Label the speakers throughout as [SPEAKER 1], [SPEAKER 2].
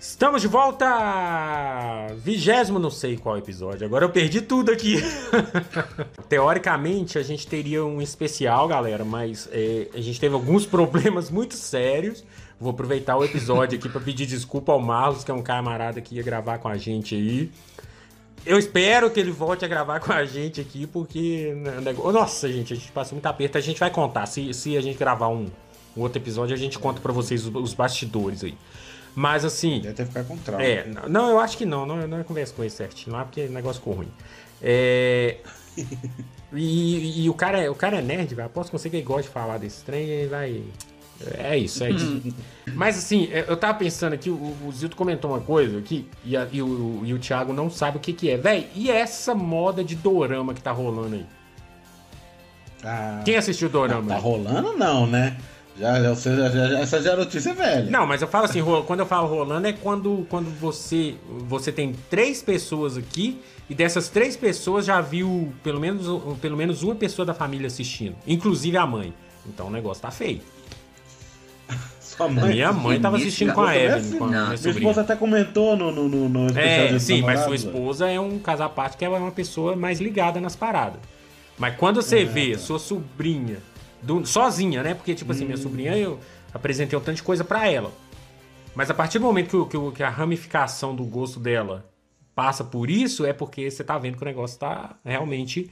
[SPEAKER 1] Estamos de volta! Vigésimo, não sei qual episódio. Agora eu perdi tudo aqui. Teoricamente, a gente teria um especial, galera, mas é, a gente teve alguns problemas muito sérios. Vou aproveitar o episódio aqui para pedir desculpa ao Marlos, que é um camarada que ia gravar com a gente aí. Eu espero que ele volte a gravar com a gente aqui, porque. né, Nossa, gente, a gente passou muito aperto. A gente vai contar. Se, se a gente gravar um, um outro episódio, a gente conta para vocês os, os bastidores aí. Mas assim.
[SPEAKER 2] Deve ter ficado com trauma.
[SPEAKER 1] É, não, eu acho que não, não, não converso com ele certinho lá, porque o negócio ficou ruim. É. E, e o, cara é, o cara é nerd, velho. Aposto com você que ele gosta de falar desse trem e vai. É isso, é isso. Mas assim, eu tava pensando aqui, o, o Zilto comentou uma coisa aqui, e, a- e o, e o Thiago não sabe o que, que é. Véi, e essa moda de dorama que tá rolando aí?
[SPEAKER 2] Ah,
[SPEAKER 1] Quem assistiu dorama?
[SPEAKER 2] tá rolando não, né? Já, já, já- já- essa já é notícia velha.
[SPEAKER 1] Não, mas eu falo assim, quando eu falo rolando é quando, quando você você tem três pessoas aqui e dessas três pessoas já viu pelo menos, pelo menos uma pessoa da família assistindo, inclusive a mãe. Então o negócio tá feio.
[SPEAKER 2] Sua mãe.
[SPEAKER 1] Minha mãe tava
[SPEAKER 3] início,
[SPEAKER 1] assistindo com a
[SPEAKER 2] cara,
[SPEAKER 1] Evelyn, com a minha
[SPEAKER 2] esposa até comentou no, no, no, no especial
[SPEAKER 1] É,
[SPEAKER 2] Dia dos
[SPEAKER 1] sim, mas sua esposa é um casal à parte que ela é uma pessoa mais ligada nas paradas. Mas quando você vê
[SPEAKER 2] tá.
[SPEAKER 1] sua sobrinha do- sozinha, né? Porque, tipo assim, minha
[SPEAKER 2] Hum.
[SPEAKER 1] sobrinha eu apresentei um tanto de coisa pra ela. Mas a partir do momento que, que, que a ramificação do gosto dela passa por isso, é porque você tá vendo que o negócio tá realmente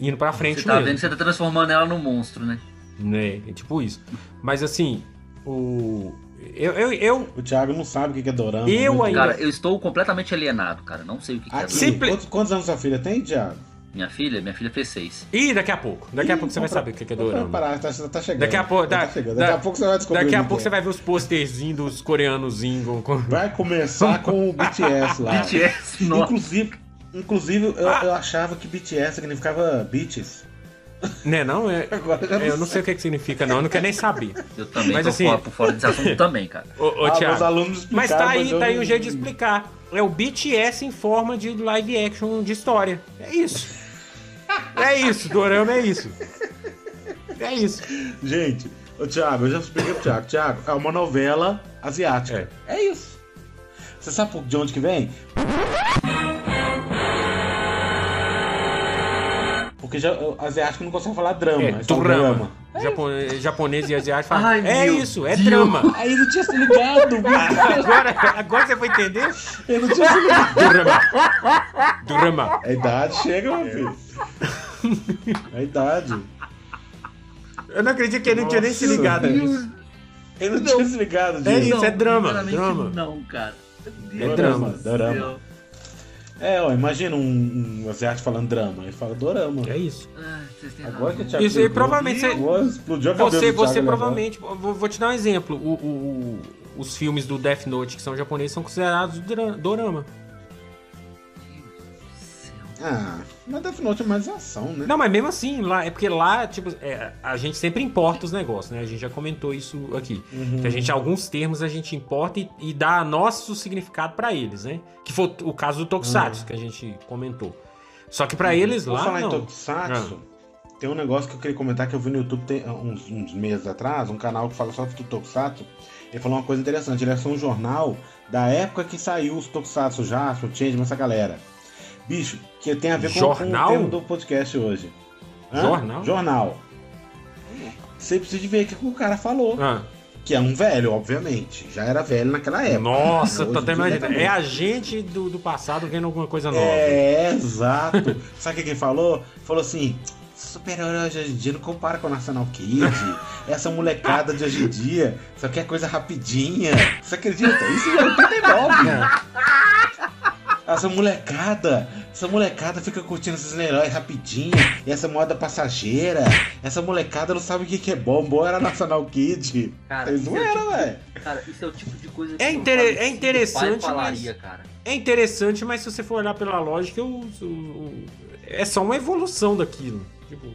[SPEAKER 1] indo pra frente
[SPEAKER 3] Você tá
[SPEAKER 1] mesmo.
[SPEAKER 3] vendo que você tá transformando ela num monstro, né?
[SPEAKER 1] Né? É tipo isso. Mas assim, o. Eu, eu, eu,
[SPEAKER 2] O Thiago não sabe o que que é dorama.
[SPEAKER 1] Eu
[SPEAKER 2] né?
[SPEAKER 1] ainda-
[SPEAKER 3] Cara, eu estou completamente alienado, cara. Não sei o que, que é.
[SPEAKER 2] Aqui,
[SPEAKER 1] Simple-
[SPEAKER 2] quantos, quantos anos sua filha tem, Thiago?
[SPEAKER 3] Minha filha, minha filha fez seis.
[SPEAKER 1] Ih, daqui a pouco. Daqui a pouco você vai saber o que que é dorama.
[SPEAKER 2] Parar, tá, tá chegando.
[SPEAKER 1] Daqui a pouco,
[SPEAKER 2] tá
[SPEAKER 1] da-
[SPEAKER 2] chegando.
[SPEAKER 1] da-
[SPEAKER 2] Daqui a pouco você vai descobrir.
[SPEAKER 1] Daqui a pouco
[SPEAKER 2] é.
[SPEAKER 1] você vai ver os posterzinhos dos coreanos com-
[SPEAKER 2] Vai começar com o BTS lá.
[SPEAKER 3] BTS, nossa.
[SPEAKER 2] Inclusive, inclusive eu,
[SPEAKER 1] Ah.
[SPEAKER 2] eu achava que BTS significava Beaches.
[SPEAKER 1] Né, não? É,
[SPEAKER 2] Agora eu não
[SPEAKER 1] eu não sei o que, que significa, não. Eu não quero nem saber.
[SPEAKER 3] Eu também
[SPEAKER 1] Mas
[SPEAKER 3] tô
[SPEAKER 1] assim-
[SPEAKER 3] fora, por fora desse assunto também, cara.
[SPEAKER 1] Ô, ô
[SPEAKER 2] Ah,
[SPEAKER 1] Thiago.
[SPEAKER 2] alunos
[SPEAKER 1] Mas tá aí,
[SPEAKER 2] eu
[SPEAKER 1] tá aí um jeito de explicar. É o BTS em forma de live action de história. É isso. É isso, Dorama é isso. É isso.
[SPEAKER 2] Gente, ô Thiago, eu já expliquei pro Thiago. Thiago, é uma novela asiática. É, isso. Você sabe de onde que vem? Porque já, o asiático não consegue falar drama.
[SPEAKER 1] É,
[SPEAKER 2] falam
[SPEAKER 1] drama. Japo- japonês e asiático falam.
[SPEAKER 3] Ai,
[SPEAKER 1] é isso, é
[SPEAKER 3] Deus.
[SPEAKER 1] drama.
[SPEAKER 2] Aí não tinha se ligado, viu?
[SPEAKER 1] Agora, agora você vai entender?
[SPEAKER 2] Eu não tinha se ligado.
[SPEAKER 1] Drama. Drama.
[SPEAKER 2] A idade chega, meu filho. A idade.
[SPEAKER 1] Eu não acredito que ele não tinha nem se ligado nisso.
[SPEAKER 2] Eu não tinha se ligado
[SPEAKER 1] É
[SPEAKER 2] disso.
[SPEAKER 1] isso, é drama, drama.
[SPEAKER 3] Não, cara.
[SPEAKER 1] É drama.
[SPEAKER 2] Drama. É, ó, imagina um, um asiático falando drama. Ele fala dorama.
[SPEAKER 1] É isso.
[SPEAKER 3] Ah, vocês têm
[SPEAKER 2] Agora que. Thiago
[SPEAKER 1] Isso provavelmente você-
[SPEAKER 2] agora explodiu a
[SPEAKER 1] Você, você provavelmente. Vou, vou te dar um exemplo. O- o- o- os filmes do Death Note que são japoneses são considerados dorama.
[SPEAKER 2] Ah, mas Death Note é mais ação, né?
[SPEAKER 1] Não, mas mesmo assim, lá, é porque lá, tipo, é, a gente sempre importa os negócios, né? A gente já comentou isso aqui.
[SPEAKER 2] Uhum.
[SPEAKER 1] Que a gente, alguns termos a gente importa e, e dá nosso significado pra eles, né? Que foi o caso do Tokusatsu, que a gente comentou. Só que pra eles
[SPEAKER 2] Uhum. Por
[SPEAKER 1] lá.
[SPEAKER 2] falar em
[SPEAKER 1] não.
[SPEAKER 2] Tokusatsu, tem um negócio que eu queria comentar que eu vi no YouTube tem, uns, uns meses atrás, um canal que fala só do Tokusatsu. Ele falou uma coisa interessante, ele achou um jornal da época que saiu os Tokusatsu já, o Changeman, essa galera. Bicho, que tem a ver com, com
[SPEAKER 1] Jornal?
[SPEAKER 2] o tema do podcast hoje. Hã?
[SPEAKER 1] Jornal?
[SPEAKER 2] Jornal. Você precisa de ver o que o cara falou.
[SPEAKER 1] Ah,
[SPEAKER 2] Que é um velho, obviamente. Já era velho naquela época.
[SPEAKER 1] nossa, tô
[SPEAKER 2] em
[SPEAKER 1] até
[SPEAKER 2] dia
[SPEAKER 1] imaginando. É a gente do, do passado vendo alguma coisa nova.
[SPEAKER 2] É, exato. Sabe o que quem falou? Falou assim: super-herói de hoje em dia não compara com o National Kid. Essa molecada de hoje em dia só quer coisa rapidinha. Você acredita? Isso é 89. Essa molecada, essa molecada fica curtindo esses heróis rapidinho. E essa moda passageira. Essa molecada não sabe o que que é bom. Bom era National Kid.
[SPEAKER 3] Cara,
[SPEAKER 2] não
[SPEAKER 3] é
[SPEAKER 2] eram,
[SPEAKER 3] tipo-
[SPEAKER 2] velho.
[SPEAKER 3] Cara, isso é o tipo de coisa que
[SPEAKER 1] É
[SPEAKER 3] falecido
[SPEAKER 1] é interessante,
[SPEAKER 3] pai falaria, cara.
[SPEAKER 1] É interessante, mas se você for olhar pela lógica, o- o- é só uma evolução daquilo. Tipo.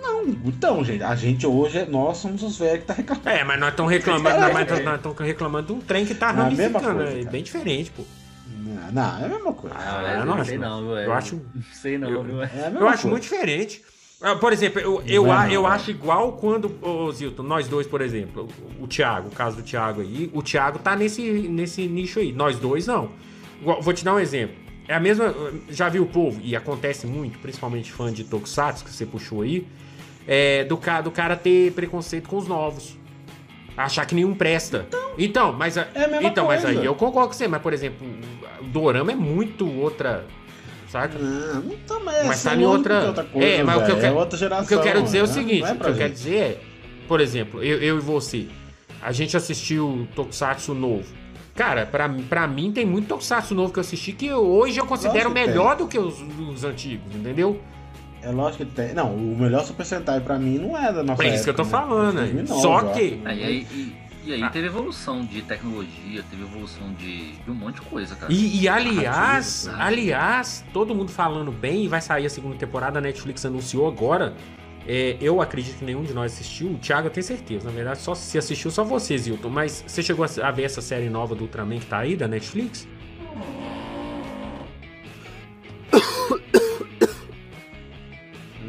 [SPEAKER 2] Não, então, gente, a gente hoje, nós somos os velhos que tá reclamando.
[SPEAKER 1] É, mas nós estamos reclamando, mas
[SPEAKER 2] velho.
[SPEAKER 1] nós estamos reclamando de um trem que tá
[SPEAKER 2] é a mesma
[SPEAKER 1] ramificando.
[SPEAKER 2] coisa,
[SPEAKER 1] é bem diferente, pô.
[SPEAKER 2] Não, não, é a mesma coisa.
[SPEAKER 3] Ah,
[SPEAKER 1] eu não
[SPEAKER 3] não
[SPEAKER 1] acho,
[SPEAKER 3] sei
[SPEAKER 1] não.
[SPEAKER 3] não?
[SPEAKER 1] Eu acho-
[SPEAKER 3] Não sei não,
[SPEAKER 1] eu-
[SPEAKER 3] viu?
[SPEAKER 2] É
[SPEAKER 1] Eu acho muito diferente. Ah, Por exemplo, eu, eu,
[SPEAKER 2] Não é
[SPEAKER 1] a-
[SPEAKER 2] não,
[SPEAKER 1] eu
[SPEAKER 2] é.
[SPEAKER 1] acho igual quando, ô Zilton, nós dois, por exemplo, o, o Thiago, o caso do Thiago aí, o Thiago tá nesse, nesse nicho aí. Nós dois não. Vou te dar um exemplo. É a mesma. Já viu o povo, e acontece muito, principalmente fã de Tokusatsu, que você puxou aí, é, do, do cara ter preconceito com os novos. Achar que nenhum presta. Então, mas. a-
[SPEAKER 2] É a
[SPEAKER 1] então, mas
[SPEAKER 2] coisa.
[SPEAKER 1] aí eu concordo com você, mas, por exemplo, o Dorama é muito outra. Saca?
[SPEAKER 2] Não, não tá mais.
[SPEAKER 1] Mas tá
[SPEAKER 2] é
[SPEAKER 1] em outra-
[SPEAKER 2] outra coisa,
[SPEAKER 1] É, mas o que eu quero-
[SPEAKER 2] é geração.
[SPEAKER 1] O que eu quero dizer é o
[SPEAKER 2] né?
[SPEAKER 1] seguinte:
[SPEAKER 2] é
[SPEAKER 1] o que
[SPEAKER 2] pra
[SPEAKER 1] eu quero
[SPEAKER 2] gente.
[SPEAKER 1] dizer é, por exemplo, eu, eu e você, a gente assistiu o Tokusatsu novo. Cara, pra, pra mim tem muito Tokusatsu novo que eu assisti que hoje eu considero melhor do que os, os antigos, entendeu?
[SPEAKER 2] É lógico que tem. Não, o melhor Super Sentai pra mim não é da nossa
[SPEAKER 1] É isso que eu tô
[SPEAKER 2] época, né?
[SPEAKER 1] falando, aí.
[SPEAKER 2] 2009,
[SPEAKER 1] Só que.
[SPEAKER 3] Aí, aí- e, e aí
[SPEAKER 1] Ah.
[SPEAKER 3] teve evolução de tecnologia, teve evolução de, de um monte de coisa, cara.
[SPEAKER 1] E, e, aliás,
[SPEAKER 3] Narrativa,
[SPEAKER 1] aliás, todo mundo falando bem e vai sair a segunda temporada, a Netflix anunciou agora. É, eu acredito que nenhum de nós assistiu. O Thiago eu tenho certeza. Na verdade, só se assistiu só você, Zilton. Mas você chegou a a ver essa série nova do Ultraman que tá aí, da Netflix?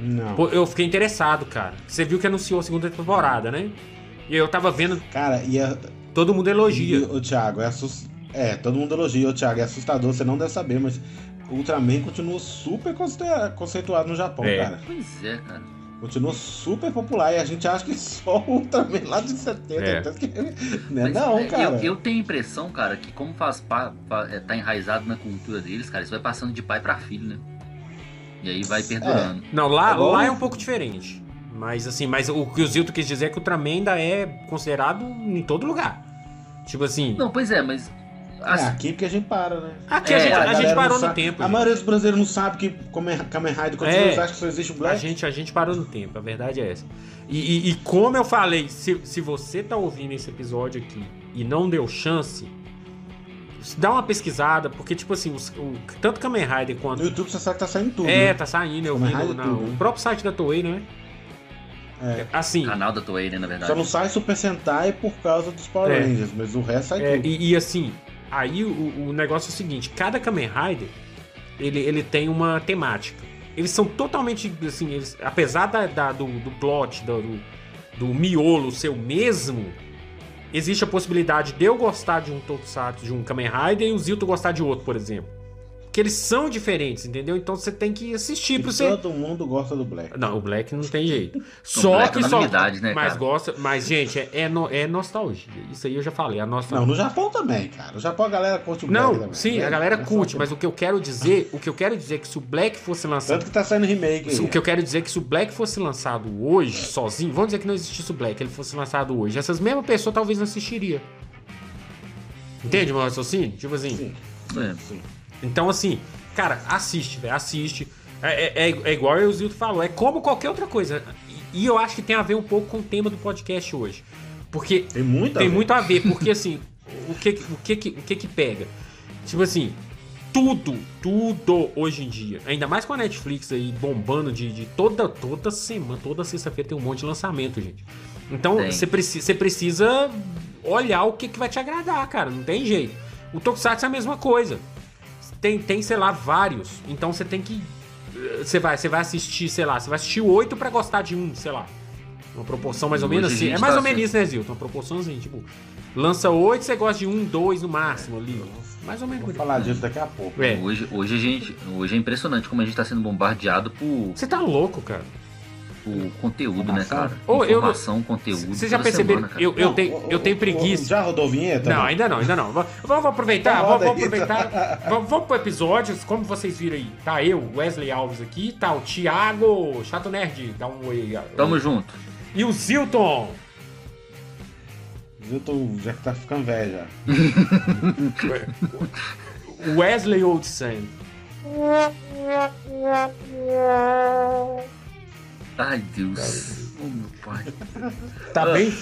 [SPEAKER 2] Não.
[SPEAKER 1] Pô, eu fiquei interessado, cara. Você viu que anunciou a segunda temporada, né? E eu tava vendo,
[SPEAKER 2] Cara, e, é,
[SPEAKER 1] todo mundo
[SPEAKER 2] e
[SPEAKER 1] elogia.
[SPEAKER 2] o Thiago, é assustador. É, todo mundo elogia o Thiago, é assustador, você não deve saber, mas o Ultraman continua super conce- conceituado no Japão,
[SPEAKER 1] É.
[SPEAKER 2] cara.
[SPEAKER 3] Pois é, cara.
[SPEAKER 2] Continua super popular e a gente acha que só o Ultraman lá de 70.
[SPEAKER 1] É.
[SPEAKER 2] tanto que- Não é
[SPEAKER 3] Mas,
[SPEAKER 2] não,
[SPEAKER 3] é,
[SPEAKER 2] cara.
[SPEAKER 3] Eu, eu tenho a impressão, cara, que como faz pa, pa- é, tá enraizado na cultura deles, cara, isso vai passando de pai pra filho, né? E aí vai perdurando.
[SPEAKER 1] Não, lá,
[SPEAKER 2] É
[SPEAKER 1] lá é um pouco diferente. Mas assim, mas o que o Zilton quis dizer é que o Ultraman ainda é considerado em todo lugar. Tipo assim,
[SPEAKER 3] Não, pois é, mas.
[SPEAKER 2] É
[SPEAKER 3] assim,
[SPEAKER 2] aqui porque a gente para, né?
[SPEAKER 1] aqui
[SPEAKER 3] É,
[SPEAKER 1] a gente,
[SPEAKER 3] a
[SPEAKER 1] a gente parou no
[SPEAKER 2] sabe-
[SPEAKER 1] tempo.
[SPEAKER 2] A
[SPEAKER 1] gente.
[SPEAKER 2] maioria dos brasileiros não sabe que Kamen Rider continua,
[SPEAKER 1] É.
[SPEAKER 2] acham que só existe o
[SPEAKER 1] A
[SPEAKER 2] Black.
[SPEAKER 1] gente, a gente parou no tempo, a verdade é essa. E, e- e como eu falei, se, se você tá ouvindo esse episódio aqui e não deu chance, dá uma pesquisada, porque, tipo assim, os- o, tanto Kamen Rider quanto.
[SPEAKER 2] No YouTube você sabe que tá saindo tudo.
[SPEAKER 1] é,
[SPEAKER 2] né?
[SPEAKER 1] tá saindo, eu
[SPEAKER 2] Kamen
[SPEAKER 1] vi no,
[SPEAKER 2] Rider
[SPEAKER 1] na-
[SPEAKER 2] tudo,
[SPEAKER 1] o
[SPEAKER 2] né?
[SPEAKER 1] próprio site da Toei, né?
[SPEAKER 2] É.
[SPEAKER 1] Assim.
[SPEAKER 3] canal da Toei, né, na verdade.
[SPEAKER 2] Só não sai Super Sentai por causa dos Power
[SPEAKER 1] É.
[SPEAKER 2] Rangers, mas o resto sai
[SPEAKER 1] É,
[SPEAKER 2] tudo.
[SPEAKER 1] e, e assim, aí o, o negócio é o seguinte: cada Kamen Rider ele, ele tem uma temática. Eles são totalmente assim, eles- apesar da, da- do, do plot, do, do, do miolo ser o mesmo, existe a possibilidade de eu gostar de um Tokusatsu, de um Kamen Rider, e o Zilton gostar de outro, por exemplo. Que eles são diferentes, entendeu? Então você tem que assistir pra
[SPEAKER 2] E
[SPEAKER 1] você.
[SPEAKER 2] todo mundo gosta do Black.
[SPEAKER 1] Não, o Black não tem jeito. Só
[SPEAKER 3] Black
[SPEAKER 1] que
[SPEAKER 3] é
[SPEAKER 1] só.
[SPEAKER 3] unanimidade, né,
[SPEAKER 1] mas
[SPEAKER 3] cara?
[SPEAKER 1] gosta. Mas, gente, é, é, no- é nostalgia. Isso aí eu já falei. A nostalgia.
[SPEAKER 2] Não, no Japão também, cara. No Japão a galera curte o Black
[SPEAKER 1] Não,
[SPEAKER 2] também.
[SPEAKER 1] sim,
[SPEAKER 2] É,
[SPEAKER 1] a galera
[SPEAKER 2] é
[SPEAKER 1] curte, mas o que eu quero dizer, o que eu quero dizer é que se o Black fosse lançado,
[SPEAKER 2] Tanto que tá saindo remake aí.
[SPEAKER 1] o que eu quero dizer é que se o Black fosse lançado hoje, sozinho, vamos dizer que não existisse o Black, ele fosse lançado hoje, essas mesmas pessoas talvez não assistiriam. Entende meu raciocínio? Tipo assim.
[SPEAKER 2] Sim,
[SPEAKER 3] É.
[SPEAKER 2] sim.
[SPEAKER 1] Então, assim, cara, assiste, velho, assiste. É, é, é igual o Zilton falou, é como qualquer outra coisa. E, e eu acho que tem a ver um pouco com o tema do podcast hoje. Porque
[SPEAKER 2] Tem muita
[SPEAKER 1] tem
[SPEAKER 2] ver.
[SPEAKER 1] muito a ver, porque assim, o que o que, o que que pega? Tipo assim, tudo, tudo hoje em dia, ainda mais com a Netflix aí bombando de, de toda toda semana, toda sexta-feira tem um monte de lançamento, gente. Então você precisa, você precisa olhar o que, que vai te agradar, cara, não tem jeito. O Tokusatsu é a mesma coisa. Tem, tem, sei lá, vários. Então você tem que você vai, você vai assistir, sei lá, você vai assistir oito pra gostar de um, sei lá. Uma proporção mais ou menos assim. É mais
[SPEAKER 3] tá
[SPEAKER 1] ou menos isso, né, Zilton? Uma proporção assim, tipo, lança oito, você gosta de um, dois no máximo ali. Mais ou menos.
[SPEAKER 2] Vou falar disso daqui a pouco.
[SPEAKER 1] É.
[SPEAKER 3] Hoje, hoje, a gente, hoje é impressionante como a gente tá sendo bombardeado por,
[SPEAKER 1] Você tá louco, cara.
[SPEAKER 3] Por conteúdo, né,
[SPEAKER 2] Informação?
[SPEAKER 3] cara?
[SPEAKER 1] Eu-
[SPEAKER 3] Informação, conteúdo.
[SPEAKER 1] Vocês já perceberam?
[SPEAKER 3] semana,
[SPEAKER 1] eu, eu,
[SPEAKER 2] Não,
[SPEAKER 1] tenho, eu tenho preguiça.
[SPEAKER 2] Já rodou vinheta?
[SPEAKER 1] Não, ainda não, ainda não. Vamos, vamos aproveitar,
[SPEAKER 2] Então
[SPEAKER 1] vamos, vamos aproveitar. vamos, vamos pro episódio, como vocês viram aí. Tá eu, Wesley Alves aqui, tá o Thiago, Chato Nerd, dá um oi aí.
[SPEAKER 3] Tamo junto.
[SPEAKER 1] E o Zilton.
[SPEAKER 2] Zilton já tá ficando velho já.
[SPEAKER 1] Wesley Oldson.
[SPEAKER 3] Ai, Deus. Oh, meu pai.
[SPEAKER 1] Tá bem?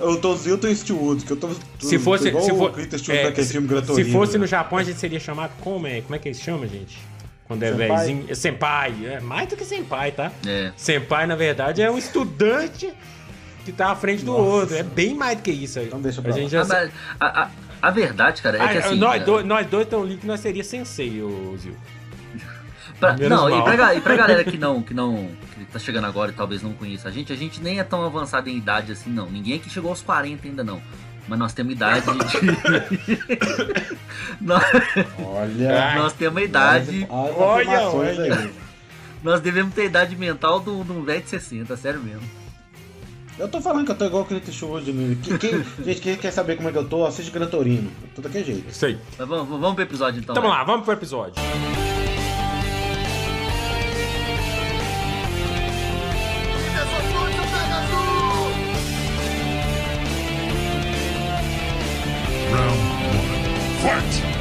[SPEAKER 2] Eu tô Zilton Eastwood, que eu tô. tô-
[SPEAKER 1] Se fosse,
[SPEAKER 2] tô
[SPEAKER 1] se, for, é, se, se fosse
[SPEAKER 2] né?
[SPEAKER 1] no Japão, a gente seria chamado como é? Como é que eles chamam, gente? Quando é
[SPEAKER 2] Senpai?
[SPEAKER 1] velhinho. É senpai. É mais do que senpai, tá?
[SPEAKER 3] É.
[SPEAKER 1] Senpai, na verdade, é um estudante que tá à frente do
[SPEAKER 2] Nossa.
[SPEAKER 1] outro. É bem mais do que isso aí.
[SPEAKER 2] Então deixa
[SPEAKER 1] a
[SPEAKER 2] pra lá.
[SPEAKER 1] gente já
[SPEAKER 3] Ah, a, a, a verdade, cara, é
[SPEAKER 1] Ah,
[SPEAKER 3] que assim.
[SPEAKER 1] nós,
[SPEAKER 3] é,
[SPEAKER 1] dois, nós dois um link que nós seria sensei, ô Zil.
[SPEAKER 3] pra- não,
[SPEAKER 1] mal.
[SPEAKER 3] e pra, e pra galera que não, que não, tá chegando agora e talvez não conheça a gente, a gente nem é tão avançado em idade assim, não. Ninguém aqui chegou aos 40 ainda, não. Mas nós temos idade de. nós,
[SPEAKER 2] Olha.
[SPEAKER 3] nós temos a idade.
[SPEAKER 2] Olha,
[SPEAKER 1] Olha.
[SPEAKER 3] Nós devemos ter a idade mental de um de um velho de 60, sério mesmo.
[SPEAKER 2] Eu tô falando que eu tô igual o Clint Eastwood. quem- gente, quem quer saber como é que eu tô, assiste Gran Torino. Eu tô daquele jeito.
[SPEAKER 1] Aí.
[SPEAKER 3] Mas vamos, vamos pro episódio então.
[SPEAKER 1] Tamo lá, vamos pro episódio.
[SPEAKER 4] One.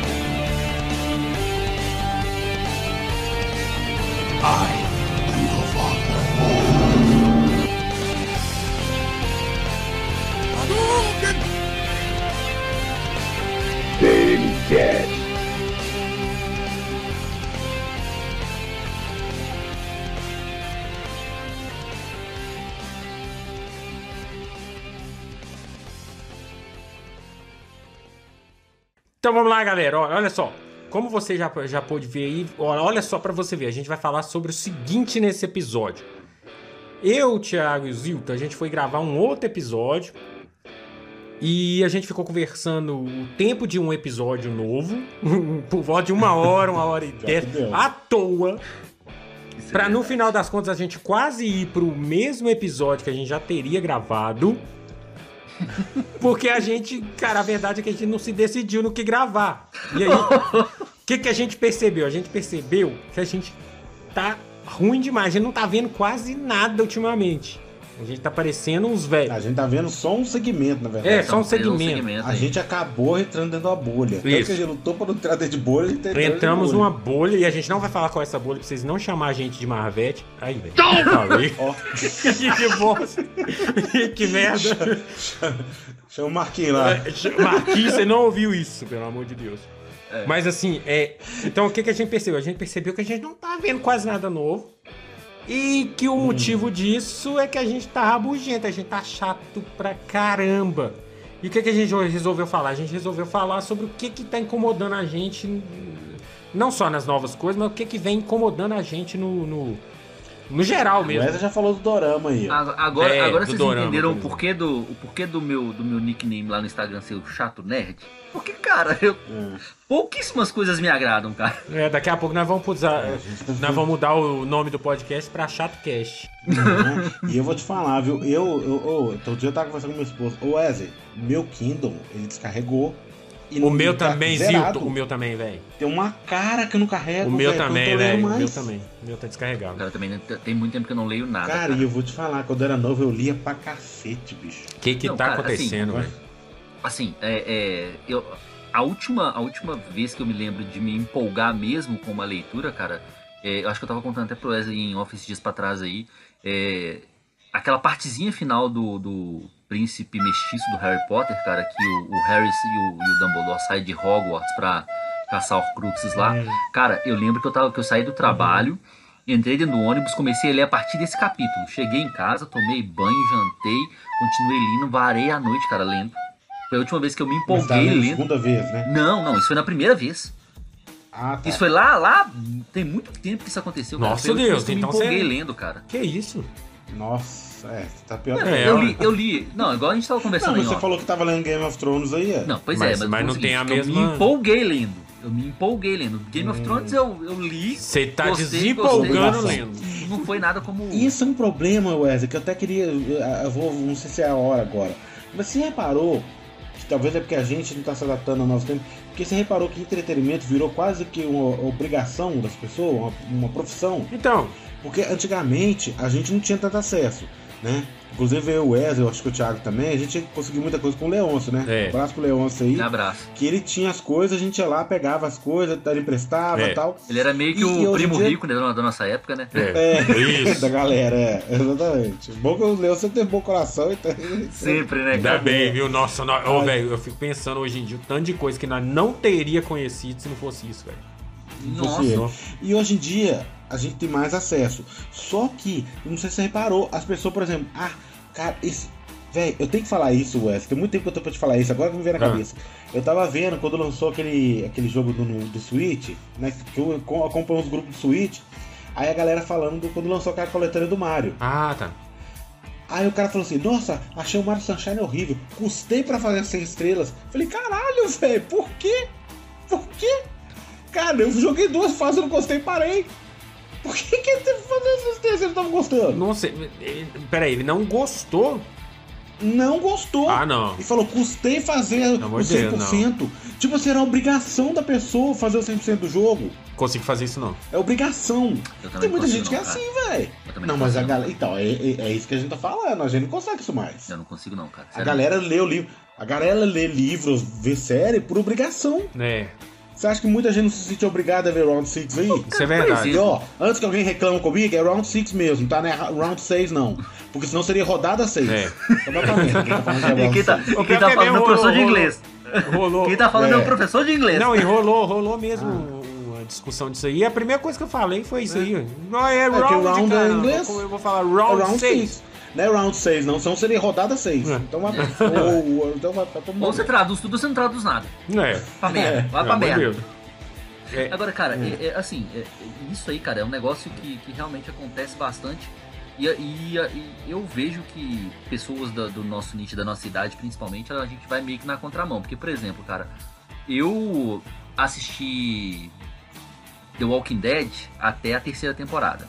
[SPEAKER 1] Então vamos lá, galera. Olha, só. Como você já, já pôde ver aí, olha, só pra você ver. A gente vai falar sobre o seguinte nesse episódio. Eu, Thiago e o Zilton, a gente foi gravar um outro episódio. E a gente ficou conversando o tempo de um episódio novo, por volta de uma hora, uma hora e dez, à toa. Pra no final das contas a gente quase ir pro mesmo episódio que a gente já teria gravado. Porque a gente, cara, a verdade é que a gente não se decidiu no que gravar. E aí, o que, que a gente percebeu? A gente percebeu que a gente tá ruim demais. A gente não tá vendo quase nada ultimamente. A gente tá parecendo uns
[SPEAKER 2] A
[SPEAKER 1] velhos.
[SPEAKER 2] gente tá vendo só um segmento, na verdade.
[SPEAKER 1] É, só um
[SPEAKER 3] Então, fez
[SPEAKER 1] segmento.
[SPEAKER 2] A
[SPEAKER 3] aí.
[SPEAKER 2] gente acabou entrando dentro da bolha. Tanto
[SPEAKER 1] Isso.
[SPEAKER 2] que a gente lutou pra não entrar dentro de bolha e tá entrando
[SPEAKER 1] Entramos
[SPEAKER 2] bolha.
[SPEAKER 1] numa bolha e a gente não vai falar qual é essa bolha pra vocês não chamar a gente de Marvete. Aí, velho. Falei.
[SPEAKER 2] Ó,
[SPEAKER 1] que bosta. que merda.
[SPEAKER 2] chama o Marquinhos lá.
[SPEAKER 1] É, Marquinhos, você não ouviu isso, pelo amor de Deus.
[SPEAKER 3] É.
[SPEAKER 1] Mas assim, é. Então o que, que a gente percebeu? A gente percebeu que a gente não tá vendo quase nada novo. E que o motivo disso é que a gente tá rabugento, a gente tá chato pra caramba. E o que, que a gente resolveu falar? A gente resolveu falar sobre o que que tá incomodando a gente, não só nas novas coisas, mas o que que vem incomodando a gente no, no, no geral
[SPEAKER 2] O
[SPEAKER 1] mesmo.
[SPEAKER 2] Wesley já falou do Dorama aí.
[SPEAKER 3] Agora, agora,
[SPEAKER 1] É,
[SPEAKER 3] agora
[SPEAKER 1] do
[SPEAKER 3] vocês
[SPEAKER 1] dorama,
[SPEAKER 3] entenderam o
[SPEAKER 1] por
[SPEAKER 3] porquê, do, o porquê do, meu, do meu nickname lá no Instagram ser o Chato Nerd? Porque, cara, eu,
[SPEAKER 2] É.
[SPEAKER 3] pouquíssimas coisas me agradam, cara.
[SPEAKER 1] É, daqui a pouco nós vamos usar,
[SPEAKER 2] É, tá
[SPEAKER 1] nós vamos mudar o nome do podcast pra ChatoCast.
[SPEAKER 2] Né? E eu vou te falar, viu? Eu, eu, eu, outro dia eu tava conversando com minha esposa. Ô, Wesley, meu Kindle, ele descarregou. E
[SPEAKER 1] O meu
[SPEAKER 2] tá
[SPEAKER 1] também,
[SPEAKER 2] zerado.
[SPEAKER 1] Zilton. O meu também, velho.
[SPEAKER 2] Tem uma cara que eu não carrego.
[SPEAKER 1] O meu
[SPEAKER 2] não
[SPEAKER 1] também, velho. O meu também. O meu tá descarregado.
[SPEAKER 3] Cara, também tem muito tempo que eu não leio nada.
[SPEAKER 2] Cara,
[SPEAKER 3] cara.
[SPEAKER 2] e eu vou te falar, quando eu era novo eu lia pra cacete, bicho.
[SPEAKER 1] O que que
[SPEAKER 3] Não,
[SPEAKER 1] tá
[SPEAKER 3] cara,
[SPEAKER 1] acontecendo,
[SPEAKER 2] assim,
[SPEAKER 1] velho?
[SPEAKER 3] Assim, é, é, eu, a, última, a última vez que eu me lembro de me empolgar mesmo com uma leitura, cara, é, eu acho que eu tava contando até pro Wesley em office dias pra trás aí, é, aquela partezinha final do, do príncipe mestiço do Harry Potter, cara, que o, o Harry e o, e o Dumbledore saem de Hogwarts pra caçar Horcruxes lá. Cara, eu lembro que eu, tava, que eu saí do trabalho, entrei dentro do ônibus, comecei a ler a partir desse capítulo. Cheguei em casa, tomei banho, jantei, continuei lendo, varei a noite, cara, lendo. Foi a última vez que eu me
[SPEAKER 2] tá
[SPEAKER 3] empolguei
[SPEAKER 2] lendo segunda vez, né?
[SPEAKER 3] Não, não, isso foi na primeira vez.
[SPEAKER 2] Ah, tá.
[SPEAKER 3] Isso foi lá, lá, tem muito tempo que isso aconteceu.
[SPEAKER 1] Nossa, Deus, então
[SPEAKER 3] me empolguei
[SPEAKER 1] você-
[SPEAKER 3] lendo, cara.
[SPEAKER 1] Que isso?
[SPEAKER 2] Nossa, é, tá pior que
[SPEAKER 1] É,
[SPEAKER 3] eu li, eu li. Não, igual a gente tava
[SPEAKER 2] Não,
[SPEAKER 3] conversando aí,
[SPEAKER 2] você falou que tava lendo Game of Thrones aí, é?
[SPEAKER 3] Não, pois
[SPEAKER 1] Mas-
[SPEAKER 3] é, mas,
[SPEAKER 1] mas não tem a
[SPEAKER 3] que Eu
[SPEAKER 1] mesma-
[SPEAKER 3] me empolguei lendo. Eu me empolguei lendo. Game of Thrones eu, eu li.
[SPEAKER 1] Você tá
[SPEAKER 3] Gostei,
[SPEAKER 1] desempolgando
[SPEAKER 2] gostei.
[SPEAKER 1] lendo.
[SPEAKER 3] Não foi nada como.
[SPEAKER 2] Isso é um problema, Wesley, que eu até queria. Eu vou, não sei se é a hora agora. Mas você reparou, talvez é porque a gente não está se adaptando ao nosso tempo, porque você reparou que entretenimento virou quase que uma obrigação das pessoas, uma, uma profissão.
[SPEAKER 1] Então,
[SPEAKER 2] Porque antigamente a gente não tinha tanto acesso, né? Inclusive eu, o Wesley, eu acho que o Thiago também, a gente conseguiu muita coisa com o Leôncio, né?
[SPEAKER 1] É.
[SPEAKER 2] Um abraço pro Leôncio aí.
[SPEAKER 3] Um abraço.
[SPEAKER 2] Que ele tinha as coisas, a gente ia lá, pegava as coisas, ele emprestava e
[SPEAKER 1] É.
[SPEAKER 2] tal.
[SPEAKER 3] Ele era meio que
[SPEAKER 2] E-
[SPEAKER 3] o
[SPEAKER 2] e
[SPEAKER 3] primo
[SPEAKER 2] dia-
[SPEAKER 3] rico né, da nossa época, né?
[SPEAKER 1] é,
[SPEAKER 2] É,
[SPEAKER 1] isso.
[SPEAKER 2] da galera, é, exatamente. Bom que o sempre tem bom coração, então.
[SPEAKER 3] Sempre, né,
[SPEAKER 1] Ainda
[SPEAKER 3] cara?
[SPEAKER 1] bem, viu? Nossa, ô,
[SPEAKER 2] Ai.
[SPEAKER 1] velho, eu fico pensando hoje em dia o tanto de coisa que nós não teria conhecido se não fosse isso, velho.
[SPEAKER 3] Nossa.
[SPEAKER 2] E hoje em dia a gente tem mais acesso. Só que, não sei se você reparou, as pessoas, por exemplo, ah, cara, esse. Véi, eu tenho que falar isso, Wes. Tem muito tempo que eu tô pra te falar isso, agora que me veio na
[SPEAKER 1] Ah.
[SPEAKER 2] cabeça. Eu tava vendo quando lançou aquele, aquele jogo do, do Switch, né? Que eu co- acompanho os grupos do Switch. Aí a galera falando do, quando lançou aquela coletânea do Mario.
[SPEAKER 1] Ah, tá.
[SPEAKER 2] Aí o cara falou assim: Nossa, achei o Mario Sunshine horrível. Custei pra fazer as 100 estrelas. Falei: Caralho, velho, por quê? Por quê? Cara, eu joguei duas fases, eu não gostei parei. Por que que ele teve que fazer essas três se ele tava gostando?
[SPEAKER 1] Não sei. Peraí, ele não gostou?
[SPEAKER 2] Não gostou.
[SPEAKER 1] Ah, não.
[SPEAKER 2] E falou: Custei fazer o
[SPEAKER 1] de Deus,
[SPEAKER 2] 100%. tipo assim, era obrigação da pessoa fazer o 100% do jogo.
[SPEAKER 1] Consigo fazer isso, não.
[SPEAKER 2] É obrigação. Tem muita gente que é
[SPEAKER 3] não, cara.
[SPEAKER 2] assim, velho. Não,
[SPEAKER 3] não
[SPEAKER 2] mas a galera. Então, é, é- é isso que a gente tá falando. A gente não consegue isso mais.
[SPEAKER 3] Eu não consigo não, cara.
[SPEAKER 2] A
[SPEAKER 3] Sério.
[SPEAKER 2] galera lê o livro. A galera lê livros, vê série por obrigação.
[SPEAKER 1] É,
[SPEAKER 2] Você acha que muita gente não se sente obrigada a ver Round 6 aí?
[SPEAKER 1] isso é verdade.
[SPEAKER 2] E ó, antes que alguém reclame comigo, é Round 6 mesmo, tá? Não é Round 6 não. Porque senão seria rodada 6.
[SPEAKER 1] É.
[SPEAKER 2] Merda, quem tá falando que é Round
[SPEAKER 3] quem tá,
[SPEAKER 2] 6.
[SPEAKER 1] O
[SPEAKER 3] quem
[SPEAKER 1] pior
[SPEAKER 3] tá
[SPEAKER 1] que é
[SPEAKER 3] falando é o professor de inglês.
[SPEAKER 1] Rolou.
[SPEAKER 3] Quem tá falando é,
[SPEAKER 2] É.
[SPEAKER 3] o professor de inglês.
[SPEAKER 1] Não, e rolou, rolou mesmo uma discussão disso aí. E a primeira coisa que eu falei foi isso aí. Não é
[SPEAKER 2] que
[SPEAKER 1] round,
[SPEAKER 2] round é
[SPEAKER 1] cara.
[SPEAKER 2] inglês.
[SPEAKER 1] Eu vou falar
[SPEAKER 2] É
[SPEAKER 1] round
[SPEAKER 2] Round
[SPEAKER 1] 6.
[SPEAKER 2] 6. Não é Round 6 não, senão seria rodada 6.
[SPEAKER 1] É.
[SPEAKER 2] Então vai pra... ou, ou- então vai pra todo
[SPEAKER 3] Ou você traduz tudo ou você não traduz nada.
[SPEAKER 1] É.
[SPEAKER 3] Pra merda. Vai
[SPEAKER 1] Pelo
[SPEAKER 3] pra
[SPEAKER 1] de
[SPEAKER 3] merda.
[SPEAKER 1] É,
[SPEAKER 3] Agora, cara, é- é, assim, é- é- isso aí, cara, é um negócio que, que realmente acontece bastante. E, e- e eu vejo que pessoas da- do nosso nicho, da nossa idade, principalmente, a gente vai meio que na contramão. Porque, por exemplo, cara, eu assisti The Walking Dead até a terceira temporada.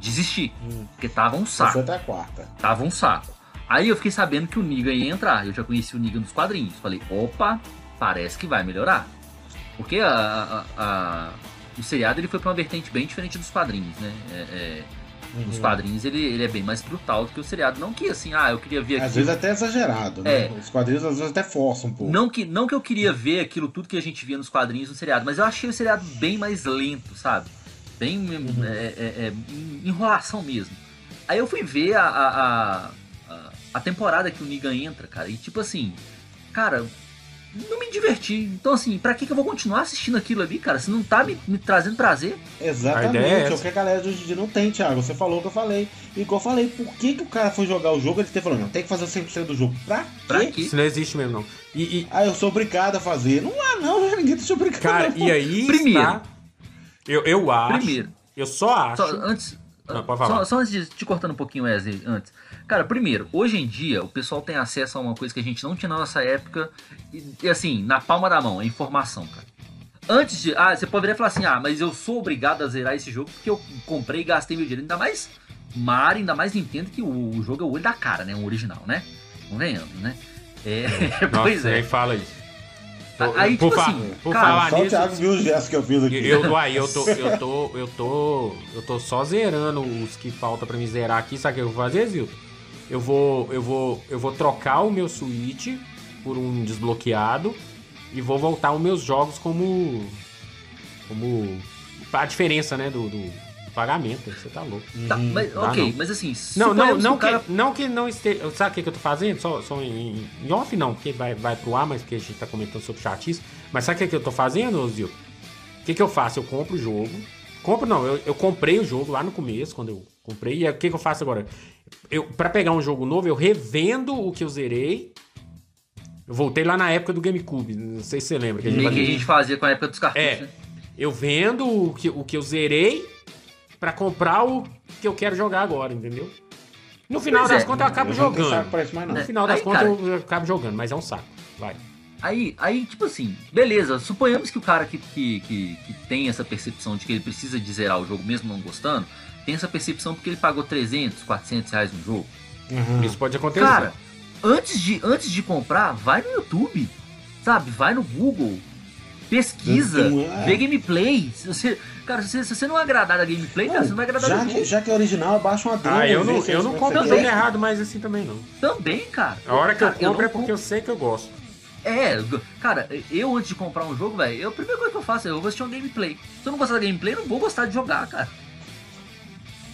[SPEAKER 3] Desisti,
[SPEAKER 2] Hum.
[SPEAKER 3] porque tava um
[SPEAKER 2] Só foi
[SPEAKER 3] saco.
[SPEAKER 2] até a quarta.
[SPEAKER 3] Tava um saco. Aí eu fiquei sabendo que o Negan ia entrar. Eu já conheci o Negan dos quadrinhos. Falei, opa, parece que vai melhorar. Porque a, a- a- o seriado ele foi pra uma vertente bem diferente dos quadrinhos, né? É, é, Nos
[SPEAKER 2] Uhum.
[SPEAKER 3] quadrinhos ele, ele é bem mais brutal do que o seriado. Não que assim, ah, eu queria ver
[SPEAKER 2] Às
[SPEAKER 3] aquilo.
[SPEAKER 2] vezes até exagerado, né?
[SPEAKER 3] É.
[SPEAKER 2] Os quadrinhos às vezes até forçam um pouco.
[SPEAKER 3] Não que, não que eu queria ver aquilo tudo que a gente via nos quadrinhos no seriado, mas eu achei o seriado bem mais lento, sabe? Bem
[SPEAKER 2] Uhum.
[SPEAKER 3] é, é, é, enrolação mesmo. Aí eu fui ver a, a, a, a- temporada que o Negan entra, cara, e tipo assim, cara, não me diverti. Então assim, pra que, que eu vou continuar assistindo aquilo ali, cara? Se não tá me, me trazendo prazer.
[SPEAKER 2] Exatamente,
[SPEAKER 1] é
[SPEAKER 2] é, o que a galera de hoje em dia não tem, Thiago. Você falou o que eu falei. E igual eu falei, por que, que o cara foi jogar o jogo? Ele tem falando, não, tem que fazer 100% do jogo. Pra quê?
[SPEAKER 3] Pra quê?
[SPEAKER 1] Isso não existe mesmo, não. E, e-
[SPEAKER 2] Ah, eu sou obrigado a fazer. Não há, não, ninguém tá te obrigado.
[SPEAKER 1] cara,
[SPEAKER 2] não.
[SPEAKER 1] e aí
[SPEAKER 3] Primeiro.
[SPEAKER 1] está... Eu, eu acho...
[SPEAKER 3] Primeiro.
[SPEAKER 1] Eu só acho...
[SPEAKER 3] Só, antes,
[SPEAKER 1] Não,
[SPEAKER 3] só, só antes de te cortando um pouquinho, Wesley, antes. Cara, primeiro, hoje em dia o pessoal tem acesso a uma coisa que a gente não tinha na nossa época, e, e, assim, na palma da mão, é informação, cara. Antes de. Ah, você poderia falar assim, ah, mas eu sou obrigado a zerar esse jogo porque eu comprei e gastei meu dinheiro. Ainda mais Mario, ainda mais Nintendo, que o, o jogo é o olho da cara, né? O original, né? Convenhamos, né? É, pois
[SPEAKER 1] Nossa,
[SPEAKER 3] é.
[SPEAKER 1] nem fala isso.
[SPEAKER 3] Aí,
[SPEAKER 1] por
[SPEAKER 3] tipo
[SPEAKER 1] fa-
[SPEAKER 3] assim,
[SPEAKER 1] por
[SPEAKER 3] cara,
[SPEAKER 1] falar
[SPEAKER 2] Só o
[SPEAKER 1] nisso,
[SPEAKER 2] Thiago viu o gesto que eu fiz aqui.
[SPEAKER 1] Eu, uai, eu tô, eu tô, eu tô, eu tô só zerando os que falta pra me zerar aqui. Sabe o que eu vou fazer, Zilton? Eu vou, eu vou, eu vou trocar o meu Switch por um desbloqueado e vou voltar os meus jogos como, como a diferença, né, do, do pagamento. Você tá louco?
[SPEAKER 3] tá, mas,
[SPEAKER 1] Ah,
[SPEAKER 3] ok,
[SPEAKER 1] não.
[SPEAKER 3] mas assim,
[SPEAKER 1] Não, não, não que,
[SPEAKER 3] cara-
[SPEAKER 1] não que não esteja. Sabe o que, que eu tô fazendo? Só, só em, em off não, porque vai, vai pro ar, mas porque a gente tá comentando sobre chatice. Mas sabe o que, que eu tô fazendo, Zil? O que, que eu faço? Eu compro o jogo. Compro não, eu, eu comprei o jogo lá no começo, quando eu comprei. E aí, o que, que eu faço agora? Eu, pra pegar um jogo novo, eu revendo o que eu zerei. Eu voltei lá na época do GameCube. Não sei se você lembra. Que a gente
[SPEAKER 3] meio que a gente fazia com a época dos cartuchos,
[SPEAKER 1] É.
[SPEAKER 3] né?
[SPEAKER 1] eu vendo o que, o que eu zerei pra comprar o que eu quero jogar agora, entendeu? No final
[SPEAKER 3] Pois
[SPEAKER 1] das
[SPEAKER 3] é.
[SPEAKER 1] contas eu acabo
[SPEAKER 2] Eu saco
[SPEAKER 1] jogando.
[SPEAKER 2] pra isso mais não.
[SPEAKER 1] No final das
[SPEAKER 3] Aí,
[SPEAKER 1] contas
[SPEAKER 3] cara-
[SPEAKER 1] eu acabo jogando, mas é um saco. Vai.
[SPEAKER 3] Aí, aí, tipo assim, beleza, suponhamos que o cara que, que, que, que tem essa percepção de que ele precisa de zerar o jogo mesmo não gostando, tem essa percepção porque ele pagou 300, 400 reais no jogo.
[SPEAKER 2] Uhum.
[SPEAKER 1] Isso pode acontecer.
[SPEAKER 3] Cara, antes de, antes de comprar, vai no YouTube, sabe? Vai no Google, pesquisa,
[SPEAKER 2] Não é.
[SPEAKER 3] vê gameplay. Se você, cara, se, se você não agradar da gameplay, cara, você não vai agradar
[SPEAKER 2] já,
[SPEAKER 3] do
[SPEAKER 2] que, já que é original, baixa uma demo.
[SPEAKER 1] ah, eu não, eu não
[SPEAKER 2] isso
[SPEAKER 1] compro jogo errado mais assim também, não.
[SPEAKER 3] Também, cara.
[SPEAKER 1] A hora que eu
[SPEAKER 3] Cara,
[SPEAKER 1] compro
[SPEAKER 3] não
[SPEAKER 1] é porque eu sei que eu gosto.
[SPEAKER 3] É, cara, eu antes de comprar um jogo, velho, eu- a primeira coisa que eu faço é eu vou assistir um gameplay. Se eu não gostar da gameplay, eu não vou gostar de jogar, cara.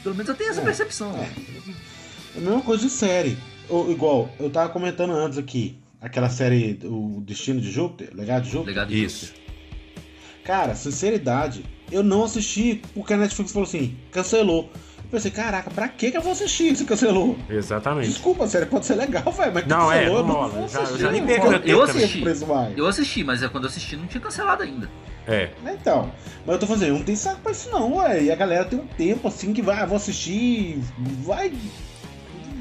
[SPEAKER 3] Pelo menos eu tenho essa
[SPEAKER 2] É,
[SPEAKER 3] percepção.
[SPEAKER 2] é. É a mesma coisa de série. Ou, igual, eu tava comentando antes aqui, aquela série, o Destino de Júpiter, Legado de Júpiter.
[SPEAKER 3] Legado de Júpiter.
[SPEAKER 2] Cara, sinceridade, eu não assisti porque a Netflix falou assim, cancelou. Eu pensei, caraca, pra que que eu vou assistir se cancelou?
[SPEAKER 1] Exatamente.
[SPEAKER 2] Desculpa, a série pode ser legal, velho, mas
[SPEAKER 1] Não, é,
[SPEAKER 2] cancelou,
[SPEAKER 1] não
[SPEAKER 2] eu
[SPEAKER 1] rola.
[SPEAKER 2] vou
[SPEAKER 1] Já- eu
[SPEAKER 2] assistir,
[SPEAKER 1] já nem
[SPEAKER 2] não
[SPEAKER 1] perco
[SPEAKER 2] eu
[SPEAKER 3] também.
[SPEAKER 2] assisti.
[SPEAKER 3] Eu assisti, mas é quando eu assisti não tinha cancelado ainda.
[SPEAKER 1] É.
[SPEAKER 2] Então, mas eu tô fazendo, eu não tem saco pra isso não, ué. E a galera tem um tempo assim que vai, ah, vou assistir, vai.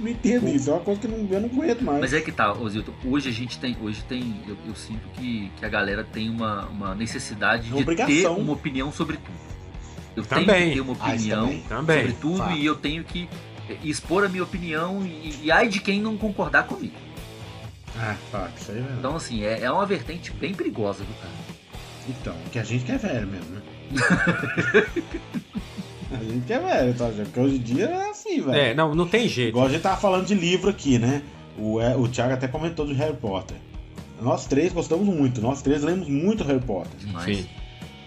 [SPEAKER 2] Não entendo isso, é uma coisa que não, eu não aguento mais.
[SPEAKER 3] Mas é que tá, ô Zilton, hoje a gente tem, hoje tem, eu, eu sinto que, que a galera tem uma, uma necessidade
[SPEAKER 2] Uma
[SPEAKER 3] de
[SPEAKER 2] obrigação.
[SPEAKER 3] ter uma opinião sobre tudo. Eu
[SPEAKER 1] Também.
[SPEAKER 3] tenho que ter uma
[SPEAKER 2] Ah,
[SPEAKER 3] opinião
[SPEAKER 2] também.
[SPEAKER 1] Também.
[SPEAKER 3] sobre tudo
[SPEAKER 2] Fato.
[SPEAKER 3] e eu tenho que eh, expor a minha opinião e, e ai de quem não concordar comigo.
[SPEAKER 2] Ah, tá, isso aí é verdade.
[SPEAKER 3] Então assim, é, é uma vertente bem perigosa, viu, cara?
[SPEAKER 2] Então, que a gente que é velho mesmo, né? a gente é velho, tá? Porque hoje em dia é assim, velho.
[SPEAKER 1] É, não, não tem jeito.
[SPEAKER 2] Igual a gente tava falando de livro aqui, né? O, é, o Thiago até comentou do Harry Potter. Nós três gostamos muito, nós três lemos muito Harry Potter.
[SPEAKER 3] Demais.
[SPEAKER 1] Sim.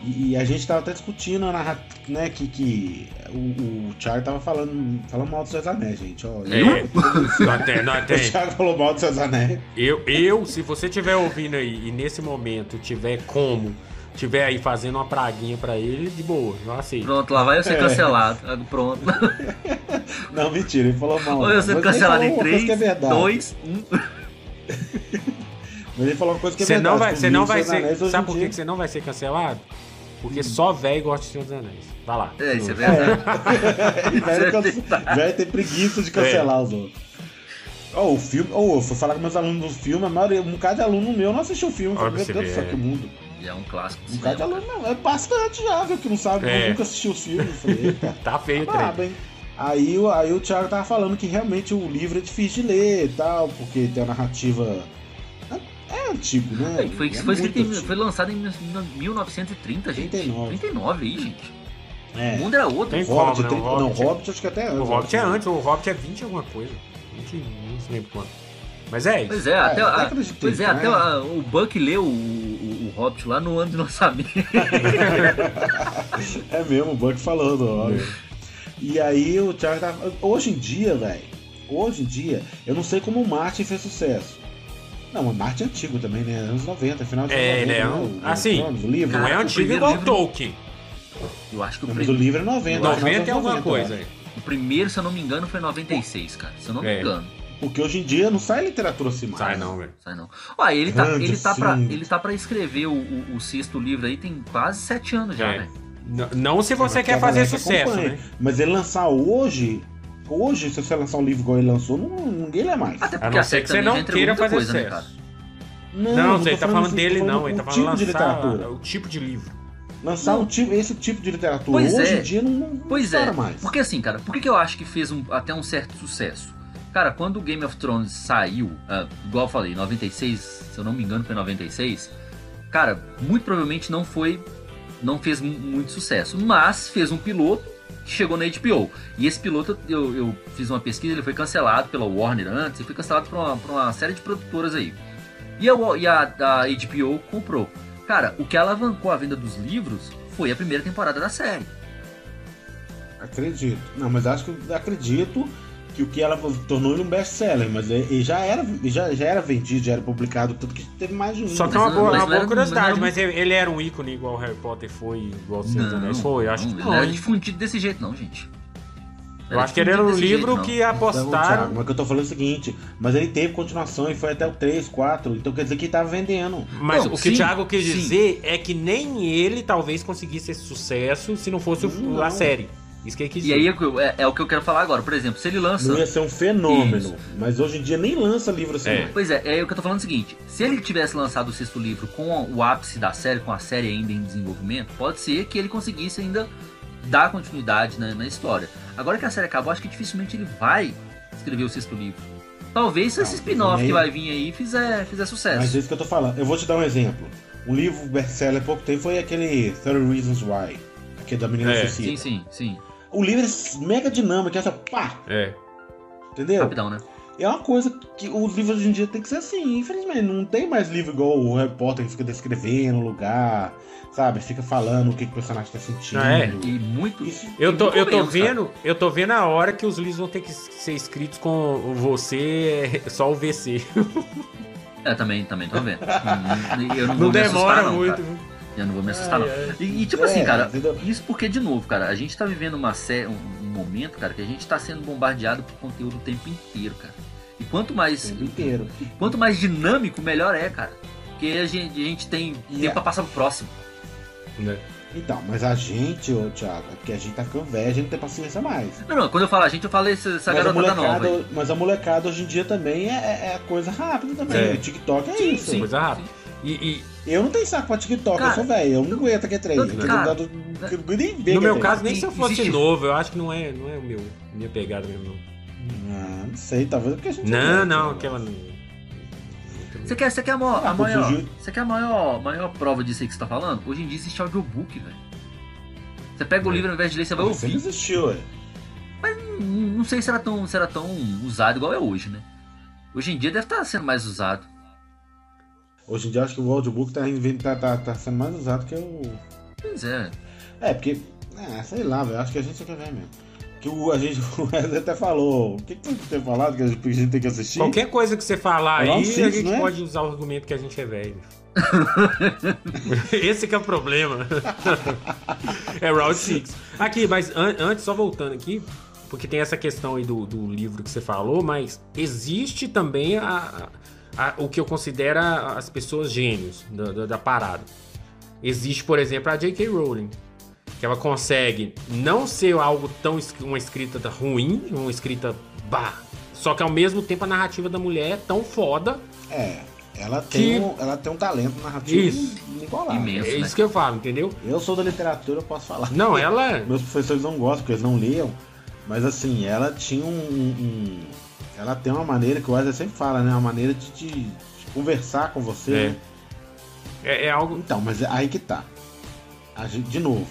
[SPEAKER 2] E, e a gente tava até discutindo a narrativa, né? Que, que o, o Thiago tava falando, falando mal dos seus anéis, gente. Ó,
[SPEAKER 1] É, não tem, não
[SPEAKER 2] O
[SPEAKER 1] tem.
[SPEAKER 2] Thiago falou mal dos seus anéis.
[SPEAKER 1] Eu, eu, se você estiver ouvindo aí e nesse momento tiver como, tiver aí fazendo uma praguinha pra ele, de boa, eu aceito.
[SPEAKER 3] Pronto, lá vai eu ser
[SPEAKER 2] É.
[SPEAKER 3] cancelado. Pronto.
[SPEAKER 2] Não, mentira, ele falou mal.
[SPEAKER 3] Ou eu ser cancelado em
[SPEAKER 2] uma coisa
[SPEAKER 3] 3,
[SPEAKER 2] que é verdade.
[SPEAKER 3] 2, 1.
[SPEAKER 2] Mas ele falou uma coisa que é
[SPEAKER 1] Você
[SPEAKER 2] verdade.
[SPEAKER 1] não vai, você não vai ser. Sabe por que você não vai ser cancelado? Porque só velho gosta de Senhor dos Anéis. Vai lá.
[SPEAKER 3] É, isso é verdade.
[SPEAKER 2] E velho,
[SPEAKER 3] Isso é
[SPEAKER 2] can- velho tem preguiça de cancelar os outros. Ó, o filme. Ô, eu fui falar com meus alunos do filme, a maioria, um bocado de aluno meu não assistiu o filme. Falei, meu Deus do céu, que mundo.
[SPEAKER 3] E é um clássico. do
[SPEAKER 2] Um aluno não, é bastante já, viu, que não sabe,
[SPEAKER 1] É.
[SPEAKER 2] nunca assistiu os filmes. Falei,
[SPEAKER 1] Tá feio o
[SPEAKER 2] tá brabo, hein? Aí, o- aí o Thiago tava falando que realmente o livro é difícil de ler e tal, porque tem a narrativa. É antigo, né?
[SPEAKER 3] É, Foi,
[SPEAKER 2] É
[SPEAKER 3] foi, escrito foi lançado em 1930, gente.
[SPEAKER 2] 39.
[SPEAKER 3] 39 aí, gente. O
[SPEAKER 2] É.
[SPEAKER 3] mundo era outro.
[SPEAKER 1] Tem
[SPEAKER 2] Hobbit,
[SPEAKER 1] como, né?
[SPEAKER 2] tem-
[SPEAKER 1] O
[SPEAKER 2] Não,
[SPEAKER 1] Hobbit-
[SPEAKER 2] Hobbit acho que até antes.
[SPEAKER 1] O Hobbit é
[SPEAKER 2] que-
[SPEAKER 1] antes, o Hobbit é 20 alguma coisa. 20, não se lembro quanto. Mas é isso.
[SPEAKER 3] Pois é, até, a-
[SPEAKER 2] década de
[SPEAKER 3] pois é,
[SPEAKER 2] 30,
[SPEAKER 3] até
[SPEAKER 2] né?
[SPEAKER 3] a- o Buck leu o, o, o Hobbit lá no ano de lançamento.
[SPEAKER 2] É mesmo, o Buck falando, ó. E aí o Thiago tava. Hoje em dia, velho. Hoje em dia, eu não sei como o Martin fez sucesso. Não, o Martin é antigo também, né? Anos 90, final anos
[SPEAKER 1] É,
[SPEAKER 2] 90,
[SPEAKER 1] ele é
[SPEAKER 2] né?
[SPEAKER 1] um- assim,
[SPEAKER 2] o livro.
[SPEAKER 1] Não é
[SPEAKER 3] o
[SPEAKER 1] antigo
[SPEAKER 3] primeiro
[SPEAKER 1] igual
[SPEAKER 3] livro-
[SPEAKER 1] Tolkien.
[SPEAKER 3] Eu acho que o,
[SPEAKER 2] o
[SPEAKER 3] prim-
[SPEAKER 2] livro é 90.
[SPEAKER 3] Eu
[SPEAKER 2] final dos
[SPEAKER 1] 90 é
[SPEAKER 2] anos
[SPEAKER 1] alguma
[SPEAKER 2] 90,
[SPEAKER 1] coisa
[SPEAKER 2] né?
[SPEAKER 1] aí.
[SPEAKER 3] o primeiro, se eu não me engano, foi em 96, cara. Se eu não me
[SPEAKER 1] É.
[SPEAKER 2] Porque hoje em dia não sai literatura assim mais.
[SPEAKER 1] Sai não, velho.
[SPEAKER 3] Sai não. Ó, ele tá, ele tá, pra, ele tá pra escrever o, o, o sexto livro aí, tem quase sete anos já,
[SPEAKER 1] É.
[SPEAKER 3] né?
[SPEAKER 1] Não, não se você quer fazer sucesso, né?
[SPEAKER 2] Mas ele lançar hoje. Hoje, se você lançar um livro igual ele lançou, não, ninguém lê mais.
[SPEAKER 3] Até
[SPEAKER 1] A
[SPEAKER 3] porque
[SPEAKER 1] não
[SPEAKER 3] a
[SPEAKER 1] ser
[SPEAKER 3] série
[SPEAKER 1] que você não queira fazer
[SPEAKER 3] coisa, né,
[SPEAKER 1] sucesso.
[SPEAKER 3] cara?
[SPEAKER 1] Não,
[SPEAKER 2] tô
[SPEAKER 1] você tá falando
[SPEAKER 2] assim,
[SPEAKER 1] dele, não. Ele tá falando
[SPEAKER 2] tipo de
[SPEAKER 1] lançar
[SPEAKER 2] literatura.
[SPEAKER 1] o tipo de livro.
[SPEAKER 2] Lançar
[SPEAKER 3] Não.
[SPEAKER 2] um tipo, esse tipo de literatura.
[SPEAKER 3] Pois
[SPEAKER 2] hoje
[SPEAKER 3] é.
[SPEAKER 2] em dia não, não
[SPEAKER 3] Pois é,
[SPEAKER 2] mais.
[SPEAKER 3] porque assim, cara, por que, que eu acho que fez um- até um certo sucesso? Cara, quando o Game of Thrones saiu, ah, igual eu falei, 96, se eu não me engano foi 96, cara, muito provavelmente não foi, não fez mu- muito sucesso, mas fez um piloto que chegou na HBO. E esse piloto, eu, eu fiz uma pesquisa, ele foi cancelado pela Warner antes, e foi cancelado por uma, por uma série de produtoras aí. E a, e a, a HBO comprou. Cara, o que alavancou a venda dos livros foi a primeira temporada da série.
[SPEAKER 2] Acredito. Não, mas acho que acredito que o que ela tornou ele um best-seller, mas ele ele já era, já, já era vendido, já era publicado, tudo que teve mais de um.
[SPEAKER 1] Só que é uma
[SPEAKER 3] Mas
[SPEAKER 1] boa,
[SPEAKER 3] não- mas
[SPEAKER 1] uma
[SPEAKER 3] não era-
[SPEAKER 1] boa curiosidade,
[SPEAKER 3] mas
[SPEAKER 1] mas
[SPEAKER 3] não
[SPEAKER 1] ele, era um ícone igual o Harry Potter foi, igual o Senhor Anéis foi? Acho que
[SPEAKER 3] não,
[SPEAKER 1] não.
[SPEAKER 3] ele era
[SPEAKER 1] hein?
[SPEAKER 3] difundido desse jeito, não, gente.
[SPEAKER 1] Eu acho que ele era um livro
[SPEAKER 3] jeito,
[SPEAKER 1] que
[SPEAKER 2] Então, Thiago,
[SPEAKER 1] apostaram.
[SPEAKER 2] mas o que eu tô falando é o seguinte, mas ele teve continuação e foi até o 3, 4, então quer dizer que ele tava vendendo.
[SPEAKER 1] Mas
[SPEAKER 3] Não,
[SPEAKER 1] o que
[SPEAKER 3] sim,
[SPEAKER 1] o Thiago quis
[SPEAKER 3] sim.
[SPEAKER 1] dizer é que nem ele talvez conseguisse esse sucesso se não fosse o-
[SPEAKER 2] Não.
[SPEAKER 1] a série. Isso que ele quis
[SPEAKER 3] E aí é, o que eu- é- é o que eu quero falar agora. Por exemplo, se ele lança.
[SPEAKER 2] Não ia ser um fenômeno,
[SPEAKER 3] Isso.
[SPEAKER 2] mas hoje em dia nem lança livro assim.
[SPEAKER 1] É.
[SPEAKER 3] Pois é, é o que eu tô falando o seguinte: se ele tivesse lançado o sexto livro com o ápice da série, com a série ainda em desenvolvimento, pode ser que ele conseguisse ainda dar continuidade na, na história. Agora que a série acabou, acho que dificilmente ele vai escrever o sexto livro. Talvez se esse spin-off
[SPEAKER 2] também-
[SPEAKER 3] que vai vir aí fizer, fizer sucesso.
[SPEAKER 2] Mas é isso que eu tô falando. Eu vou te dar um exemplo. Um livro best-seller há pouco tempo foi aquele 30 Reasons Why, que é da menina
[SPEAKER 1] É,
[SPEAKER 2] suicida.
[SPEAKER 3] Sim, sim, sim.
[SPEAKER 2] O livro é mega dinâmico, essa pá,
[SPEAKER 1] É.
[SPEAKER 2] entendeu?
[SPEAKER 3] Rapidão, né?
[SPEAKER 2] É uma coisa que os livros hoje em dia tem que ser assim, infelizmente. Não tem mais livro igual o Harry Potter que fica descrevendo o lugar, sabe? Fica falando o que, que o personagem tá sentindo.
[SPEAKER 1] Ah, é?
[SPEAKER 3] E muito.
[SPEAKER 2] Isso,
[SPEAKER 1] Eu tô, eu tô
[SPEAKER 3] menos, cara.
[SPEAKER 1] vendo, eu tô vendo a hora que os livros vão ter que ser escritos com você, é, só o VC.
[SPEAKER 3] É, também, também tô vendo. Eu não,
[SPEAKER 1] Não demora
[SPEAKER 3] assustar, não,
[SPEAKER 1] muito.
[SPEAKER 3] cara. Eu não vou me assustar,
[SPEAKER 1] Ai,
[SPEAKER 3] não.
[SPEAKER 1] ai.
[SPEAKER 3] E, e, tipo
[SPEAKER 2] É,
[SPEAKER 3] assim, cara, isso porque, de novo, cara, a gente tá vivendo uma sé- um, um momento, cara, que a gente tá sendo bombardeado por conteúdo o tempo inteiro, cara. E quanto mais,
[SPEAKER 2] o tempo inteiro.
[SPEAKER 3] quanto mais dinâmico, melhor é, cara. Porque a gente, a gente tem
[SPEAKER 2] E
[SPEAKER 3] tempo
[SPEAKER 2] a-
[SPEAKER 3] pra passar pro próximo.
[SPEAKER 1] né?
[SPEAKER 2] Então, mas a gente, ô Thiago, é porque a gente tá ficando velho, a gente não tem paciência mais.
[SPEAKER 3] Não, não, quando eu falo a gente, eu falei essa, essa garotada nova. aí.
[SPEAKER 2] mas a molecada hoje em dia também é, é- é coisa rápida também.
[SPEAKER 1] É.
[SPEAKER 2] O TikTok é
[SPEAKER 3] Sim,
[SPEAKER 2] isso.
[SPEAKER 3] sim.
[SPEAKER 1] Coisa rápida. E, e
[SPEAKER 2] Eu não tenho saco pra TikTok,
[SPEAKER 3] Cara,
[SPEAKER 2] eu sou velho, eu não aguento nem ver
[SPEAKER 1] no meu caso, nem se eu fosse
[SPEAKER 3] Existe-
[SPEAKER 1] novo, eu acho que não é, não é o meu, minha pegada mesmo, não.
[SPEAKER 2] Ah, não sei, talvez é porque a gente.
[SPEAKER 1] Não,
[SPEAKER 2] é
[SPEAKER 1] não, aquela.
[SPEAKER 3] Você quer, você quer a maior, a
[SPEAKER 2] Ah,
[SPEAKER 3] maior,
[SPEAKER 2] surgiu-
[SPEAKER 3] você quer a maior, maior prova disso aí que você tá falando? Hoje em dia existe audiobook, velho. Você pega o livro ao invés de ler, você vai
[SPEAKER 2] Mas Sempre
[SPEAKER 3] ouvir.
[SPEAKER 2] existiu, ué.
[SPEAKER 3] Não não sei se era, tão, se era tão usado igual é hoje, né? Hoje em dia deve estar sendo mais usado.
[SPEAKER 2] Hoje em dia acho que o audiobook tá, tá, tá, tá sendo mais usado que o.
[SPEAKER 3] Pois é.
[SPEAKER 2] É, porque. É, sei lá, velho. Acho que a gente quer ver mesmo. Que o, a gente, o Wesley até falou. O que, que você tem falado que a gente, que a gente tem que assistir?
[SPEAKER 1] Qualquer coisa que você falar aí,
[SPEAKER 2] six,
[SPEAKER 1] a gente
[SPEAKER 2] não é?
[SPEAKER 1] pode usar o argumento que a gente é velho. Esse que é o problema. é Round 6. Aqui, mas an- antes, só voltando aqui, porque tem essa questão aí do, do livro que você falou, mas existe também a, a- o que eu considero as pessoas gênios da, da- da parada. Existe, por exemplo, a J.K. Rowling. Que ela consegue não ser algo tão uma escrita ruim, uma escrita bah, só que ao mesmo tempo a narrativa da mulher é tão foda.
[SPEAKER 2] É. Ela
[SPEAKER 1] Que-
[SPEAKER 2] tem, um, ela tem um talento narrativo
[SPEAKER 1] Isso.
[SPEAKER 2] inigualável.
[SPEAKER 3] Imenso.
[SPEAKER 1] É
[SPEAKER 3] né?
[SPEAKER 1] isso que eu falo, entendeu?
[SPEAKER 2] Eu sou da literatura, eu posso falar.
[SPEAKER 1] Não, ela.
[SPEAKER 2] Meus professores não gostam, porque eles não liam. Mas assim, ela tinha um. um- ela tem uma maneira que o Wesley sempre fala, né? Uma maneira de, de- de conversar com você.
[SPEAKER 1] É.
[SPEAKER 2] né?
[SPEAKER 1] É, é algo.
[SPEAKER 2] Então, mas é aí que tá. A gente- de novo,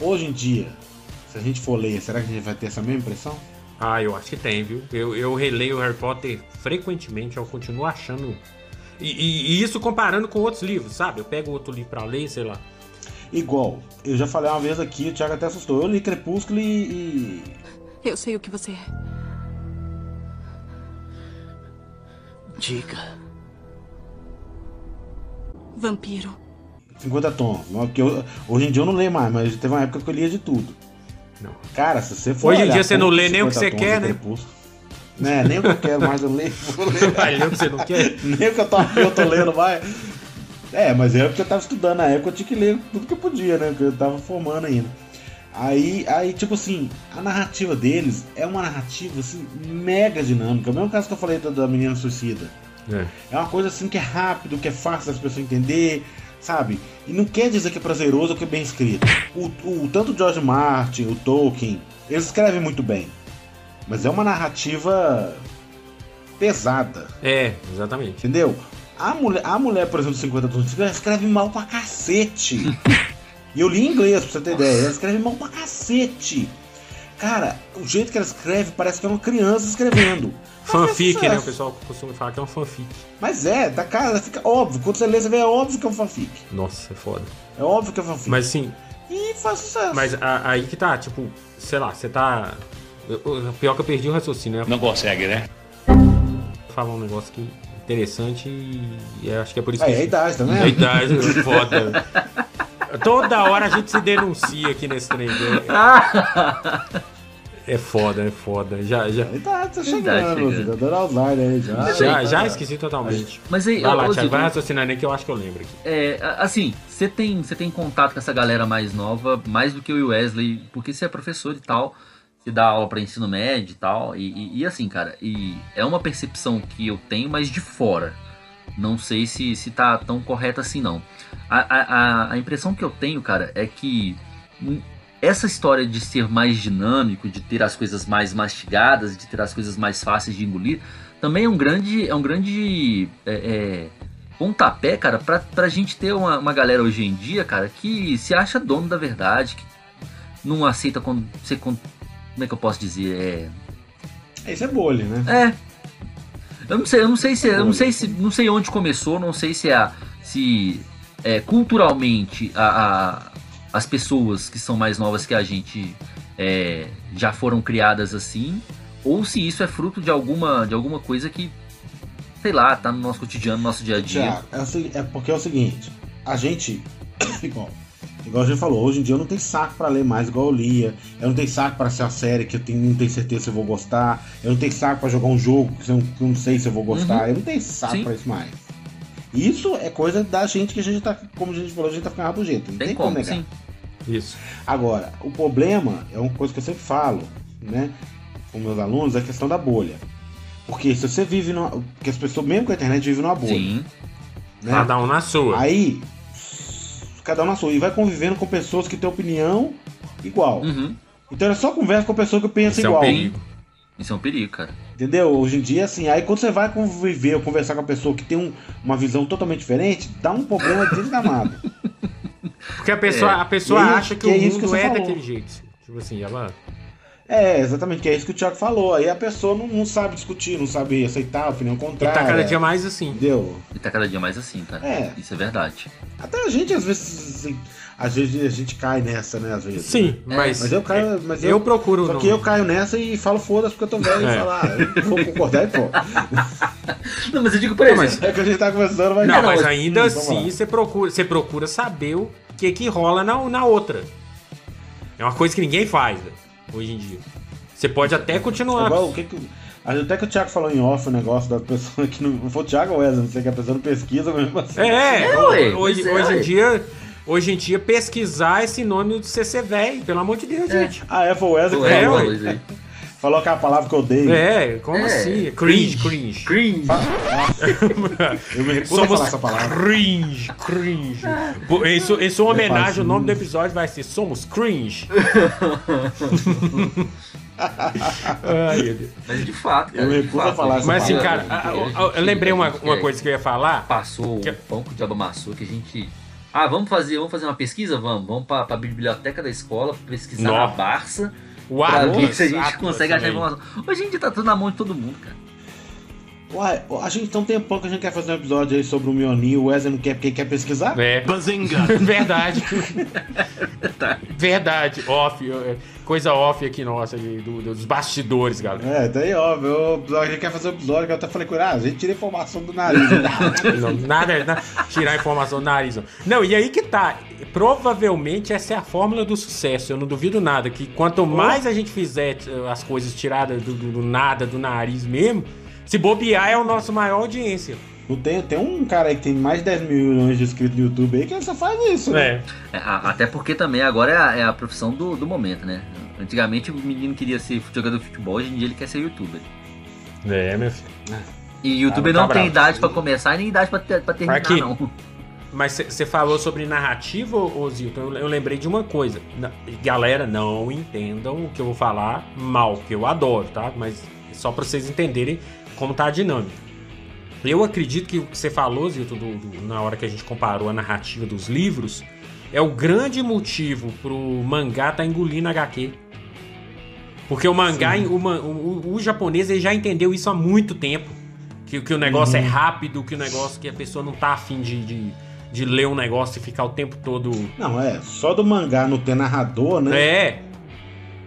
[SPEAKER 2] hoje em dia, se a gente for ler, será que a gente vai ter essa mesma impressão?
[SPEAKER 1] Ah, eu acho que tem, viu? Eu, eu releio Harry Potter frequentemente, eu continuo achando. E, e- e isso comparando com outros livros, sabe? Eu pego outro livro pra ler, sei lá.
[SPEAKER 2] Igual, eu já falei uma vez aqui, o Thiago até assustou. Eu li Crepúsculo e. e-
[SPEAKER 5] Eu sei o que você é.
[SPEAKER 6] Diga.
[SPEAKER 5] Vampiro.
[SPEAKER 2] 50 tons. Não, porque eu- hoje em dia eu não leio mais, mas teve uma época que eu lia de tudo.
[SPEAKER 1] Não.
[SPEAKER 2] Cara, se você for.
[SPEAKER 1] Hoje em
[SPEAKER 2] olhar
[SPEAKER 1] dia você não lê nem o que
[SPEAKER 2] 50
[SPEAKER 1] você quer, né?
[SPEAKER 2] Né, nem o que eu quero mais eu leio. vou ler.
[SPEAKER 1] Vai ler o que você não quer.
[SPEAKER 2] Nem o que eu tô, eu tô lendo mais. É, mas é porque eu tava estudando na época, eu tinha que ler tudo que eu podia, né? Porque eu tava formando ainda. Aí, aí, tipo assim, a narrativa deles é uma narrativa assim, mega dinâmica. O mesmo caso que eu falei da, da menina suicida.
[SPEAKER 1] É.
[SPEAKER 2] É uma coisa assim que é rápido, que é fácil das pessoas entender, sabe? E não quer dizer que é prazeroso ou que é bem escrito. O, o, tanto o George Martin, o Tolkien, eles escrevem muito bem. Mas é uma narrativa pesada,
[SPEAKER 1] É, exatamente.
[SPEAKER 2] entendeu? A mulher, a mulher por exemplo, de 50 tons de cinza, ela escreve mal pra cacete. e eu li em inglês, pra você ter ideia. Ela escreve mal pra cacete. Cara, o jeito que ela escreve parece que é uma criança escrevendo.
[SPEAKER 1] Fanfic, né? O pessoal costuma falar que é um fanfic.
[SPEAKER 2] Mas é, tá cara, fica óbvio. Quando você lê, você vê, é óbvio que é um fanfic.
[SPEAKER 1] Nossa, é foda.
[SPEAKER 2] É óbvio que é fanfic.
[SPEAKER 1] Mas assim,
[SPEAKER 2] E faz sucesso.
[SPEAKER 1] mas a- aí que tá, tipo, sei lá, você tá. eu- eu- Pior que eu perdi o raciocínio, né?
[SPEAKER 4] Não consegue, né?
[SPEAKER 1] Falar um negócio que interessante e, e acho que é por isso
[SPEAKER 2] É,
[SPEAKER 1] que.
[SPEAKER 2] é a idade, tá
[SPEAKER 1] A
[SPEAKER 2] vendo?
[SPEAKER 1] idade, foda. Toda hora a gente se denuncia aqui nesse trem. né? É foda, é foda. Já, já,
[SPEAKER 2] idade tá
[SPEAKER 3] Idade
[SPEAKER 2] chegando, tá aí já.
[SPEAKER 1] já, já esqueci totalmente.
[SPEAKER 3] Mas aí,
[SPEAKER 1] Vai lá, Thiago, vai raciocinando aí que eu acho que eu lembro aqui.
[SPEAKER 3] É, assim, você tem, você tem contato com essa galera mais nova, mais do que o Wesley, porque você é professor e tal, você dá aula para ensino médio e tal, e, e- e assim, cara, e é uma percepção que eu tenho, mas de fora. Não sei se, se tá tão correta assim, não. A, a, a- impressão que eu tenho, cara, é que essa história de ser mais dinâmico, de ter as coisas mais mastigadas, de ter as coisas mais fáceis de engolir, também é um grande, é um grande é, é, pontapé, cara, pra, pra gente ter uma, uma galera hoje em dia, cara, que se acha dono da verdade, que não aceita quando você. Como é que eu posso dizer? É.
[SPEAKER 2] Isso é bolha, né?
[SPEAKER 3] É. Eu não sei, eu não sei se, eu não sei se, não sei onde começou, não sei se é a, se é, culturalmente a, a- as pessoas que são mais novas que a gente é, já foram criadas assim, ou se isso é fruto de alguma, de alguma coisa que, sei lá, tá no nosso cotidiano, no nosso dia a dia.
[SPEAKER 2] É, é porque é o seguinte, a gente, igual, igual a gente falou, hoje em dia eu não tenho saco pra ler mais igual eu lia, eu não tenho saco pra ser uma série que eu tenho, não tenho certeza se eu vou gostar, eu não tenho saco pra jogar um jogo que eu não, que eu não sei se eu vou gostar, eu não tenho saco pra isso mais. Isso é coisa da gente que a gente tá, como a gente falou, a gente tá ficando rabugento. Não
[SPEAKER 3] Tem,
[SPEAKER 2] tem, como
[SPEAKER 3] como,
[SPEAKER 2] negar.
[SPEAKER 3] sim.
[SPEAKER 1] Isso.
[SPEAKER 2] Agora, o problema é uma coisa que eu sempre falo, né, com meus alunos, é a questão da bolha. Porque se você vive numa. Porque as pessoas, mesmo com a internet, vivem numa bolha.
[SPEAKER 3] Sim.
[SPEAKER 2] Né?
[SPEAKER 1] Cada um na sua.
[SPEAKER 2] Aí, cada um na sua. E vai convivendo com pessoas que têm opinião igual.
[SPEAKER 3] Uhum.
[SPEAKER 2] Então é só conversa com pessoa que pensa
[SPEAKER 1] Isso é um
[SPEAKER 2] igual.
[SPEAKER 1] perigo.
[SPEAKER 3] Isso é um perigo, cara.
[SPEAKER 2] Entendeu? Hoje em dia, assim, aí quando você vai conviver ou conversar com a pessoa que tem um- uma visão totalmente diferente, dá um problema desgramado.
[SPEAKER 1] Porque a pessoa,
[SPEAKER 3] É.
[SPEAKER 1] a pessoa
[SPEAKER 2] E aí,
[SPEAKER 1] acha que,
[SPEAKER 2] que é
[SPEAKER 1] o
[SPEAKER 2] isso que
[SPEAKER 1] mundo
[SPEAKER 2] você
[SPEAKER 1] é
[SPEAKER 2] falou.
[SPEAKER 1] daquele jeito. Tipo assim, ela.
[SPEAKER 2] é, exatamente, que é isso que o Thiago falou. Aí a pessoa não, não sabe discutir, não sabe aceitar a opinião
[SPEAKER 1] E
[SPEAKER 2] contrária.
[SPEAKER 1] tá cada dia mais assim.
[SPEAKER 2] Entendeu?
[SPEAKER 3] E tá cada dia mais assim, cara.
[SPEAKER 2] É.
[SPEAKER 3] Isso é verdade.
[SPEAKER 2] Até a gente, às vezes, assim, às vezes a gente cai nessa, né? Às vezes.
[SPEAKER 1] Sim,
[SPEAKER 2] né?
[SPEAKER 1] mas,
[SPEAKER 2] Mas eu caio. Mas eu,
[SPEAKER 1] eu procuro.
[SPEAKER 2] Só
[SPEAKER 1] não-
[SPEAKER 2] que eu caio nessa e falo foda-se porque eu tô velho
[SPEAKER 1] É.
[SPEAKER 2] e falar, ah, eu vou concordar e pô.
[SPEAKER 3] Não, mas eu digo exemplo.
[SPEAKER 1] mas-
[SPEAKER 2] É que a gente tá conversando, vai
[SPEAKER 1] Não,
[SPEAKER 2] Não,
[SPEAKER 1] mas
[SPEAKER 2] mas-
[SPEAKER 1] ainda
[SPEAKER 2] Hum,
[SPEAKER 1] assim você procura, você procura saber o que que rola na, na outra. É uma coisa que ninguém faz né, hoje em dia. Você pode até
[SPEAKER 2] É
[SPEAKER 1] continuar.
[SPEAKER 2] igual, o que que, até que o Thiago falou em off o negócio da pessoa que não. Não foi o Thiago ou Wesley, não sei que a pessoa não pesquisa mesmo assim.
[SPEAKER 1] É,
[SPEAKER 3] É, ué,
[SPEAKER 1] hoje,
[SPEAKER 3] é,
[SPEAKER 1] hoje em dia. Hoje em dia, pesquisar é sinônimo de CC velho, pelo amor de Deus, gente.
[SPEAKER 2] Ah, é, foi o Wesley que
[SPEAKER 3] É,
[SPEAKER 1] É,
[SPEAKER 2] falou. Falou aquela palavra que eu odeio.
[SPEAKER 1] É, como
[SPEAKER 3] É,
[SPEAKER 1] assim? Cringe, cringe.
[SPEAKER 3] Cringe.
[SPEAKER 2] Eu me recuso a
[SPEAKER 1] Somos
[SPEAKER 2] falar essa palavra.
[SPEAKER 1] cringe, cringe. Pô, Isso, isso é uma homenagem, o nome do episódio vai ser Somos Cringe. Ai.
[SPEAKER 3] Mas de fato, cara.
[SPEAKER 2] Eu me
[SPEAKER 3] de
[SPEAKER 2] recuso a falar essa
[SPEAKER 1] Mas assim, cara, a- a- a- eu lembrei uma, uma coisa que eu ia falar.
[SPEAKER 3] Passou
[SPEAKER 1] Que-
[SPEAKER 3] o pão que o diabo amassou que a gente. Ah, vamos fazer, vamos fazer uma pesquisa? Vamos. Vamos pra, pra biblioteca da escola pesquisar
[SPEAKER 1] Nó.
[SPEAKER 3] na Barça.
[SPEAKER 1] O
[SPEAKER 3] Pra ver se a gente consegue achar informação. Hoje em dia tá tudo na mão de todo mundo, cara.
[SPEAKER 2] Uai, a gente tem um tempão que a gente quer fazer um episódio aí sobre o Mioni, o Wesley não quer porque quer pesquisar?
[SPEAKER 1] É.
[SPEAKER 6] Bazinga!
[SPEAKER 1] Verdade. Verdade. Off. é, Coisa off aqui nossa, aí, do- dos bastidores, galera.
[SPEAKER 2] É, daí óbvio, a gente quer fazer um episódio que eu até falei com ele, ah, a gente tira informação do nariz.
[SPEAKER 1] Não, nada, nada, tirar a informação do nariz. Não. não, e aí que tá. Provavelmente essa é a fórmula do sucesso. Eu não duvido nada. Que quanto mais a gente fizer eh, as coisas tiradas do, do- do nada, do nariz mesmo, se bobear é o nosso maior audiência.
[SPEAKER 2] Tem, tem um cara aí que tem mais de 10 milhões de inscritos no YouTube aí que só faz isso, né?
[SPEAKER 3] É, a- até porque também agora é a, é a profissão do, do momento, né? Antigamente o menino queria ser jogador de futebol, hoje em dia ele quer ser youtuber.
[SPEAKER 1] É, meu filho.
[SPEAKER 3] E youtuber
[SPEAKER 1] tá
[SPEAKER 3] não tem
[SPEAKER 1] bravo.
[SPEAKER 3] idade pra começar e nem idade pra, ter- pra terminar,
[SPEAKER 1] Aqui.
[SPEAKER 3] não.
[SPEAKER 1] Mas você falou sobre narrativa, ô Zilton. Eu, eu lembrei de uma coisa. Na- galera, não entendam o que eu vou falar mal, que eu adoro, tá? Mas só pra vocês entenderem como tá a dinâmica. Eu acredito que o que você falou, Zilton, do- do- na hora que a gente comparou a narrativa dos livros, é o grande motivo pro mangá tá engolindo HQ. Porque o mangá, o, o- o- japonês ele já entendeu isso há muito tempo. Que, que o negócio é rápido, que o negócio que a pessoa não tá afim de, de, de ler um negócio e ficar o tempo todo.
[SPEAKER 2] Não, é, só do mangá não ter narrador, né?
[SPEAKER 1] É.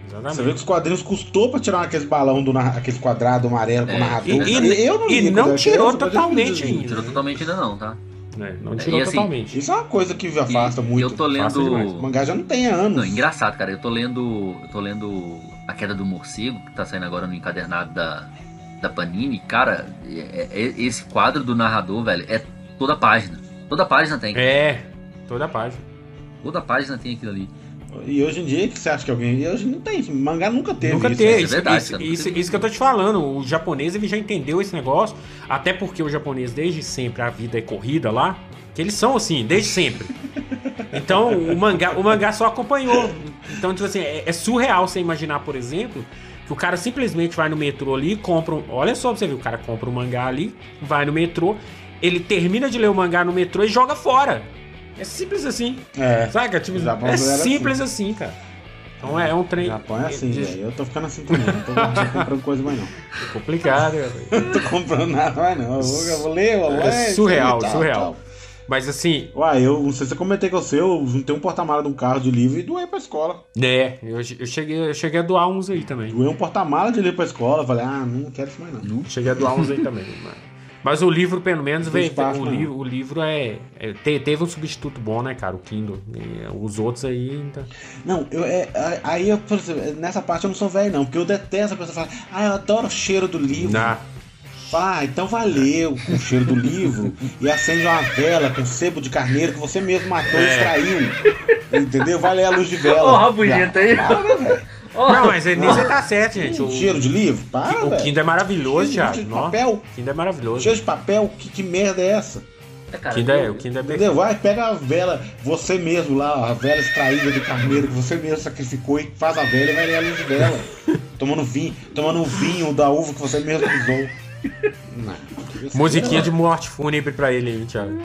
[SPEAKER 2] Você vê que
[SPEAKER 1] Exatamente.
[SPEAKER 2] os quadrinhos custou pra tirar aqueles balão do narra- aqueles quadrados amarelo com
[SPEAKER 3] É,
[SPEAKER 2] narrador.
[SPEAKER 1] E, e-
[SPEAKER 2] eu não
[SPEAKER 1] e não tirou
[SPEAKER 2] criança,
[SPEAKER 1] totalmente ainda.
[SPEAKER 3] Tirou totalmente ainda não, tá?
[SPEAKER 1] É, não tirou
[SPEAKER 3] E assim,
[SPEAKER 1] totalmente.
[SPEAKER 2] Isso é uma coisa que afasta
[SPEAKER 3] E
[SPEAKER 2] muito.
[SPEAKER 3] eu tô
[SPEAKER 1] demais.
[SPEAKER 2] O
[SPEAKER 3] lendo.
[SPEAKER 2] mangá já não tem anos.
[SPEAKER 3] Não, engraçado, cara. Eu tô lendo. Eu tô lendo A Queda do Morcego, que tá saindo agora no encadernado da, da Panini. Cara, é- é- esse quadro do narrador, velho, é toda a página. Toda a página tem.
[SPEAKER 1] É, toda a página.
[SPEAKER 3] Toda a página tem aquilo ali.
[SPEAKER 2] E hoje em dia, o que você acha que alguém. e Hoje não tem. Mangá nunca teve.
[SPEAKER 1] Nunca
[SPEAKER 2] isso.
[SPEAKER 1] teve.
[SPEAKER 3] é
[SPEAKER 1] Isso,
[SPEAKER 3] verdade,
[SPEAKER 1] isso, isso-
[SPEAKER 3] teve.
[SPEAKER 1] isso que eu tô te falando. O japonês ele já entendeu esse negócio. Até porque o japonês, desde sempre, a vida é corrida lá. Que eles são assim, desde sempre. Então o mangá, o mangá só acompanhou. Então, tipo assim, é, é surreal você imaginar, por exemplo, que o cara simplesmente vai no metrô ali, compra um. Olha só pra você ver, o cara compra um mangá ali, vai no metrô, ele termina de ler o mangá no metrô e joga fora. É simples assim.
[SPEAKER 2] É.
[SPEAKER 1] Saca? Tipo, é
[SPEAKER 2] era
[SPEAKER 1] simples assim, cara. Então é, é um trem.
[SPEAKER 2] Japão é assim,
[SPEAKER 1] de-
[SPEAKER 2] velho. Eu tô ficando assim também. Não tô, comprando coisa mais, não.
[SPEAKER 1] complicado, velho.
[SPEAKER 2] Não tô comprando nada mais, não. Eu vou, eu vou ler, eu vou ler.
[SPEAKER 1] É surreal,
[SPEAKER 2] tchau,
[SPEAKER 1] surreal.
[SPEAKER 2] tchau.
[SPEAKER 1] Mas assim,
[SPEAKER 2] Uai, eu não sei se eu comentei com você, eu juntei um porta-mala de um carro de livro e doei pra escola.
[SPEAKER 1] é, eu, eu cheguei, eu cheguei a doar uns aí também.
[SPEAKER 2] Doei um porta-mala de livro pra escola. Falei, ah, não quero isso mais, não.
[SPEAKER 1] Cheguei a doar uns aí também. Mas, mas o livro, pelo menos, veio,
[SPEAKER 2] espaço,
[SPEAKER 1] o, livro, o livro é, é- te- Teve um substituto bom, né, cara? O Kindle. E os outros aí. ainda-
[SPEAKER 2] Não, eu, é, aí eu, por exemplo, nessa parte eu não sou velho, não, porque eu detesto a pessoa falar, ah, eu adoro o cheiro do livro.
[SPEAKER 1] Na,
[SPEAKER 2] Fala, ah, então valeu com o cheiro do livro e acende uma vela com sebo de carneiro que você mesmo matou e
[SPEAKER 1] É.
[SPEAKER 2] extraiu. Entendeu? Valeu a luz de vela.
[SPEAKER 3] Ó, rabugento aí.
[SPEAKER 2] Para,
[SPEAKER 3] Ó,
[SPEAKER 1] Não, mas nisso você tá certo, gente. O,
[SPEAKER 2] Cheiro de livro? Para,
[SPEAKER 1] o. Kindle é maravilhoso,
[SPEAKER 2] Cheiro de
[SPEAKER 1] Thiago.
[SPEAKER 2] Papel?
[SPEAKER 1] O Kindle é maravilhoso.
[SPEAKER 2] Cheiro de papel? Que, que merda é essa?
[SPEAKER 3] é, cara,
[SPEAKER 1] Kindle é,
[SPEAKER 3] eu-
[SPEAKER 1] o Kindle é
[SPEAKER 2] Entendeu?
[SPEAKER 1] perfeito.
[SPEAKER 2] Vai, pega a vela, você mesmo lá, a vela extraída do carneiro que você mesmo sacrificou e faz a vela e vai ler a luz de vela. tomando vinho, tomando o vinho da uva que você mesmo usou. Não.
[SPEAKER 1] Musiquinha de morte fúnebre pra ele aí, Thiago.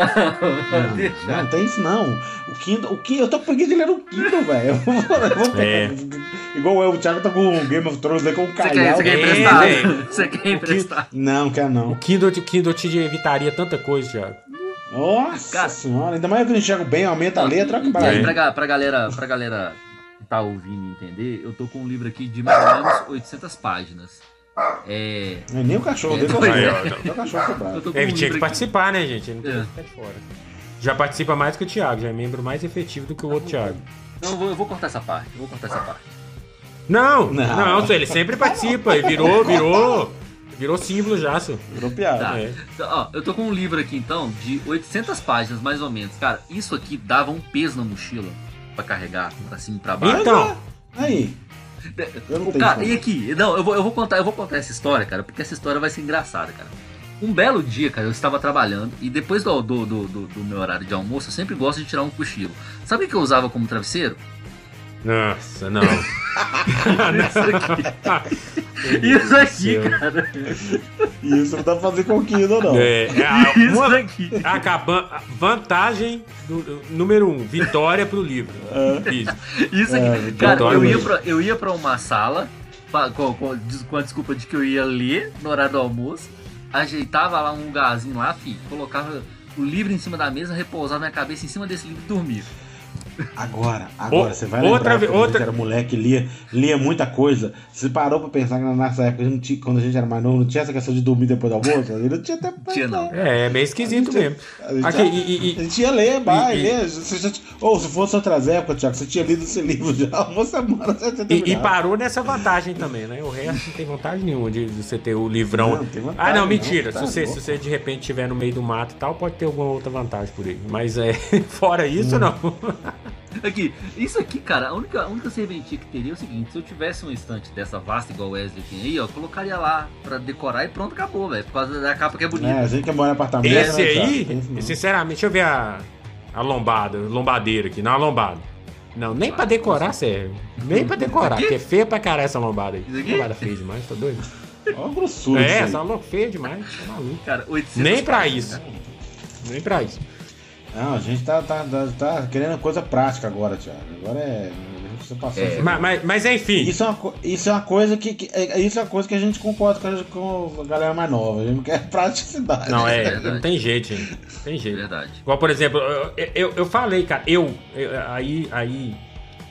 [SPEAKER 2] Não,
[SPEAKER 3] deixa.
[SPEAKER 2] não tem isso não. O Kindle, o Kindle, eu tô com preguiça de ler o Kindle, velho. Eu vou- eu vou pegar-
[SPEAKER 1] É.
[SPEAKER 2] Igual eu, o Thiago tá com o Game of Thrones aí com o
[SPEAKER 3] Você quer,
[SPEAKER 2] calhau.
[SPEAKER 3] você quer
[SPEAKER 1] É,
[SPEAKER 3] emprestar?
[SPEAKER 1] velho.
[SPEAKER 3] Você quer emprestar?
[SPEAKER 2] Não, quer
[SPEAKER 1] O
[SPEAKER 2] não.
[SPEAKER 1] Kindle, o Kindle te evitaria tanta coisa, Thiago.
[SPEAKER 2] Nossa
[SPEAKER 3] Cara.
[SPEAKER 2] senhora, ainda mais que eu enxergo bem, aumenta a letra, olha que
[SPEAKER 3] E aí, pra, pra galera, pra galera que tá ouvindo entender, eu tô com um livro aqui de mais ou menos 800 páginas. É.
[SPEAKER 2] Não é nem o cachorro dele,
[SPEAKER 3] Pois
[SPEAKER 2] eu
[SPEAKER 3] é.
[SPEAKER 2] O cachorro quebrado.
[SPEAKER 3] com
[SPEAKER 1] Ele tinha que participar, né, gente? Ele não podia
[SPEAKER 3] É.
[SPEAKER 1] ficar de fora. Já participa mais que o Thiago, já é membro mais efetivo do que o outro Thiago.
[SPEAKER 3] Não, eu vou, eu vou cortar essa parte. Eu vou cortar essa parte.
[SPEAKER 1] Não,
[SPEAKER 2] Não.
[SPEAKER 1] não, ele sempre participa. Ele virou, virou, virou símbolo já, senhor.
[SPEAKER 2] Virou piada.
[SPEAKER 3] Tá.
[SPEAKER 1] É.
[SPEAKER 3] Então, ó, eu tô com um livro aqui então de 800 páginas mais ou menos. Cara, isso aqui dava um peso na mochila pra carregar pra cima e pra baixo.
[SPEAKER 1] Então,
[SPEAKER 2] Aí. Eu não
[SPEAKER 3] O
[SPEAKER 2] tenho
[SPEAKER 3] cara, e aqui, não, eu vou, eu vou contar, eu vou contar essa história, cara, porque essa história vai ser engraçada, cara. Um belo dia, cara, eu estava trabalhando e depois do, do, do, do- do meu horário de almoço, eu sempre gosto de tirar um cochilo. Sabe o que eu usava como travesseiro?
[SPEAKER 1] Nossa, não.
[SPEAKER 3] Isso aqui, cara.
[SPEAKER 2] Isso não dá pra fazer com o Kindle, não.
[SPEAKER 1] É, é a-
[SPEAKER 3] Isso
[SPEAKER 1] uma
[SPEAKER 3] aqui.
[SPEAKER 1] acaba, vantagem do, número um, vitória pro livro. Isso.
[SPEAKER 3] Isso
[SPEAKER 2] É,
[SPEAKER 3] aqui. cara,
[SPEAKER 1] adoro
[SPEAKER 3] eu ia,
[SPEAKER 1] isso.
[SPEAKER 3] pra, eu ia pra uma sala com, com- com a desculpa de que eu ia ler no horário do almoço, ajeitava lá um lugarzinho lá, filho, colocava o livro em cima da mesa, repousava minha cabeça em cima desse livro e dormia.
[SPEAKER 2] Agora, agora,
[SPEAKER 1] O-
[SPEAKER 2] você vai
[SPEAKER 1] outra
[SPEAKER 2] lembrar
[SPEAKER 1] ve-
[SPEAKER 2] que quando a
[SPEAKER 1] outra-
[SPEAKER 2] gente era moleque, lia, lia muita coisa. Você parou pra pensar que na nossa época, a gente quando a gente era mais novo, não tinha essa questão de dormir depois do almoço? Ele não tinha tempo pra
[SPEAKER 3] Tinha, não.
[SPEAKER 1] É, é meio esquisito mesmo.
[SPEAKER 2] A gente,
[SPEAKER 1] Aqui,
[SPEAKER 2] já-
[SPEAKER 1] e- e-
[SPEAKER 2] a gente ia ler, vai, ler. Ou se fosse outras épocas, Thiago, você tinha lido esse livro já uma semana, você tinha
[SPEAKER 1] E, e parou nessa vantagem também, né? O resto não tem vantagem nenhuma de, você ter o livrão.
[SPEAKER 2] Não, tem vantagem,
[SPEAKER 1] ah, não,
[SPEAKER 2] não,
[SPEAKER 1] mentira.
[SPEAKER 2] tá
[SPEAKER 1] se, você, se você de repente estiver no meio do mato e tal, pode ter alguma outra vantagem por aí. Mas é. Fora isso,
[SPEAKER 2] Hum.
[SPEAKER 1] não.
[SPEAKER 3] Aqui, isso aqui, cara, a única, a única serventia que teria é o seguinte: se eu tivesse um estante dessa vasta igual o Wesley tem aí, ó, eu colocaria lá pra decorar e pronto, acabou, velho. Por causa da capa que é bonita.
[SPEAKER 2] É, a gente que mora em apartamento.
[SPEAKER 1] Esse
[SPEAKER 2] né,
[SPEAKER 1] aí,
[SPEAKER 2] não.
[SPEAKER 1] sinceramente, deixa eu ver a, a lombada, lombadeira aqui. Não, a lombada. Não, nem pra decorar serve. Nem pra decorar, porque é feia pra caralho essa lombada aí.
[SPEAKER 3] Isso aqui?
[SPEAKER 1] Lombada feia demais, tá doido?
[SPEAKER 2] Olha a grossura
[SPEAKER 1] É, essa louca feia demais, tá maluco.
[SPEAKER 3] Cara, 800
[SPEAKER 1] Nem pra isso.
[SPEAKER 3] cara.
[SPEAKER 1] Nem pra isso.
[SPEAKER 2] Não, a gente tá, tá, tá, tá querendo coisa prática agora, Thiago. Agora é. A gente precisa passar.
[SPEAKER 3] É.
[SPEAKER 1] Mas, mas, mas enfim.
[SPEAKER 2] Isso é, uma, isso é uma coisa que, que- é, isso é uma coisa que a gente concorda com a, com a galera mais nova. A gente não quer praticidade.
[SPEAKER 1] Não, é,
[SPEAKER 3] verdade.
[SPEAKER 1] não tem jeito, gente. Tem jeito.
[SPEAKER 3] verdade.
[SPEAKER 1] Igual, por exemplo, eu, eu, eu falei, cara, eu, eu- aí, aí,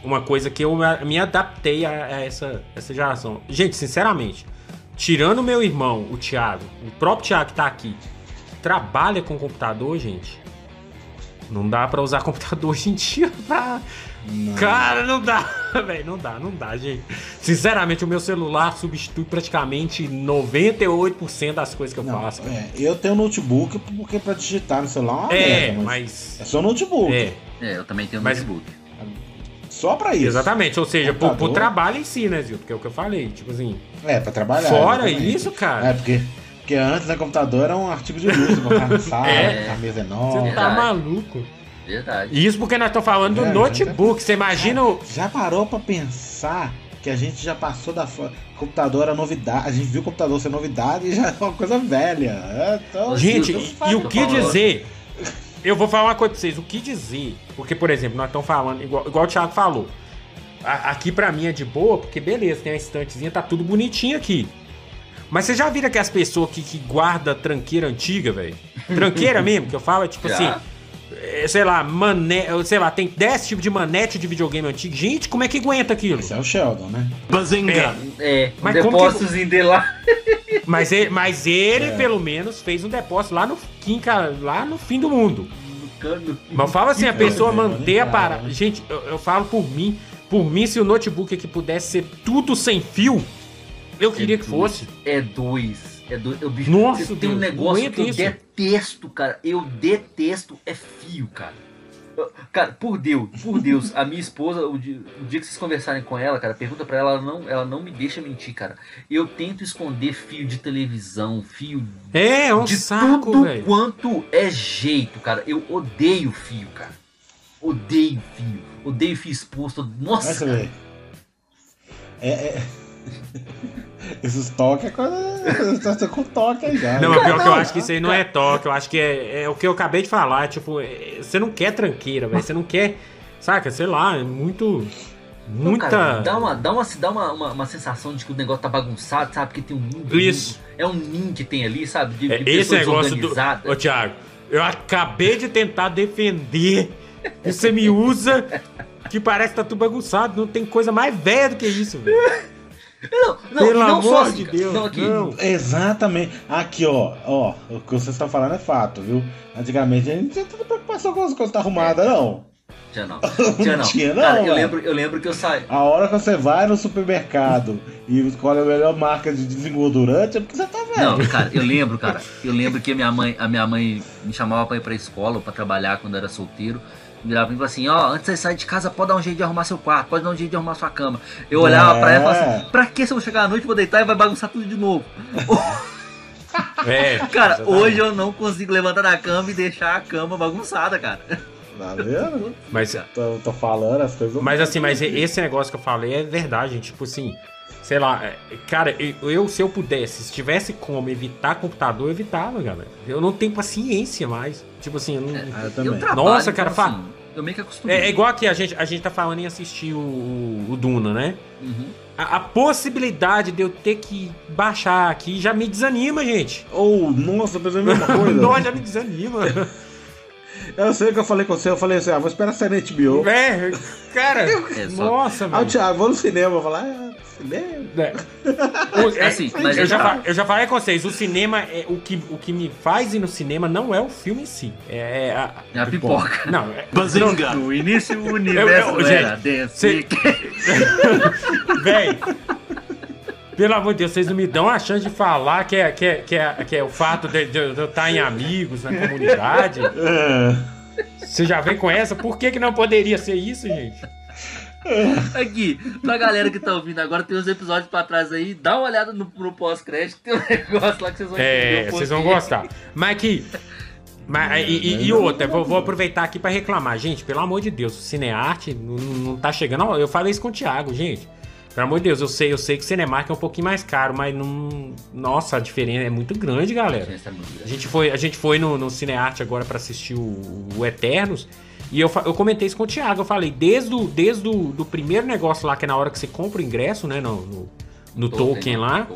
[SPEAKER 1] uma coisa que eu me adaptei a, a essa, essa geração. Gente, sinceramente, tirando o meu irmão, o Thiago, o próprio Thiago que tá aqui, trabalha com computador, gente, não dá pra usar computador hoje em dia pra...
[SPEAKER 2] Não.
[SPEAKER 1] Cara, não dá, velho, não dá, não dá, gente. Sinceramente, o meu celular substitui praticamente 98% das coisas que eu
[SPEAKER 2] Não,
[SPEAKER 1] faço. cara.
[SPEAKER 2] é, eu tenho notebook porque pra digitar no celular é uma
[SPEAKER 1] É,
[SPEAKER 2] merda, mas
[SPEAKER 1] mas...
[SPEAKER 2] é só notebook.
[SPEAKER 1] É,
[SPEAKER 3] É, eu também tenho
[SPEAKER 1] Mas-
[SPEAKER 3] notebook.
[SPEAKER 2] Só pra isso.
[SPEAKER 1] Exatamente, ou seja, pro, pro trabalho em si, né, Zil? Porque é o que eu falei, tipo assim.
[SPEAKER 2] É, pra trabalhar.
[SPEAKER 1] fora
[SPEAKER 2] exatamente.
[SPEAKER 1] isso, cara,
[SPEAKER 2] É, porque, porque antes né, computador era um artigo de luxo, botar na sala,
[SPEAKER 1] É.
[SPEAKER 2] a mesa
[SPEAKER 1] você
[SPEAKER 2] enorme.
[SPEAKER 1] tá maluco.
[SPEAKER 3] Verdade.
[SPEAKER 1] E Isso porque nós estamos falando do
[SPEAKER 2] É,
[SPEAKER 1] notebook. Você imagina o.
[SPEAKER 2] Já parou pra pensar que a gente já passou da. Computador era novidade. A gente viu o computador ser novidade e já é uma coisa velha. É, então,
[SPEAKER 1] Gente, e, e o que dizer? Eu vou falar uma coisa pra vocês. O que dizer? Porque, por exemplo, nós estamos falando, igual, igual o Thiago falou. A- aqui pra mim é de boa, porque beleza, tem a estantezinha, tá tudo bonitinho aqui. Mas você já viram que as pessoas que, que guarda tranqueira antiga, velho? Tranqueira mesmo, que eu falo, é tipo
[SPEAKER 3] Já.
[SPEAKER 1] assim. é, Sei lá, mané, sei lá, tem 10 tipos de manete de videogame antigo. Gente, como é que aguenta aquilo?
[SPEAKER 2] Esse é o Sheldon, né?
[SPEAKER 6] Bazinga!
[SPEAKER 3] É, um
[SPEAKER 1] Mas como que-
[SPEAKER 3] depósitozinho dele lá.
[SPEAKER 1] Mas ele, mas ele
[SPEAKER 2] É.
[SPEAKER 1] pelo menos, fez um depósito lá no, quinca, lá no fim do mundo. Mas eu falo assim, a pessoa
[SPEAKER 2] É, vou
[SPEAKER 1] manter a parada.
[SPEAKER 2] né?
[SPEAKER 1] Gente, eu, eu falo por mim, Por mim, se o notebook aqui pudesse ser tudo sem fio, eu queria que
[SPEAKER 3] dois.
[SPEAKER 1] fosse.
[SPEAKER 3] É dois. É dois. Eu, bicho,
[SPEAKER 1] Nossa,
[SPEAKER 3] tem um negócio que eu
[SPEAKER 1] isso.
[SPEAKER 3] detesto, cara. Eu detesto é fio, cara. Eu- Cara, por Deus, por Deus, a minha esposa, o dia, o dia que vocês conversarem com ela, cara, pergunta pra ela, ela não, ela não me deixa mentir, cara. Eu tento esconder fio de televisão, fio
[SPEAKER 1] É, é um
[SPEAKER 3] de
[SPEAKER 1] saco,
[SPEAKER 3] tudo
[SPEAKER 1] velho.
[SPEAKER 3] quanto é jeito, cara. Eu odeio fio, cara. Odeio fio. Odeio fio exposto. Nossa,
[SPEAKER 2] você
[SPEAKER 3] cara.
[SPEAKER 2] É, é... Esses toques é coisa. Tá com toque aí já.
[SPEAKER 1] Não, mas pior que eu
[SPEAKER 3] Não,
[SPEAKER 1] acho que isso aí não é toque, eu acho que é, é o que eu acabei de falar, tipo, é- você não quer tranqueira, velho, você não quer, saca, sei lá, é muito,
[SPEAKER 3] Não,
[SPEAKER 1] muita...
[SPEAKER 3] cara, dá uma, dá, uma, dá uma, uma, uma sensação de que o negócio tá bagunçado, sabe? Porque tem um ninho.
[SPEAKER 1] Isso.
[SPEAKER 3] É um ninho que tem ali, sabe? De,
[SPEAKER 1] É,
[SPEAKER 3] de
[SPEAKER 1] esse negócio do... Ô, Thiago, eu acabei de tentar defender que você me usa que parece que tá tudo bagunçado, não tem coisa mais velha do que isso, velho.
[SPEAKER 3] Não, não,
[SPEAKER 1] Pelo
[SPEAKER 3] não
[SPEAKER 1] amor de. Deus,
[SPEAKER 3] Não, aqui.
[SPEAKER 1] não.
[SPEAKER 2] Exatamente. Aqui, ó, ó, o que vocês estão falando é fato, viu? Antigamente a gente não tinha tanta preocupação com as coisas tá arrumadas, não.
[SPEAKER 3] Tinha não. Tinha não.
[SPEAKER 2] Tinha não,
[SPEAKER 3] cara, eu lembro, eu lembro que eu saí.
[SPEAKER 2] A hora que você vai no supermercado e escolhe a melhor marca de desengordurante é porque você tá velho.
[SPEAKER 3] Não, cara, eu lembro, cara. Eu lembro que a minha mãe, a minha mãe me chamava pra ir pra escola ou pra trabalhar quando eu era solteiro. Virava e falava assim, ó, antes de você sair de casa, pode dar um jeito de arrumar seu quarto, pode dar um jeito de arrumar sua cama. Eu olhava pra ela e falava assim, pra que se eu vou chegar à noite, vou deitar e vai bagunçar tudo de novo?
[SPEAKER 1] É,
[SPEAKER 3] Cara,
[SPEAKER 1] exatamente.
[SPEAKER 3] hoje eu não consigo levantar da cama e deixar a cama bagunçada, cara.
[SPEAKER 2] Tá vendo?
[SPEAKER 1] Mas,
[SPEAKER 2] Tô, tô falando as coisas.
[SPEAKER 1] mas assim, mas esse negócio que eu falei é verdade, tipo assim, sei lá, é, cara, eu, se eu pudesse, se tivesse como evitar computador, eu evitava, galera. Eu não tenho paciência mais, tipo assim, eu não...
[SPEAKER 2] Ah, eu
[SPEAKER 3] Eu
[SPEAKER 2] também.
[SPEAKER 3] trabalho,
[SPEAKER 1] Nossa, cara,
[SPEAKER 3] então,
[SPEAKER 1] fa-
[SPEAKER 3] assim, eu meio que acostumei.
[SPEAKER 1] É, é igual aqui, a gente, a gente tá falando em assistir o, o, o Duna, né?
[SPEAKER 3] Uhum.
[SPEAKER 1] A, a possibilidade de eu ter que baixar aqui já me desanima, gente.
[SPEAKER 2] Ou, nossa, mas é a mesma coisa.
[SPEAKER 1] Não, já me desanima.
[SPEAKER 2] Eu sei o que eu falei com você, eu falei assim, ah, vou esperar sair na HBO.
[SPEAKER 1] é, cara,
[SPEAKER 3] É, só-
[SPEAKER 1] nossa,
[SPEAKER 2] Ah, o
[SPEAKER 1] velho.
[SPEAKER 2] Thiago, vou no cinema, vou falar, ah, cinema.
[SPEAKER 1] É. É,
[SPEAKER 3] Assim, mas
[SPEAKER 1] eu, já,
[SPEAKER 3] tá.
[SPEAKER 1] fa- eu já falei com vocês, o cinema, é, o, que, o que me faz ir no cinema não é o filme em si. É a.
[SPEAKER 3] É a pipoca.
[SPEAKER 1] Não, é,
[SPEAKER 6] Bazinga!
[SPEAKER 3] No início o
[SPEAKER 1] universo Eu- eu-
[SPEAKER 3] era dance.
[SPEAKER 1] cê- Véi, pelo amor de Deus, vocês não me dão a chance de falar que é, que é, que é, que é o fato de, de eu estar em amigos, na comunidade.
[SPEAKER 2] É.
[SPEAKER 1] Você já vem com essa? Por que, que não poderia ser isso, gente?
[SPEAKER 3] Aqui, pra galera que tá ouvindo agora, tem uns episódios pra trás aí, dá uma olhada no, no pós-crédito, tem um negócio lá que vocês vão
[SPEAKER 1] É, vocês vão gostar. Mas aqui. Mas, e, e- e outra, vou, vou aproveitar aqui pra reclamar. Gente, pelo amor de Deus, o Cinearte não, não tá chegando. Eu falei isso com o Thiago, gente. Pelo amor de Deus, eu sei, eu sei que o Cinemark é um pouquinho mais caro, mas não. Nossa, a diferença é muito grande,
[SPEAKER 3] A
[SPEAKER 1] galera.
[SPEAKER 3] diferença é muito grande.
[SPEAKER 1] A gente foi, a gente foi no, no Cinearte agora pra assistir o, o Eternos. E eu, eu comentei isso com o Thiago. Eu falei, desde o, desde o do primeiro negócio lá, que é na hora que você compra o ingresso, né? No, no, no Tolkien lá.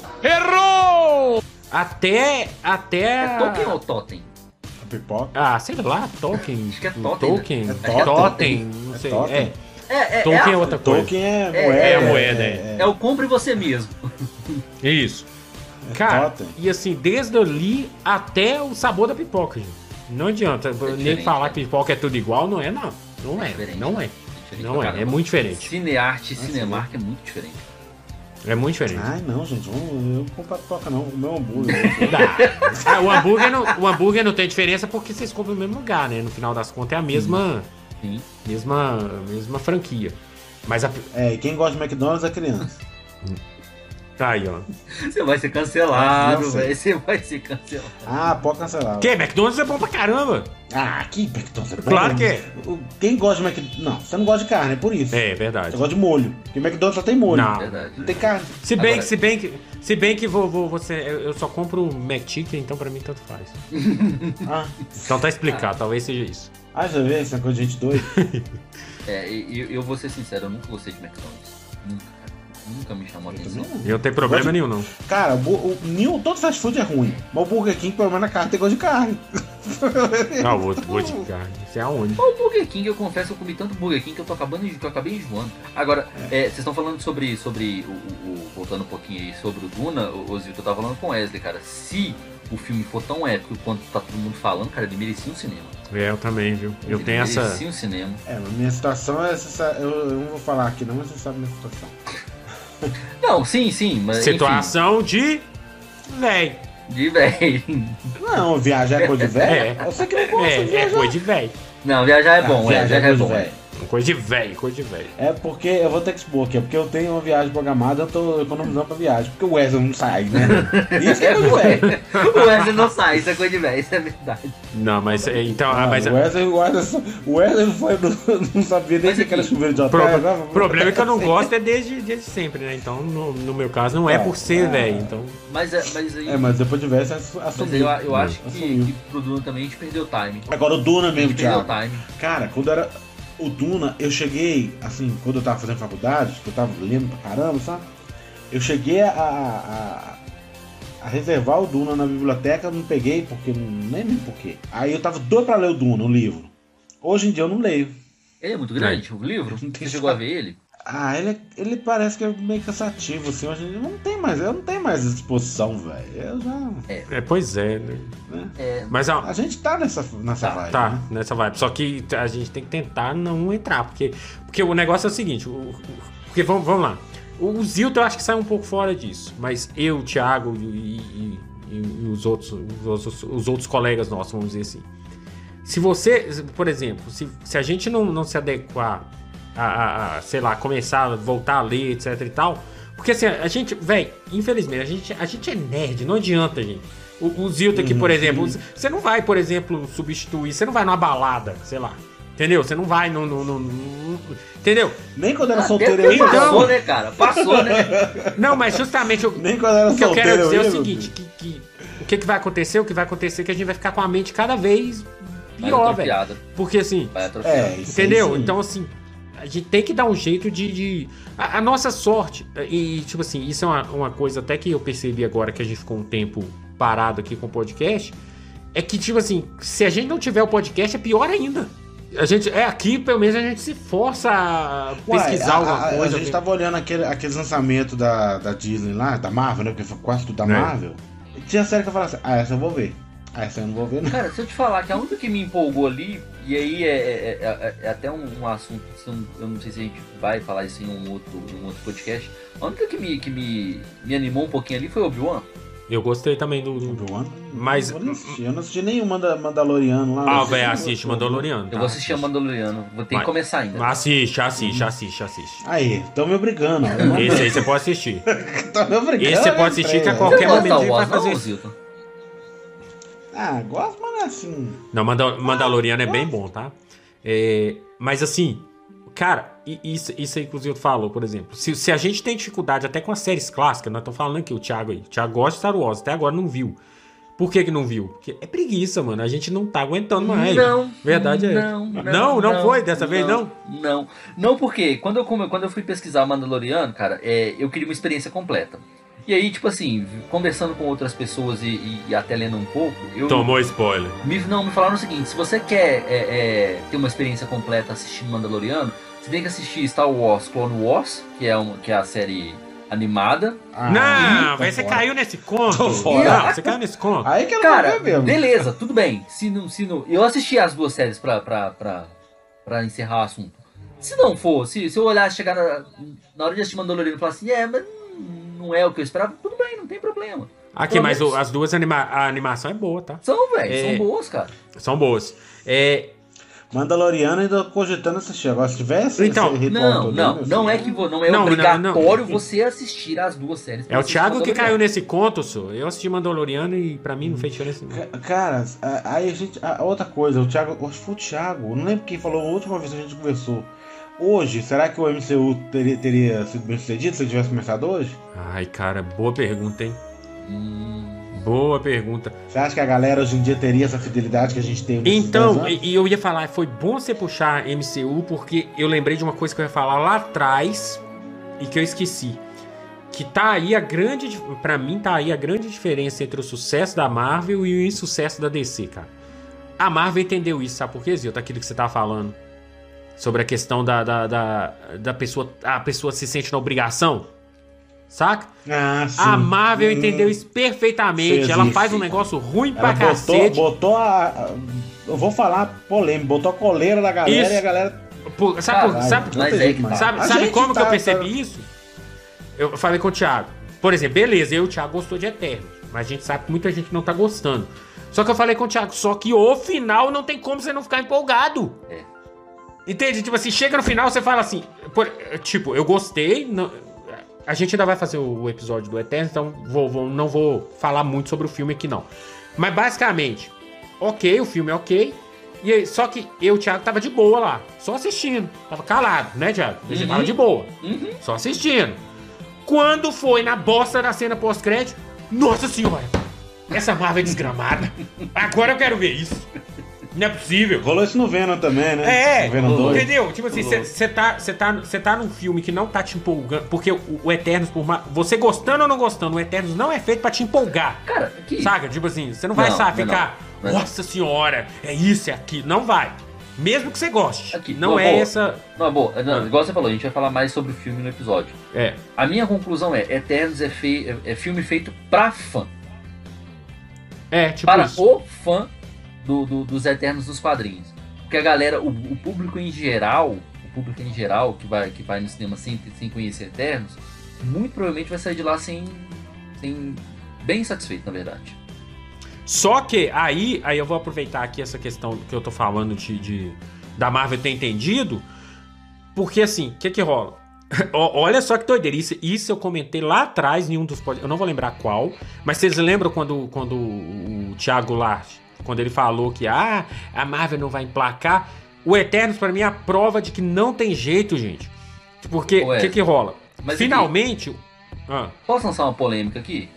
[SPEAKER 1] Até. Até.
[SPEAKER 3] É Tolkien ou Totem?
[SPEAKER 2] A pipoca.
[SPEAKER 1] Ah, sei lá, Tolkien.
[SPEAKER 3] Acho que é Totem,
[SPEAKER 1] Tolkien.
[SPEAKER 2] né?
[SPEAKER 1] É
[SPEAKER 2] É
[SPEAKER 1] Totem,
[SPEAKER 3] Totem.
[SPEAKER 1] não
[SPEAKER 2] É
[SPEAKER 1] sei.
[SPEAKER 2] Totem?
[SPEAKER 1] É.
[SPEAKER 3] É, é,
[SPEAKER 1] Tolkien é
[SPEAKER 3] é, a-
[SPEAKER 1] outra coisa.
[SPEAKER 2] Tolkien é
[SPEAKER 3] É,
[SPEAKER 2] moeda.
[SPEAKER 1] é a moeda,
[SPEAKER 2] é.
[SPEAKER 3] é o compre você mesmo.
[SPEAKER 1] Isso.
[SPEAKER 2] É
[SPEAKER 1] Cara,
[SPEAKER 2] Totem.
[SPEAKER 1] e assim, desde ali até o sabor da pipoca, gente. Não adianta. Nem
[SPEAKER 3] diferente,
[SPEAKER 1] falar
[SPEAKER 3] né?
[SPEAKER 1] que pipoca é tudo igual, não é, não. Não é.
[SPEAKER 3] diferente.
[SPEAKER 1] Não é. Não
[SPEAKER 3] pra
[SPEAKER 1] é. É
[SPEAKER 3] caramba.
[SPEAKER 1] muito diferente.
[SPEAKER 3] Cinearte e Cinemark é muito diferente.
[SPEAKER 1] É muito diferente.
[SPEAKER 2] Ai, não, gente, eu não, compro pipoca, não. O meu hambúrguer.
[SPEAKER 1] Ah, o, hambúrguer não, o hambúrguer não tem diferença porque vocês compram no mesmo lugar, né? No final das contas é a mesma,
[SPEAKER 3] Sim.
[SPEAKER 1] mesma, mesma franquia. Mas a,
[SPEAKER 2] é, e quem gosta de McDonald's é criança.
[SPEAKER 1] tá aí, ó.
[SPEAKER 3] Você vai ser cancelado, velho. Você vai ser cancelado.
[SPEAKER 2] Ah, pode cancelar.
[SPEAKER 1] Que? McDonald's é bom pra caramba.
[SPEAKER 2] Ah, que McDonald's é bom.
[SPEAKER 1] Claro que é.
[SPEAKER 2] Quem gosta de McDonald's. Não, você não gosta de carne, é por isso.
[SPEAKER 1] É, verdade.
[SPEAKER 2] Você gosta de molho. Porque McDonald's só tem molho.
[SPEAKER 1] Não.
[SPEAKER 3] Verdade.
[SPEAKER 2] Não tem carne.
[SPEAKER 1] Se bem,
[SPEAKER 3] Agora-
[SPEAKER 1] que, se bem que, se bem que vou, vou você, eu eu só compro McChicken, então pra mim tanto faz.
[SPEAKER 2] Ah,
[SPEAKER 1] Então tá explicado, talvez seja isso.
[SPEAKER 2] ah já vê essa coisa de gente doida.
[SPEAKER 3] É, e- e eu, vou ser sincero, eu nunca gostei de McDonald's. Nunca. Nunca me chamou a
[SPEAKER 2] Eu
[SPEAKER 3] atenção.
[SPEAKER 2] também
[SPEAKER 1] E não tem problema
[SPEAKER 2] Gosto-
[SPEAKER 1] nenhum, não.
[SPEAKER 2] Cara, o, o, nenhum, todo fast food é ruim. Mas o Burger King, pelo menos na carne, tem gosto de carne.
[SPEAKER 1] Ah, o outro vou de carne. Isso é aonde?
[SPEAKER 3] O Burger King, eu confesso que eu comi tanto Burger King que eu tô acabando, que eu acabei enjoando. Agora, é, vocês estão falando sobre, sobre o, o- o- voltando um pouquinho aí sobre o Duna, o, o Zito, eu tava falando com o Wesley, cara. Se o filme for tão épico quanto tá todo mundo falando, cara, ele merecia um cinema.
[SPEAKER 1] É, eu também, viu? Eu
[SPEAKER 3] Ele
[SPEAKER 1] tenho essa.
[SPEAKER 3] Merecia um cinema.
[SPEAKER 2] É, mas minha situação é essa. Eu, eu não vou falar aqui não, mas você sabe minha situação.
[SPEAKER 3] Não, sim, sim, mas. enfim,
[SPEAKER 1] Situação de. Véi.
[SPEAKER 3] de velho.
[SPEAKER 2] Não, viajar é coisa de velho?
[SPEAKER 1] É.
[SPEAKER 2] Eu sei que não gosta de
[SPEAKER 1] É, é
[SPEAKER 2] viajar.
[SPEAKER 1] coisa de véi.
[SPEAKER 3] Não, viajar é bom,
[SPEAKER 2] Ah,
[SPEAKER 3] é, viajar é
[SPEAKER 2] coisa de
[SPEAKER 3] bom.
[SPEAKER 2] Velho.
[SPEAKER 1] Coisa de véi, coisa de véi.
[SPEAKER 2] É porque eu vou ter que expor aqui, é porque eu tenho uma viagem programada, eu tô economizando pra viagem, porque o Wesley não sai, né? Isso que é coisa de velho.
[SPEAKER 3] o Wesley não sai, isso é coisa de velho, isso é verdade.
[SPEAKER 1] Não, mas é, então. ah, mas,
[SPEAKER 2] o Wesley, o Wesley, o Wesley não, foi, não, não sabia
[SPEAKER 3] Mas
[SPEAKER 2] era
[SPEAKER 3] aqui,
[SPEAKER 2] chuveiro de hotel.
[SPEAKER 1] Pro-
[SPEAKER 2] agora-
[SPEAKER 1] O problema é que eu não gosto é desde, desde sempre, né? Então, no, no meu caso, não é
[SPEAKER 2] É,
[SPEAKER 1] por ser
[SPEAKER 2] é.
[SPEAKER 1] velho. Então,
[SPEAKER 3] Mas, é- mas aí.
[SPEAKER 2] É, mas depois de velho você
[SPEAKER 3] mas
[SPEAKER 2] assumiu.
[SPEAKER 3] eu, eu acho que, que pro Bruno também a gente perdeu o time.
[SPEAKER 2] Agora o Duna
[SPEAKER 3] A
[SPEAKER 2] mesmo,
[SPEAKER 3] gente perdeu o
[SPEAKER 2] Thiago.
[SPEAKER 3] time.
[SPEAKER 2] Cara, quando era o Duna, eu cheguei, assim, quando eu tava fazendo faculdade, que eu tava lendo pra caramba, sabe? Eu cheguei a, a, a reservar o Duna na biblioteca, não peguei, porque nem lembro por quê. Aí eu tava doido pra ler o Duna, o livro. Hoje em dia eu não leio.
[SPEAKER 3] Ele é muito grande, o livro.
[SPEAKER 2] Não tem
[SPEAKER 3] Você chegou a ver ele?
[SPEAKER 2] Ah, ele, é- ele parece que é meio cansativo, assim, hoje não tem mais, eu não tenho mais disposição, velho. Eu já.
[SPEAKER 1] é, pois é, né?
[SPEAKER 3] É,
[SPEAKER 1] Mas ó,
[SPEAKER 2] A gente tá nessa, nessa
[SPEAKER 3] Tá,
[SPEAKER 2] vibe.
[SPEAKER 1] Tá,
[SPEAKER 2] né?
[SPEAKER 1] nessa vibe. Só que a gente tem que tentar não entrar, porque, porque o negócio é o seguinte, o- o- porque vamos, vamos lá. O Zilton eu acho que sai um pouco fora disso, mas eu, o Thiago e, e- e- e os, outros, os, outros, os outros colegas nossos, vamos dizer assim. Se você, por exemplo, se, se a gente não, não se adequar a, a- a, sei lá, começar a voltar a ler, etc e tal, porque assim, a gente, velho, infelizmente, a gente, a gente é nerd, não adianta, gente. O, o Zilton aqui, por exemplo, você não vai, por exemplo, substituir, você não vai numa balada, sei lá. Entendeu? Você não vai no. no- no- no- entendeu?
[SPEAKER 2] Nem quando era
[SPEAKER 3] até
[SPEAKER 2] solteiro eu ia.
[SPEAKER 3] passou,
[SPEAKER 1] Então-
[SPEAKER 3] né, cara? Passou, né?
[SPEAKER 1] Não, mas justamente eu-
[SPEAKER 2] Nem quando era
[SPEAKER 1] o que eu quero dizer é
[SPEAKER 2] eu
[SPEAKER 1] o
[SPEAKER 2] ia, meu
[SPEAKER 1] seguinte: que, que- o que, que vai acontecer? O que vai acontecer é que a gente vai ficar com a mente cada vez pior, velho. Porque assim.
[SPEAKER 2] É,
[SPEAKER 1] Entendeu?
[SPEAKER 2] sim.
[SPEAKER 1] Então, assim, a gente tem que dar um jeito de. de- A, a nossa sorte, e tipo assim, isso é uma, uma coisa até que eu percebi agora que a gente ficou um tempo parado aqui com o podcast. É que, tipo assim, se a gente não tiver o podcast, é pior ainda. A gente, é aqui, pelo menos, a gente se força a pesquisar
[SPEAKER 2] a-
[SPEAKER 1] alguma
[SPEAKER 2] a,
[SPEAKER 1] coisa.
[SPEAKER 2] A gente
[SPEAKER 1] ver-
[SPEAKER 2] tava olhando aquele, aqueles lançamentos da, da Disney lá, da Marvel, né? Porque foi quase tudo da
[SPEAKER 1] É.
[SPEAKER 2] Marvel. E tinha série que eu falava assim, ah, essa eu vou ver. Ah, essa eu não vou ver, não.
[SPEAKER 3] Cara, se eu te falar que a única que me empolgou ali, e aí é, é- é- é até um, um assunto, eu não- eu sei se a gente vai falar isso em um outro, um outro podcast, a única que, me, que me, me animou um pouquinho ali foi Obi-Wan.
[SPEAKER 1] Eu gostei também do.
[SPEAKER 2] Obi-Wan?
[SPEAKER 1] Mas-
[SPEAKER 2] Eu não assisti, eu não assisti nenhum Manda, Mandaloriano lá.
[SPEAKER 1] Ah, velho, assiste. Mandaloriano.
[SPEAKER 3] Eu
[SPEAKER 1] tá?
[SPEAKER 3] vou assistir a Mandaloriano, vou ter
[SPEAKER 1] Vai.
[SPEAKER 3] que começar ainda.
[SPEAKER 1] Assiste, assiste, assiste, assiste.
[SPEAKER 2] Aí, tão me obrigando. Eu
[SPEAKER 1] Esse aí você pode assistir.
[SPEAKER 2] Tão me obrigando.
[SPEAKER 1] Esse você
[SPEAKER 2] né,
[SPEAKER 1] pode assistir que a qualquer momento ele vai fazer
[SPEAKER 3] não?
[SPEAKER 2] Ah, gosto, mas não é assim.
[SPEAKER 1] Não, Manda- Mandaloriano é bem bom, tá? É, mas assim, cara, isso, isso aí que o Zilton falou, por exemplo. Se, se a gente tem dificuldade até com as séries clássicas, nós estamos falando aqui, o Thiago aí. O Thiago gosta de Star Wars, até agora não viu. Por que, que não viu? Porque é preguiça, mano. A gente não tá aguentando mais.
[SPEAKER 3] Não.
[SPEAKER 1] Verdade é.
[SPEAKER 3] Não,
[SPEAKER 1] não, não foi dessa vez, não?
[SPEAKER 3] Não. Não, porque quando eu, quando eu fui pesquisar Mandaloriano, cara, é, eu queria uma experiência completa. E aí, tipo assim, conversando com outras pessoas e, e- e até lendo um pouco, eu.
[SPEAKER 1] Tomou spoiler.
[SPEAKER 3] Me, não, me falaram o seguinte: se você quer é, é, ter uma experiência completa assistindo Mandaloriano, você tem que assistir Star Wars Clone Wars, que é, uma, que é a série animada.
[SPEAKER 2] Ah,
[SPEAKER 1] não, velho, você
[SPEAKER 2] fora.
[SPEAKER 1] caiu nesse conto.
[SPEAKER 2] Tô fora.
[SPEAKER 1] Não, você caiu nesse conto.
[SPEAKER 2] Aí que ela
[SPEAKER 3] Cara,
[SPEAKER 2] ver mesmo.
[SPEAKER 3] beleza, tudo bem. Se não, se não, eu assisti as duas séries pra, pra, pra, pra encerrar o assunto. Se não for, se, se eu olhar, chegar na, na hora de assistir Mandaloriano e falar assim, é, mas não é o que eu esperava, tudo bem, não tem problema.
[SPEAKER 1] Aqui,
[SPEAKER 3] Pelo
[SPEAKER 1] mas
[SPEAKER 3] menos-
[SPEAKER 1] o- as duas anima a animação é boa, tá?
[SPEAKER 3] São, velho,
[SPEAKER 1] É.
[SPEAKER 3] são boas, cara.
[SPEAKER 1] São boas. É,
[SPEAKER 2] Mandaloriano ainda cogitando assistir. Agora, se tivesse
[SPEAKER 1] Então,
[SPEAKER 3] Não,
[SPEAKER 2] todo,
[SPEAKER 3] não, não é que vo- não é
[SPEAKER 1] Não, não,
[SPEAKER 3] obrigatório
[SPEAKER 1] não.
[SPEAKER 3] você assistir as duas séries.
[SPEAKER 1] é o Thiago que caiu nesse conto, só. Eu assisti Mandaloriano e pra mim não fez diferença nenhuma.
[SPEAKER 2] Ca- Cara, aí a gente. a- outra coisa, o Thiago. Acho que foi o Thiago. eu Não lembro quem falou a última vez que a gente conversou. Hoje, será que o MCU teria, teria sido bem sucedido se ele tivesse começado hoje?
[SPEAKER 1] Ai, cara, boa pergunta, hein?
[SPEAKER 3] Hum,
[SPEAKER 1] Boa pergunta.
[SPEAKER 2] Você acha que a galera hoje em dia teria essa fidelidade que a gente tem nesses 10
[SPEAKER 1] Então, e, eu ia falar, foi bom você puxar MCU, porque eu lembrei de uma coisa que eu ia falar lá atrás e que eu esqueci. Que tá aí a grande. Pra mim, tá aí a grande diferença entre o sucesso da Marvel e o insucesso da DC, cara. A Marvel entendeu isso, sabe por quê, Zilton? Aquilo que você tava falando. Sobre a questão da, da, da, da pessoa. A pessoa se sente na obrigação. Saca?
[SPEAKER 2] Ah, sim.
[SPEAKER 1] A Marvel
[SPEAKER 2] Hum.
[SPEAKER 1] entendeu isso perfeitamente.
[SPEAKER 2] Sim,
[SPEAKER 1] Ela
[SPEAKER 2] sim,
[SPEAKER 1] faz um negócio ruim
[SPEAKER 2] Ela
[SPEAKER 1] pra
[SPEAKER 2] botou,
[SPEAKER 1] cacete.
[SPEAKER 2] botou a. Eu vou falar polêmico, botou a coleira da galera
[SPEAKER 1] Isso.
[SPEAKER 2] e a galera.
[SPEAKER 1] Por- sabe, por-
[SPEAKER 3] Caralho,
[SPEAKER 1] sabe,
[SPEAKER 3] é
[SPEAKER 2] mais.
[SPEAKER 1] sabe,
[SPEAKER 2] A
[SPEAKER 1] sabe
[SPEAKER 2] gente
[SPEAKER 1] como que eu
[SPEAKER 2] tá-
[SPEAKER 1] percebi isso? Eu falei com o Thiago. Por exemplo, beleza, eu e o Thiago gostou de Eterno. Mas a gente sabe que muita gente não tá gostando. Só que eu falei com o Thiago, só que o final não tem como você não ficar empolgado.
[SPEAKER 3] É.
[SPEAKER 1] Entende? Tipo assim, chega no final, você fala assim, por- tipo, eu gostei. não- a gente ainda vai fazer o, episódio do Eterno, então vou- vou- não vou falar muito sobre o filme aqui, não. Mas basicamente, ok, o filme é ok. E aí, só que eu, Thiago, tava de boa lá, só assistindo. Tava calado, né, Thiago? A gente
[SPEAKER 3] Uhum.
[SPEAKER 1] tava de boa,
[SPEAKER 3] Uhum.
[SPEAKER 1] só assistindo. Quando foi na bosta da cena pós-crédito, nossa senhora, essa Marvel é desgramada. Agora eu quero ver isso. Não é possível.
[SPEAKER 2] Rolou isso no Venom também, né?
[SPEAKER 1] É,
[SPEAKER 2] No Venom 2.
[SPEAKER 1] entendeu? Tipo assim, você tá, cê tá, cê tá num filme que não tá te empolgando. Porque o, o Eternos, por mais. Você gostando ou não gostando, o Eternos não é feito pra te empolgar.
[SPEAKER 3] Cara, que.
[SPEAKER 1] Saca? Tipo assim, você não vai
[SPEAKER 3] Não,
[SPEAKER 1] sabe,
[SPEAKER 3] não,
[SPEAKER 1] ficar.
[SPEAKER 3] não. Não.
[SPEAKER 1] Nossa senhora, é isso, é aquilo. Não vai. Mesmo que você goste.
[SPEAKER 3] Aqui,
[SPEAKER 1] não
[SPEAKER 3] boa,
[SPEAKER 1] é
[SPEAKER 3] boa.
[SPEAKER 1] essa.
[SPEAKER 3] Não, boa. Não, igual você falou, a gente vai falar mais sobre o filme no episódio.
[SPEAKER 1] É.
[SPEAKER 3] A minha conclusão é: Eternos é, fei- é- é filme feito pra fã.
[SPEAKER 1] É, tipo
[SPEAKER 3] para
[SPEAKER 1] isso.
[SPEAKER 3] o fã do- do- dos Eternos dos quadrinhos. Porque a galera, o, o público em geral, o público em geral que vai, que vai no cinema sem, sem conhecer Eternos, muito provavelmente vai sair de lá sem, sem bem satisfeito, na verdade.
[SPEAKER 1] Só que aí, aí eu vou aproveitar aqui essa questão que eu tô falando de, de- da Marvel ter entendido, porque assim, o que que rola? Olha só que doideira, isso, isso eu comentei lá atrás em um dos podcasts, eu não vou lembrar qual, mas vocês lembram quando, quando o Thiago Larte, quando ele falou que ah, a Marvel não vai emplacar? O Eternos pra mim é a prova de que não tem jeito, gente. Porque o que que rola?
[SPEAKER 3] mas
[SPEAKER 1] Finalmente... Ah,
[SPEAKER 3] Posso lançar uma polêmica aqui?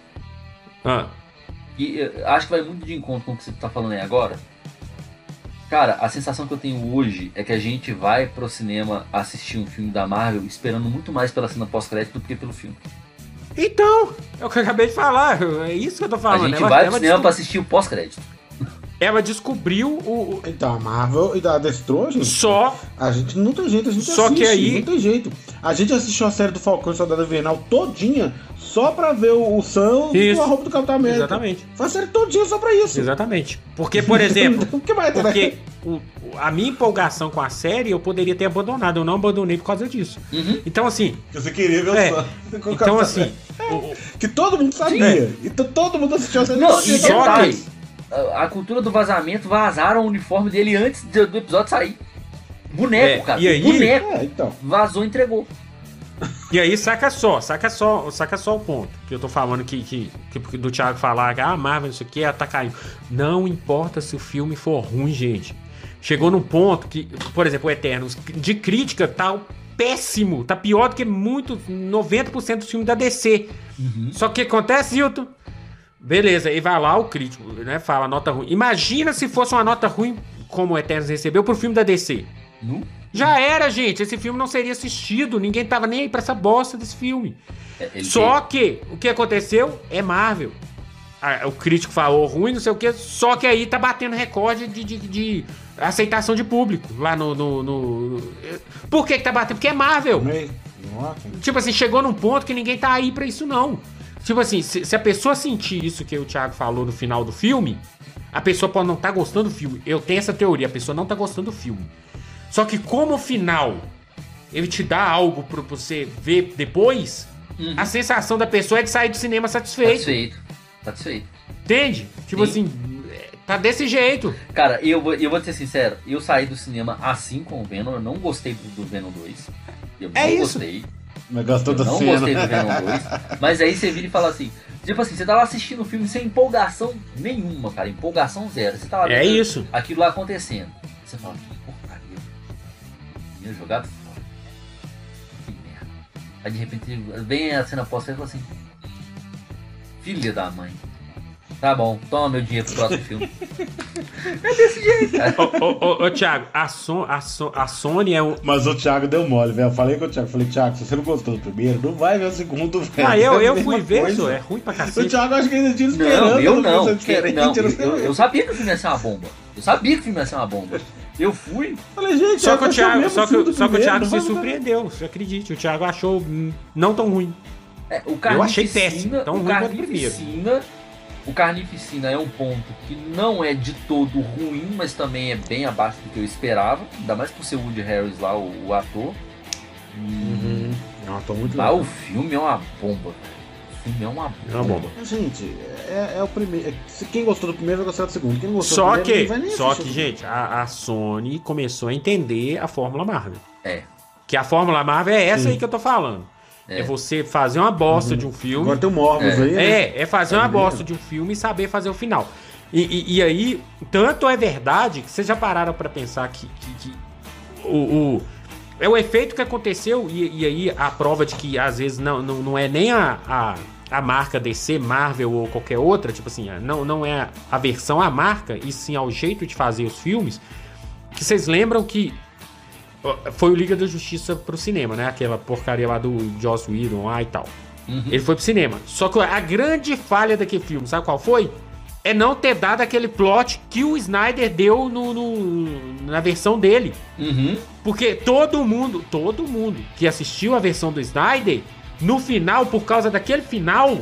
[SPEAKER 1] ah,
[SPEAKER 3] que eh, acho que vai muito de encontro com o que você tá falando aí agora. Cara, a sensação que eu tenho hoje é que a gente vai pro cinema assistir um filme da Marvel esperando muito mais pela cena pós-crédito do que pelo filme.
[SPEAKER 1] Então, é o que eu acabei de falar, é isso que eu tô
[SPEAKER 3] A
[SPEAKER 1] falando.
[SPEAKER 3] gente
[SPEAKER 1] Ela-
[SPEAKER 3] vai
[SPEAKER 1] ela
[SPEAKER 3] pro cinema
[SPEAKER 1] descob-
[SPEAKER 3] pra assistir o pós-crédito.
[SPEAKER 1] Ela descobriu o.
[SPEAKER 2] Então, a Marvel e da Destrou, gente.
[SPEAKER 1] Só.
[SPEAKER 2] A gente não tem jeito, a gente
[SPEAKER 1] Só
[SPEAKER 2] assiste,
[SPEAKER 1] que aí-
[SPEAKER 2] não tem jeito. A gente assistiu a série do Falcão e Soldado Invernal todinha só pra ver o, o Sam e a roupa do Capitão América.
[SPEAKER 1] Exatamente.
[SPEAKER 2] Foi a série todinha só pra isso.
[SPEAKER 1] Exatamente. Porque, por exemplo,
[SPEAKER 2] o que vai ter?
[SPEAKER 1] porque o- o- a minha empolgação com a série eu poderia ter abandonado. Eu não abandonei por causa disso.
[SPEAKER 3] Uhum.
[SPEAKER 1] Então, assim.
[SPEAKER 2] Que você queria ver
[SPEAKER 1] É.
[SPEAKER 2] o Sam.
[SPEAKER 1] Então,
[SPEAKER 2] Capitão
[SPEAKER 1] assim.
[SPEAKER 2] América.
[SPEAKER 1] o-
[SPEAKER 2] Que todo mundo sabia. Então todo mundo assistiu a série
[SPEAKER 3] Não,
[SPEAKER 2] todinha.
[SPEAKER 1] Só que-
[SPEAKER 3] a, a cultura do vazamento vazaram o uniforme dele antes do, do episódio sair. Boneco,
[SPEAKER 1] É,
[SPEAKER 3] cara.
[SPEAKER 1] e aí-
[SPEAKER 3] Boneco.
[SPEAKER 2] É, então.
[SPEAKER 3] Vazou e entregou.
[SPEAKER 1] E aí, saca só, saca só, saca só o ponto. Que eu tô falando que, que, que do Thiago falar que ah, Marvel, isso aqui, ela tá caindo. Não importa se o filme for ruim, gente. Chegou num ponto que, por exemplo, o Eternos, de crítica, tá péssimo. Tá pior do que muito, 90% dos filmes da DC. Só que o que acontece, Hilton? Beleza, aí vai lá o crítico, né? Fala nota ruim. Imagina se fosse uma nota ruim, como o Eternos recebeu, pro filme da DC.
[SPEAKER 3] Nu.
[SPEAKER 1] Já era, gente. Esse filme não seria assistido. Ninguém tava nem aí pra essa bosta desse filme.
[SPEAKER 3] É, ele
[SPEAKER 1] Só que o que aconteceu é Marvel. Ah, O crítico falou ruim, não sei o que. Só que aí tá batendo recorde de, de- de aceitação de público lá no, no- no- Por que, que tá batendo? Porque é Marvel. Tipo assim, chegou num ponto que ninguém tá aí pra isso, não. Tipo assim, se, se a pessoa sentir isso que o Thiago falou no final do filme, a pessoa pode não tá gostando do filme. Eu tenho essa teoria, a pessoa não tá gostando do filme. Só que como o final ele te dá algo pra você ver depois,
[SPEAKER 3] Uhum.
[SPEAKER 1] a sensação da pessoa é de sair do cinema satisfeito.
[SPEAKER 3] Satisfeito. Satisfeito.
[SPEAKER 1] Entende? Tipo
[SPEAKER 3] Sim.
[SPEAKER 1] assim, tá desse jeito.
[SPEAKER 3] Cara, eu, vou- eu vou te ser sincero, eu saí do cinema assim com o Venom, eu não gostei do, do Venom 2. Eu
[SPEAKER 1] É
[SPEAKER 3] não
[SPEAKER 1] isso.
[SPEAKER 3] gostei.
[SPEAKER 2] Mas gostou
[SPEAKER 3] Eu
[SPEAKER 2] da
[SPEAKER 3] não
[SPEAKER 2] cena.
[SPEAKER 3] gostei do Venom 2. Mas aí você vira e fala assim, tipo assim, você tá lá assistindo o filme sem empolgação nenhuma, cara. Empolgação zero. Você tá lá
[SPEAKER 1] É
[SPEAKER 3] vendo
[SPEAKER 1] isso.
[SPEAKER 3] aquilo lá acontecendo. Você fala, que porcaria. Tinha jogado fora. Que merda. Aí de repente vem a cena pós e fala assim. Filha da mãe. Tá bom, toma meu dinheiro pro próximo filme. é desse jeito, cara.
[SPEAKER 1] Ô, ô, ô, ô, Thiago, a, Son, a, Son- a Sony é um.
[SPEAKER 2] Mas o Thiago deu mole, velho. Eu falei com o Thiago, falei, Thiago, se você não gostou do primeiro, não vai ver o segundo, velho.
[SPEAKER 1] Ah, eu,
[SPEAKER 2] É
[SPEAKER 1] eu fui ver, isso é ruim pra
[SPEAKER 2] O
[SPEAKER 1] cacete.
[SPEAKER 2] Thiago acho que ainda tinha esperando.
[SPEAKER 3] Não, eu não.
[SPEAKER 2] eu não
[SPEAKER 3] eu, eu- eu sabia que o filme ia ser uma bomba. Eu sabia que o filme ia ser uma bomba. Eu fui.
[SPEAKER 2] Falei, gente,
[SPEAKER 1] Só que o
[SPEAKER 2] ser
[SPEAKER 1] Thiago, só que, o- só que o
[SPEAKER 2] primeiro,
[SPEAKER 1] Thiago se surpreendeu, você acredite. O Thiago achou hum, não tão ruim.
[SPEAKER 3] É, o
[SPEAKER 1] Eu achei péssimo, tão
[SPEAKER 3] o
[SPEAKER 1] ruim quanto o
[SPEAKER 3] Carnificina, o Carnificina é um ponto que não é de todo ruim, mas também é bem abaixo do que eu esperava, ainda mais por ser o Woody Harris lá, o, o ator.
[SPEAKER 2] Uhum. Não, tô muito
[SPEAKER 3] Mas
[SPEAKER 2] legal.
[SPEAKER 3] o filme é uma bomba. O filme é uma bomba.
[SPEAKER 1] É uma bomba.
[SPEAKER 2] Gente, é, é o primeiro. se Quem gostou do primeiro vai gostar do segundo. Quem não gostou
[SPEAKER 1] Só
[SPEAKER 2] do primeiro
[SPEAKER 1] que,
[SPEAKER 2] não vai nem
[SPEAKER 1] só que, gente, a, a Sony começou a entender a Fórmula Marvel.
[SPEAKER 3] É.
[SPEAKER 1] Que a Fórmula Marvel é essa
[SPEAKER 2] Sim.
[SPEAKER 1] aí que eu tô falando. É,
[SPEAKER 3] É.
[SPEAKER 1] você fazer uma bosta de um filme.
[SPEAKER 2] Agora tem o Morbius
[SPEAKER 3] É.
[SPEAKER 2] aí, né?
[SPEAKER 1] É, é fazer uma
[SPEAKER 2] É
[SPEAKER 1] bosta
[SPEAKER 2] mesmo.
[SPEAKER 1] de um filme e saber fazer o final. E, e- e aí, tanto é verdade que vocês já pararam pra pensar que, que- que o, o- é o efeito que aconteceu e, e aí a prova de que às vezes não, não, não é nem a, a, a marca DC, Marvel ou qualquer outra, tipo assim, não, não é a versão à marca, e sim ao jeito de fazer os filmes, que vocês lembram que foi o Liga da Justiça pro cinema, né? Aquela porcaria lá do Joss Whedon lá e tal.
[SPEAKER 3] Uhum.
[SPEAKER 1] Ele foi pro cinema. Só que a grande falha daquele filme, sabe qual foi? É não ter dado aquele plot que o Snyder deu no, no- na versão dele.
[SPEAKER 3] Uhum.
[SPEAKER 1] Porque todo mundo, todo mundo que assistiu a versão do Snyder, no final, por causa daquele final,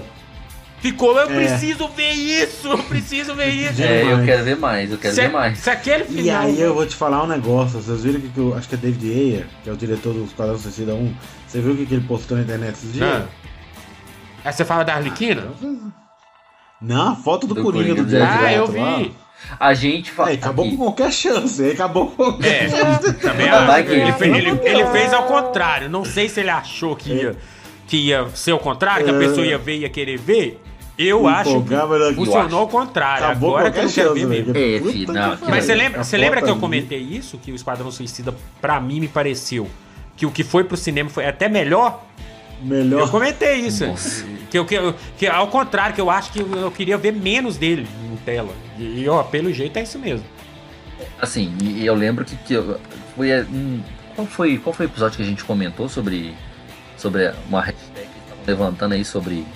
[SPEAKER 1] ficou, eu
[SPEAKER 2] É.
[SPEAKER 1] preciso ver isso, eu preciso ver isso.
[SPEAKER 3] É, eu quero ver mais, eu quero
[SPEAKER 1] se,
[SPEAKER 3] ver mais.
[SPEAKER 1] se aquele
[SPEAKER 2] E
[SPEAKER 1] final.
[SPEAKER 2] aí eu vou te falar um negócio, vocês viram que, que eu acho que é David Ayer, que é o diretor do Esquadrão Suicida 1, você viu o que, que ele postou na internet esses dias?
[SPEAKER 1] Ah. Aí você fala da Arlequina?
[SPEAKER 2] Não, a foto do,
[SPEAKER 3] Do
[SPEAKER 2] Coringa do
[SPEAKER 3] Coringa,
[SPEAKER 2] Jared
[SPEAKER 1] ah, eu
[SPEAKER 2] Leto lá.
[SPEAKER 1] vi.
[SPEAKER 3] A gente fala.
[SPEAKER 2] É, acabou com qualquer chance, ele acabou com qualquer
[SPEAKER 1] É,
[SPEAKER 2] chance.
[SPEAKER 1] também
[SPEAKER 3] Ah,
[SPEAKER 1] acho. ele, fez, ele- ele fez ao contrário. Não sei se ele achou que ia, que ia ser o contrário, que a
[SPEAKER 2] É.
[SPEAKER 1] pessoa ia ver e ia querer ver. Eu acho que
[SPEAKER 2] né?
[SPEAKER 1] funcionou ao contrário.
[SPEAKER 2] Acabou
[SPEAKER 1] Agora que eu não quero ver mesmo.
[SPEAKER 2] velho.
[SPEAKER 3] É, filho, não.
[SPEAKER 1] Mas você lembra,
[SPEAKER 2] A
[SPEAKER 1] você lembra que eu comentei isso? Que o Esquadrão Suicida, pra mim, me pareceu que o que foi pro cinema foi até melhor? Eu
[SPEAKER 2] Melhor.
[SPEAKER 1] comentei isso. Que, eu- que, eu- que ao contrário, que eu acho que eu, eu queria ver menos dele em tela. E, e, ó, pelo jeito é isso mesmo.
[SPEAKER 3] Assim, e eu lembro que, que eu- foi. é, hum, qual, foi qual foi o episódio que a gente comentou sobre. Sobre uma hashtag que estavam levantando aí sobre.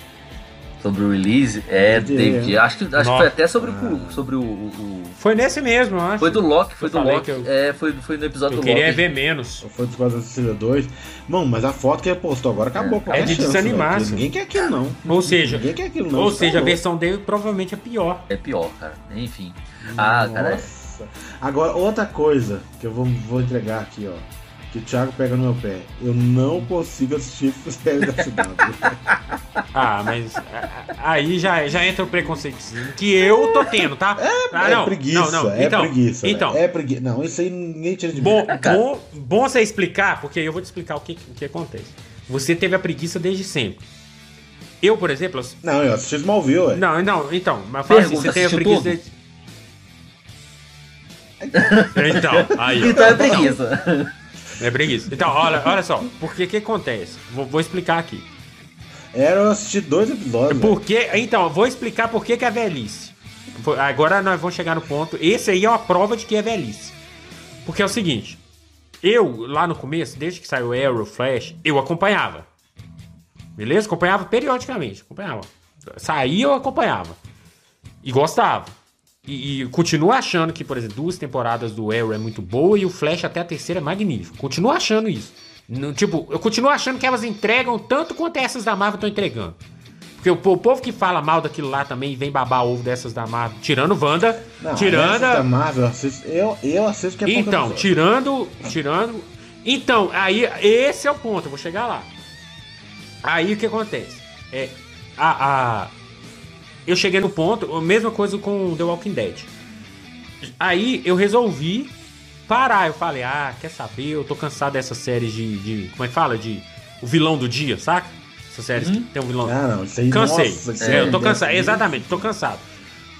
[SPEAKER 3] Sobre o release? É,
[SPEAKER 2] David
[SPEAKER 3] David. Acho que, acho que
[SPEAKER 1] Nossa.
[SPEAKER 3] foi até sobre, o, sobre o, o-
[SPEAKER 1] Foi nesse mesmo, acho.
[SPEAKER 3] Foi do Loki, foi
[SPEAKER 1] Eu
[SPEAKER 3] do Loki.
[SPEAKER 1] eu-
[SPEAKER 3] É, foi, foi no episódio
[SPEAKER 1] Eu
[SPEAKER 3] do
[SPEAKER 1] queria
[SPEAKER 3] Loki.
[SPEAKER 1] ver menos.
[SPEAKER 2] Foi do Esquadrão Suicida 2. Mano, mas a foto que ele postou agora acabou com
[SPEAKER 1] É
[SPEAKER 2] qualquer
[SPEAKER 1] de
[SPEAKER 2] chance,
[SPEAKER 1] desanimar, sim.
[SPEAKER 2] Ninguém quer aquilo, não.
[SPEAKER 1] Ou seja,
[SPEAKER 2] Ninguém quer aquilo, não.
[SPEAKER 1] ou seja,
[SPEAKER 2] tá
[SPEAKER 1] a versão dele provavelmente é pior.
[SPEAKER 3] É pior, cara. Enfim. Ah, cara.
[SPEAKER 2] Nossa. Agora, outra coisa que eu vou, vou entregar aqui, ó. Que o Thiago pega no meu pé. Eu não consigo assistir série da cidade.
[SPEAKER 1] Ah, mas a- a- aí já, já entra o preconceitozinho que eu tô tendo, tá? ah,
[SPEAKER 2] é preguiça, é
[SPEAKER 1] então,
[SPEAKER 2] preguiça.
[SPEAKER 1] Então,
[SPEAKER 2] É preguiça. Não, isso aí ninguém tira de mim.
[SPEAKER 1] bom,
[SPEAKER 3] Cara.
[SPEAKER 1] bom, bom você explicar, porque eu vou te explicar o que, o que acontece. Você teve a preguiça desde sempre. Eu, por exemplo, eu-
[SPEAKER 2] Não, eu assisti Smallville, ué.
[SPEAKER 1] não, não, então, mas fala assim,
[SPEAKER 3] Pergunta,
[SPEAKER 1] você teve a preguiça
[SPEAKER 3] tudo?
[SPEAKER 1] desde... Então, aí.
[SPEAKER 3] Então é preguiça.
[SPEAKER 1] É preguiça. Então, olha, olha só, porque o que acontece? Vou, vou explicar aqui.
[SPEAKER 2] Era eu assistir dois episódios. velho.
[SPEAKER 1] Porque, então, vou explicar por que que é velhice. Agora nós vamos chegar no ponto. Esse aí é uma prova de que é velhice. Porque é o seguinte: eu, lá no começo, desde que saiu Arrow, Flash, eu acompanhava. Beleza? Acompanhava periodicamente. Acompanhava. Saía, eu acompanhava. E gostava. E, e continuo achando que, por exemplo, duas temporadas do Arrow é muito boa e o Flash até a terceira é magnífico. Continuo achando isso. No- tipo, eu continuo achando que elas entregam tanto quanto essas da Marvel estão entregando. Porque o, o povo que fala mal daquilo lá também vem babar ovo dessas da Marvel, tirando Wanda,
[SPEAKER 2] Não,
[SPEAKER 1] tirando.
[SPEAKER 2] da Marvel, eu assisto, eu, eu assisto que é
[SPEAKER 1] então, tirando. Tirando. Então, aí, esse é o ponto, eu vou chegar lá. Aí o que acontece? É. A. a eu cheguei no ponto, a mesma coisa com The Walking Dead. Aí eu resolvi parar. Eu falei, ah, quer saber? Eu tô cansado dessas séries de. de- como é que fala? De. O vilão do dia, saca? Essas séries que tem um vilão.
[SPEAKER 2] Ah, não, isso aí
[SPEAKER 1] Cansei.
[SPEAKER 2] nossa,
[SPEAKER 1] É, eu tô
[SPEAKER 2] deve-
[SPEAKER 1] cansado. Exatamente, tô cansado.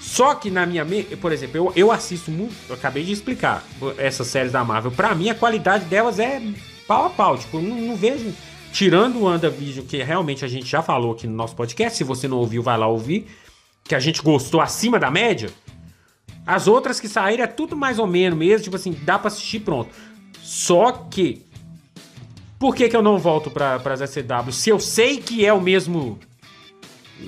[SPEAKER 1] Só que na minha mente, por exemplo, eu, eu assisto muito. Eu acabei de explicar essas séries da Marvel. Pra mim, a qualidade delas é pau a pau. Tipo, eu não, não vejo. Tirando o WandaVision, que realmente a gente já falou aqui no nosso podcast. Se você não ouviu, vai lá ouvir. Que a gente gostou acima da média. As outras que saíram é tudo mais ou menos mesmo. Tipo assim, dá pra assistir pronto. Só que. Por que, que eu não volto pra, pras SCW? Se eu sei que é o mesmo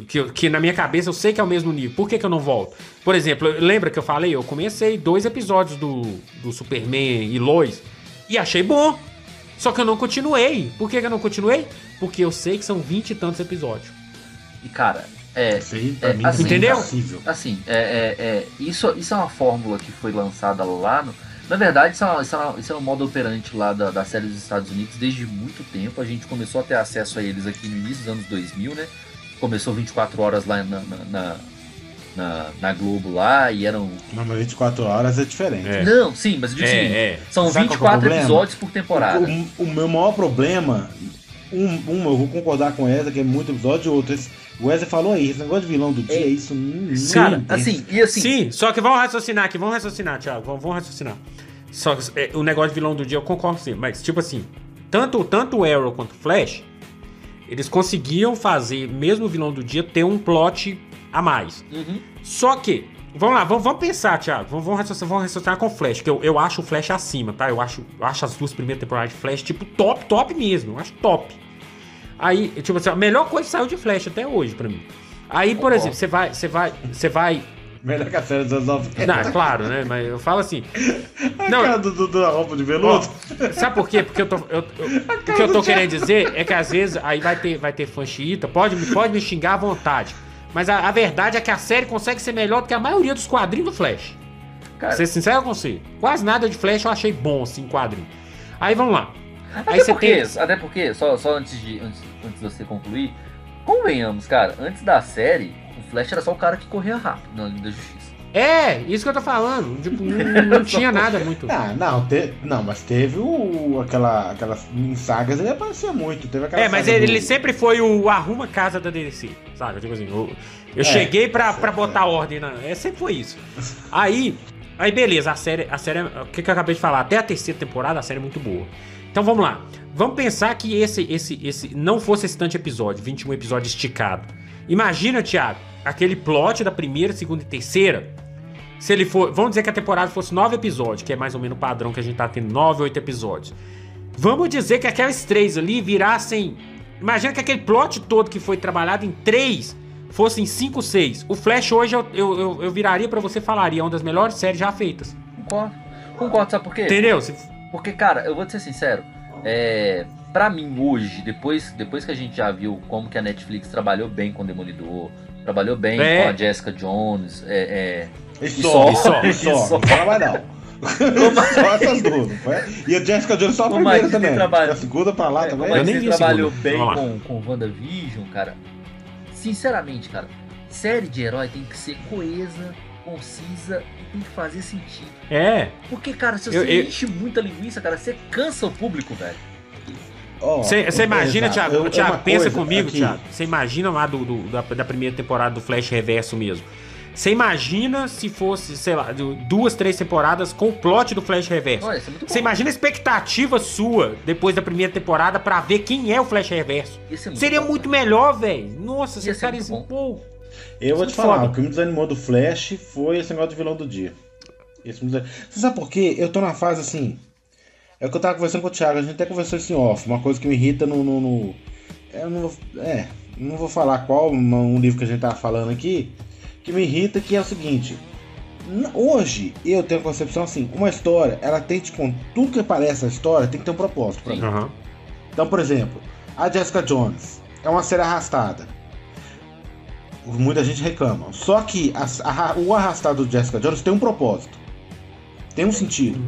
[SPEAKER 1] que, que na minha cabeça eu sei que é o mesmo nível. Por que, que eu não volto? Por exemplo, lembra que eu falei? Eu comecei dois episódios do, do Superman e Lois e achei bom. Só que eu não continuei. Por que, que eu não continuei? Porque eu sei que são 20 e tantos episódios.
[SPEAKER 3] E, cara, é.
[SPEAKER 2] Isso aí, pra
[SPEAKER 3] É,
[SPEAKER 2] mim,
[SPEAKER 3] assim,
[SPEAKER 2] é
[SPEAKER 1] entendeu?
[SPEAKER 2] impossível.
[SPEAKER 3] Assim, é, é, é, isso, isso é uma fórmula que foi lançada lá no. Na verdade, isso é, uma- isso é, uma- isso é um modo operante lá da, da série dos Estados Unidos desde muito tempo. A gente começou a ter acesso a eles aqui no início dos anos 2000, né? Começou 24 horas lá na, na, na, na- na Globo lá e eram.
[SPEAKER 2] Não, mas 24 horas é diferente.
[SPEAKER 1] É.
[SPEAKER 3] Não, sim, mas eu digo o seguinte,
[SPEAKER 1] é.
[SPEAKER 3] são
[SPEAKER 2] Sabe qual que é o
[SPEAKER 3] 24
[SPEAKER 2] problema?
[SPEAKER 3] episódios por temporada.
[SPEAKER 2] O, o meu maior problema, um, um, eu vou concordar com essa, que é muito episódio, outro. esse- O Wesley falou aí, esse negócio de vilão do dia,
[SPEAKER 3] É.
[SPEAKER 2] isso não.
[SPEAKER 3] Cara, assim, e assim.
[SPEAKER 1] Sim, só que vamos raciocinar aqui, vamos raciocinar, Thiago, vamos, vamos raciocinar. Só que é, o negócio de vilão do dia eu concordo sim, mas tipo assim, tanto, tanto o Arrow quanto o Flash, eles conseguiam fazer, mesmo o vilão do dia, ter um plot a mais.
[SPEAKER 3] Uhum.
[SPEAKER 1] Só que, vamos lá, vamos, vamos pensar, Thiago, vamos, vamos, raciocinar, vamos raciocinar com o Flash, que eu, eu acho o Flash acima, tá? Eu acho, eu acho as duas primeiras temporadas de Flash, tipo, top, top mesmo, eu acho top. Aí, tipo assim, a melhor coisa que saiu de Flash até hoje pra mim. Aí, por
[SPEAKER 3] Concordo.
[SPEAKER 1] exemplo, você vai, você vai, você vai
[SPEAKER 2] Melhor que a série dos anos 90.
[SPEAKER 1] não, é claro, né? Mas eu falo assim.
[SPEAKER 2] A
[SPEAKER 1] Não,
[SPEAKER 2] cara do, do, da roupa de
[SPEAKER 1] ó,
[SPEAKER 2] veludo.
[SPEAKER 1] sabe por quê? Porque eu tô. eu- eu- o que eu tô querendo dizer é que às vezes aí vai ter, vai ter fã xiita, pode, me- pode me xingar à vontade. Mas a, a verdade é que a série consegue ser melhor do que a maioria dos quadrinhos do Flash.
[SPEAKER 3] Cara,
[SPEAKER 1] Pra ser sincero com você. Quase nada de Flash eu achei bom, assim, quadrinho. Aí vamos lá.
[SPEAKER 3] Até
[SPEAKER 1] Aí você
[SPEAKER 3] porque,
[SPEAKER 1] tem.
[SPEAKER 3] até porque, só, só antes, de, antes, antes de você concluir, convenhamos, cara, antes da série, o Flash era só o cara que corria rápido na Liga da Justiça.
[SPEAKER 1] É, isso que eu tô falando. Tipo, não, não tinha nada muito.
[SPEAKER 2] Ah, não, te- não, mas teve o, aquela, aquelas em sagas, ele aparecia muito. Teve aquela
[SPEAKER 1] É, mas ele,
[SPEAKER 2] do-
[SPEAKER 1] ele sempre foi o arruma casa da DC, sabe? Tipo assim, eu, eu
[SPEAKER 2] É,
[SPEAKER 1] cheguei pra, pra botar ordem na. É, sempre foi isso. Aí, aí beleza, a série, a série, o que, que eu acabei de falar? Até a terceira temporada a série é muito boa. Então vamos lá. Vamos pensar que esse, esse, esse não fosse esse tanto episódio, 21 episódio esticado. Imagina, Thiago, aquele plot da primeira, segunda e terceira. Se ele for. Vamos dizer que a temporada fosse nove episódios, que é mais ou menos o padrão que a gente tá tendo, nove, oito episódios. Vamos dizer que aquelas três ali virassem. Imagina que aquele plot todo que foi trabalhado em três fosse em cinco, seis. O Flash hoje eu, eu, eu, eu viraria pra você e falaria, é uma das melhores séries já feitas.
[SPEAKER 3] Concordo. Concordo, sabe por quê?
[SPEAKER 1] Entendeu?
[SPEAKER 3] Porque, cara, eu vou te ser sincero, é, pra mim hoje, depois, depois que a gente já viu como que a Netflix trabalhou bem com o Demolidor, trabalhou bem
[SPEAKER 1] É.
[SPEAKER 3] com a Jessica Jones, é,
[SPEAKER 2] E
[SPEAKER 3] E
[SPEAKER 2] só,
[SPEAKER 3] só,
[SPEAKER 2] e
[SPEAKER 3] e
[SPEAKER 2] só,
[SPEAKER 3] só.
[SPEAKER 2] não fala mais não. só essas duas, não foi? E a Jessica Jones só a
[SPEAKER 3] Como
[SPEAKER 2] primeira também.
[SPEAKER 3] trabalha-
[SPEAKER 2] A segunda pra lá
[SPEAKER 3] é,
[SPEAKER 2] também.
[SPEAKER 3] como a Disney trabalhou
[SPEAKER 1] segunda.
[SPEAKER 3] bem
[SPEAKER 1] Vamos lá.
[SPEAKER 3] com, com WandaVision, cara. Sinceramente, cara, série de herói tem que ser coesa, concisa e tem que fazer sentido.
[SPEAKER 1] É.
[SPEAKER 3] Porque, cara, se
[SPEAKER 1] Eu-
[SPEAKER 3] você
[SPEAKER 1] eu-
[SPEAKER 3] enche muita linguiça, cara, você cansa o público, velho.
[SPEAKER 1] Você imagina,
[SPEAKER 2] exato.
[SPEAKER 1] Thiago,
[SPEAKER 2] Eu- é
[SPEAKER 1] Thiago
[SPEAKER 2] uma
[SPEAKER 1] pensa comigo,
[SPEAKER 2] aqui.
[SPEAKER 1] Thiago. Você imagina lá do, do- da, da primeira temporada do Flash Reverso mesmo. Você imagina se fosse, sei lá, du- duas, três temporadas com o plot do Flash Reverso.
[SPEAKER 3] Olha, isso é muito bom.
[SPEAKER 1] Você imagina a expectativa sua depois da primeira temporada pra ver quem é o Flash Reverso.
[SPEAKER 3] Ser muito
[SPEAKER 1] Seria
[SPEAKER 3] bom,
[SPEAKER 1] muito
[SPEAKER 3] cara.
[SPEAKER 1] melhor, velho. Nossa, você
[SPEAKER 3] muito
[SPEAKER 1] assim, pô.
[SPEAKER 2] Eu vou te
[SPEAKER 1] é
[SPEAKER 2] falar,
[SPEAKER 1] foda.
[SPEAKER 2] o que me desanimou do Flash foi esse negócio de vilão do dia. Esse me desanimou. Você sabe por quê? Eu tô na fase assim. É o que eu tava conversando com o Thiago, a gente até conversou isso em off. Uma coisa que me irrita no. no, no- eu não vou, é, não vou falar qual um, livro que a gente tava falando aqui. Que me irrita, que é o seguinte. Hoje eu tenho a concepção assim, uma história, ela tem que, com tudo que parece a história, tem que ter um propósito pra
[SPEAKER 3] Sim.
[SPEAKER 2] mim.
[SPEAKER 1] Aham.
[SPEAKER 2] Então, por exemplo, a Jessica Jones é uma série arrastada. Muita gente reclama. Só que as- a- o arrastado do Jessica Jones tem um propósito. Tem um sentido.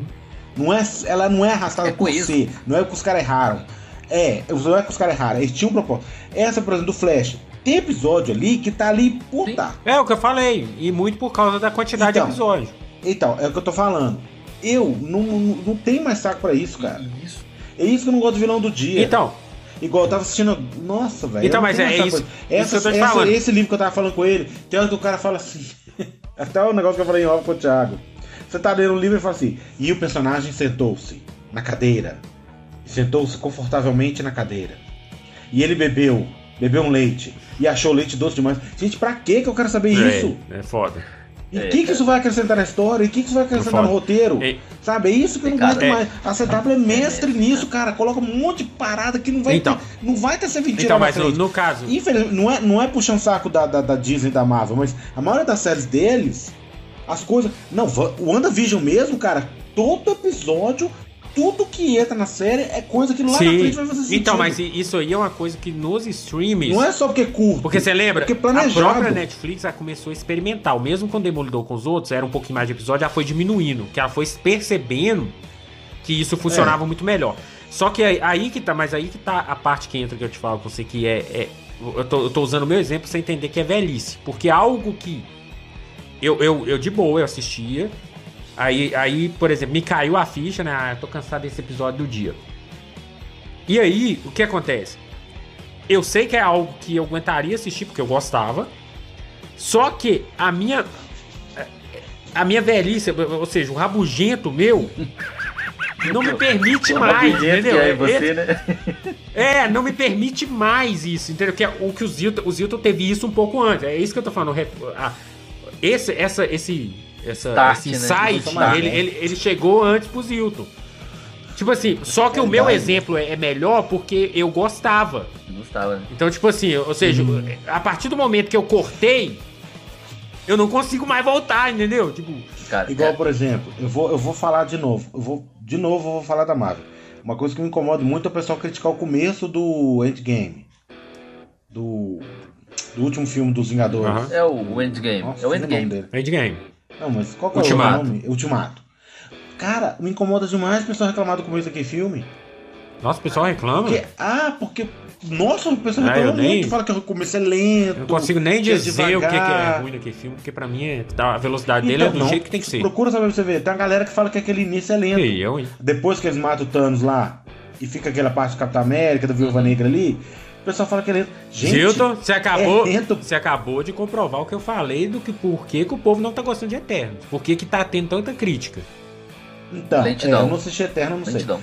[SPEAKER 2] Não é, ela não é arrastada
[SPEAKER 3] É
[SPEAKER 2] por ser. Não é o que os caras erraram. É, não é que os caras erraram. Eles tinham um propósito. Essa, por exemplo, do Flash. Tem episódio ali que tá ali por
[SPEAKER 3] Sim.
[SPEAKER 2] tá.
[SPEAKER 1] É o que eu falei. E muito por causa da quantidade
[SPEAKER 2] Então.
[SPEAKER 1] de episódios.
[SPEAKER 2] Então, é o que eu tô falando. Eu não, não, não tenho mais saco pra isso, cara.
[SPEAKER 3] Isso.
[SPEAKER 2] É isso que eu não gosto do vilão do dia.
[SPEAKER 1] Então,
[SPEAKER 2] Igual eu tava assistindo. Nossa, velho.
[SPEAKER 1] Então, mas é
[SPEAKER 2] essa
[SPEAKER 1] isso-
[SPEAKER 2] coisa.
[SPEAKER 1] isso
[SPEAKER 2] Essa, essa-. Esse livro que eu tava falando com ele, tem hora que o cara fala assim. Até o negócio que eu falei em off com o Thiago. Você tá lendo um livro e fala assim. E o personagem sentou-se na cadeira. Sentou-se confortavelmente na cadeira. E ele bebeu. Bebeu um leite. E achou o leite doce demais. Gente, pra que que eu quero saber isso?
[SPEAKER 1] É, é foda.
[SPEAKER 2] E o
[SPEAKER 3] É,
[SPEAKER 2] que, que isso vai acrescentar na história? E o que, que isso vai acrescentar no roteiro?
[SPEAKER 1] É.
[SPEAKER 2] Sabe? É isso que eu não
[SPEAKER 3] Cara,
[SPEAKER 2] aguento
[SPEAKER 1] é.
[SPEAKER 2] mais. A CW é mestre nisso, cara. Coloca um monte de parada que não vai
[SPEAKER 1] Então.
[SPEAKER 2] ter. Não vai ter serventia
[SPEAKER 1] Então, mas no, no caso.
[SPEAKER 2] Infelizmente, não é, não é puxando saco da, da, da Disney e da Marvel, mas a maioria das séries deles, as coisas. Não, o WandaVision mesmo, cara, todo episódio tudo que entra na série é coisa que lá na
[SPEAKER 1] Sim.
[SPEAKER 2] frente vai fazer sentido.
[SPEAKER 1] Então, mas isso aí é uma coisa que nos streams.
[SPEAKER 2] Não é só porque é curto.
[SPEAKER 1] Porque você lembra?
[SPEAKER 2] Porque
[SPEAKER 1] a
[SPEAKER 2] planejado.
[SPEAKER 1] própria Netflix ela começou a experimentar. Mesmo quando Demolidor com os outros, era um pouquinho mais de episódio, já foi diminuindo. Que ela foi percebendo que isso funcionava muito melhor. Só que aí, aí que tá, mas aí que tá a parte que entra que eu te falo com você, que é. é- eu, tô, eu tô usando o meu exemplo pra você entender que é velhice. Porque algo que. Eu, eu, eu de boa, eu assistia. Aí, aí, por exemplo, me caiu a ficha, né? Ah, eu tô cansado desse episódio do dia. E aí, o que acontece? Eu sei que é algo que eu aguentaria assistir porque eu gostava. Só que a minha. A minha velhice, ou seja, o rabugento meu. Não me permite mais, entendeu?
[SPEAKER 3] É você, né?
[SPEAKER 1] é, não me permite mais isso, entendeu? Que é o que o Zilton, o Zilton teve isso um pouco antes. É isso que eu tô falando. esse, essa, esse, essa,
[SPEAKER 3] Start,
[SPEAKER 1] esse
[SPEAKER 3] né?
[SPEAKER 1] insight,
[SPEAKER 2] Start.
[SPEAKER 1] ele, ele, ele chegou antes pro Zilton. Tipo assim, só que o meu exemplo é, é melhor porque eu gostava.
[SPEAKER 3] Gostava, né?
[SPEAKER 1] Então, tipo assim, ou seja, a partir do momento que eu cortei, eu não consigo mais voltar, entendeu? Tipo,
[SPEAKER 3] Cara,
[SPEAKER 2] Igual,
[SPEAKER 3] cara,
[SPEAKER 2] por exemplo, eu vou, eu vou falar de novo. Eu vou, de novo, eu vou falar da Marvel. Uma coisa que me incomoda muito é o pessoal criticar o começo do Endgame. Do, do último filme dos Vingadores.
[SPEAKER 1] Aham.
[SPEAKER 3] é o Endgame.
[SPEAKER 2] Nossa,
[SPEAKER 3] é o Endgame.
[SPEAKER 1] endgame.
[SPEAKER 2] Não, mas qual que
[SPEAKER 1] Ultimato.
[SPEAKER 2] é o nome? Ultimato. Cara, me incomoda demais o pessoal reclamar do começo daquele filme.
[SPEAKER 1] Nossa, o pessoal reclama.
[SPEAKER 2] Porque, ah, porque. Nossa, o pessoal
[SPEAKER 1] Ah,
[SPEAKER 2] reclama
[SPEAKER 1] nem-
[SPEAKER 2] muito, fala que o começo é lento.
[SPEAKER 1] Eu não consigo nem
[SPEAKER 2] é
[SPEAKER 1] dizer o que, é ruim naquele filme, porque pra mim é, a velocidade dele é
[SPEAKER 2] Então,
[SPEAKER 1] do
[SPEAKER 2] não,
[SPEAKER 1] jeito que tem que ser.
[SPEAKER 2] Procura saber pra você ver. Tem uma galera que fala que aquele início é lento.
[SPEAKER 1] E eu, hein?
[SPEAKER 2] Depois que eles matam o Thanos lá e fica aquela parte do Capitão América, da Viúva Negra ali, o pessoal fala que é lento. Gente,
[SPEAKER 1] Gilton, você acabou,
[SPEAKER 2] é lento.
[SPEAKER 1] você acabou de comprovar o que eu falei do que por que, que o povo não tá gostando de Eternos. Por que, que tá tendo tanta crítica.
[SPEAKER 2] Então, é,
[SPEAKER 3] Lentidão.
[SPEAKER 2] eu não assisti Eterno, não sei.
[SPEAKER 3] Lentidão.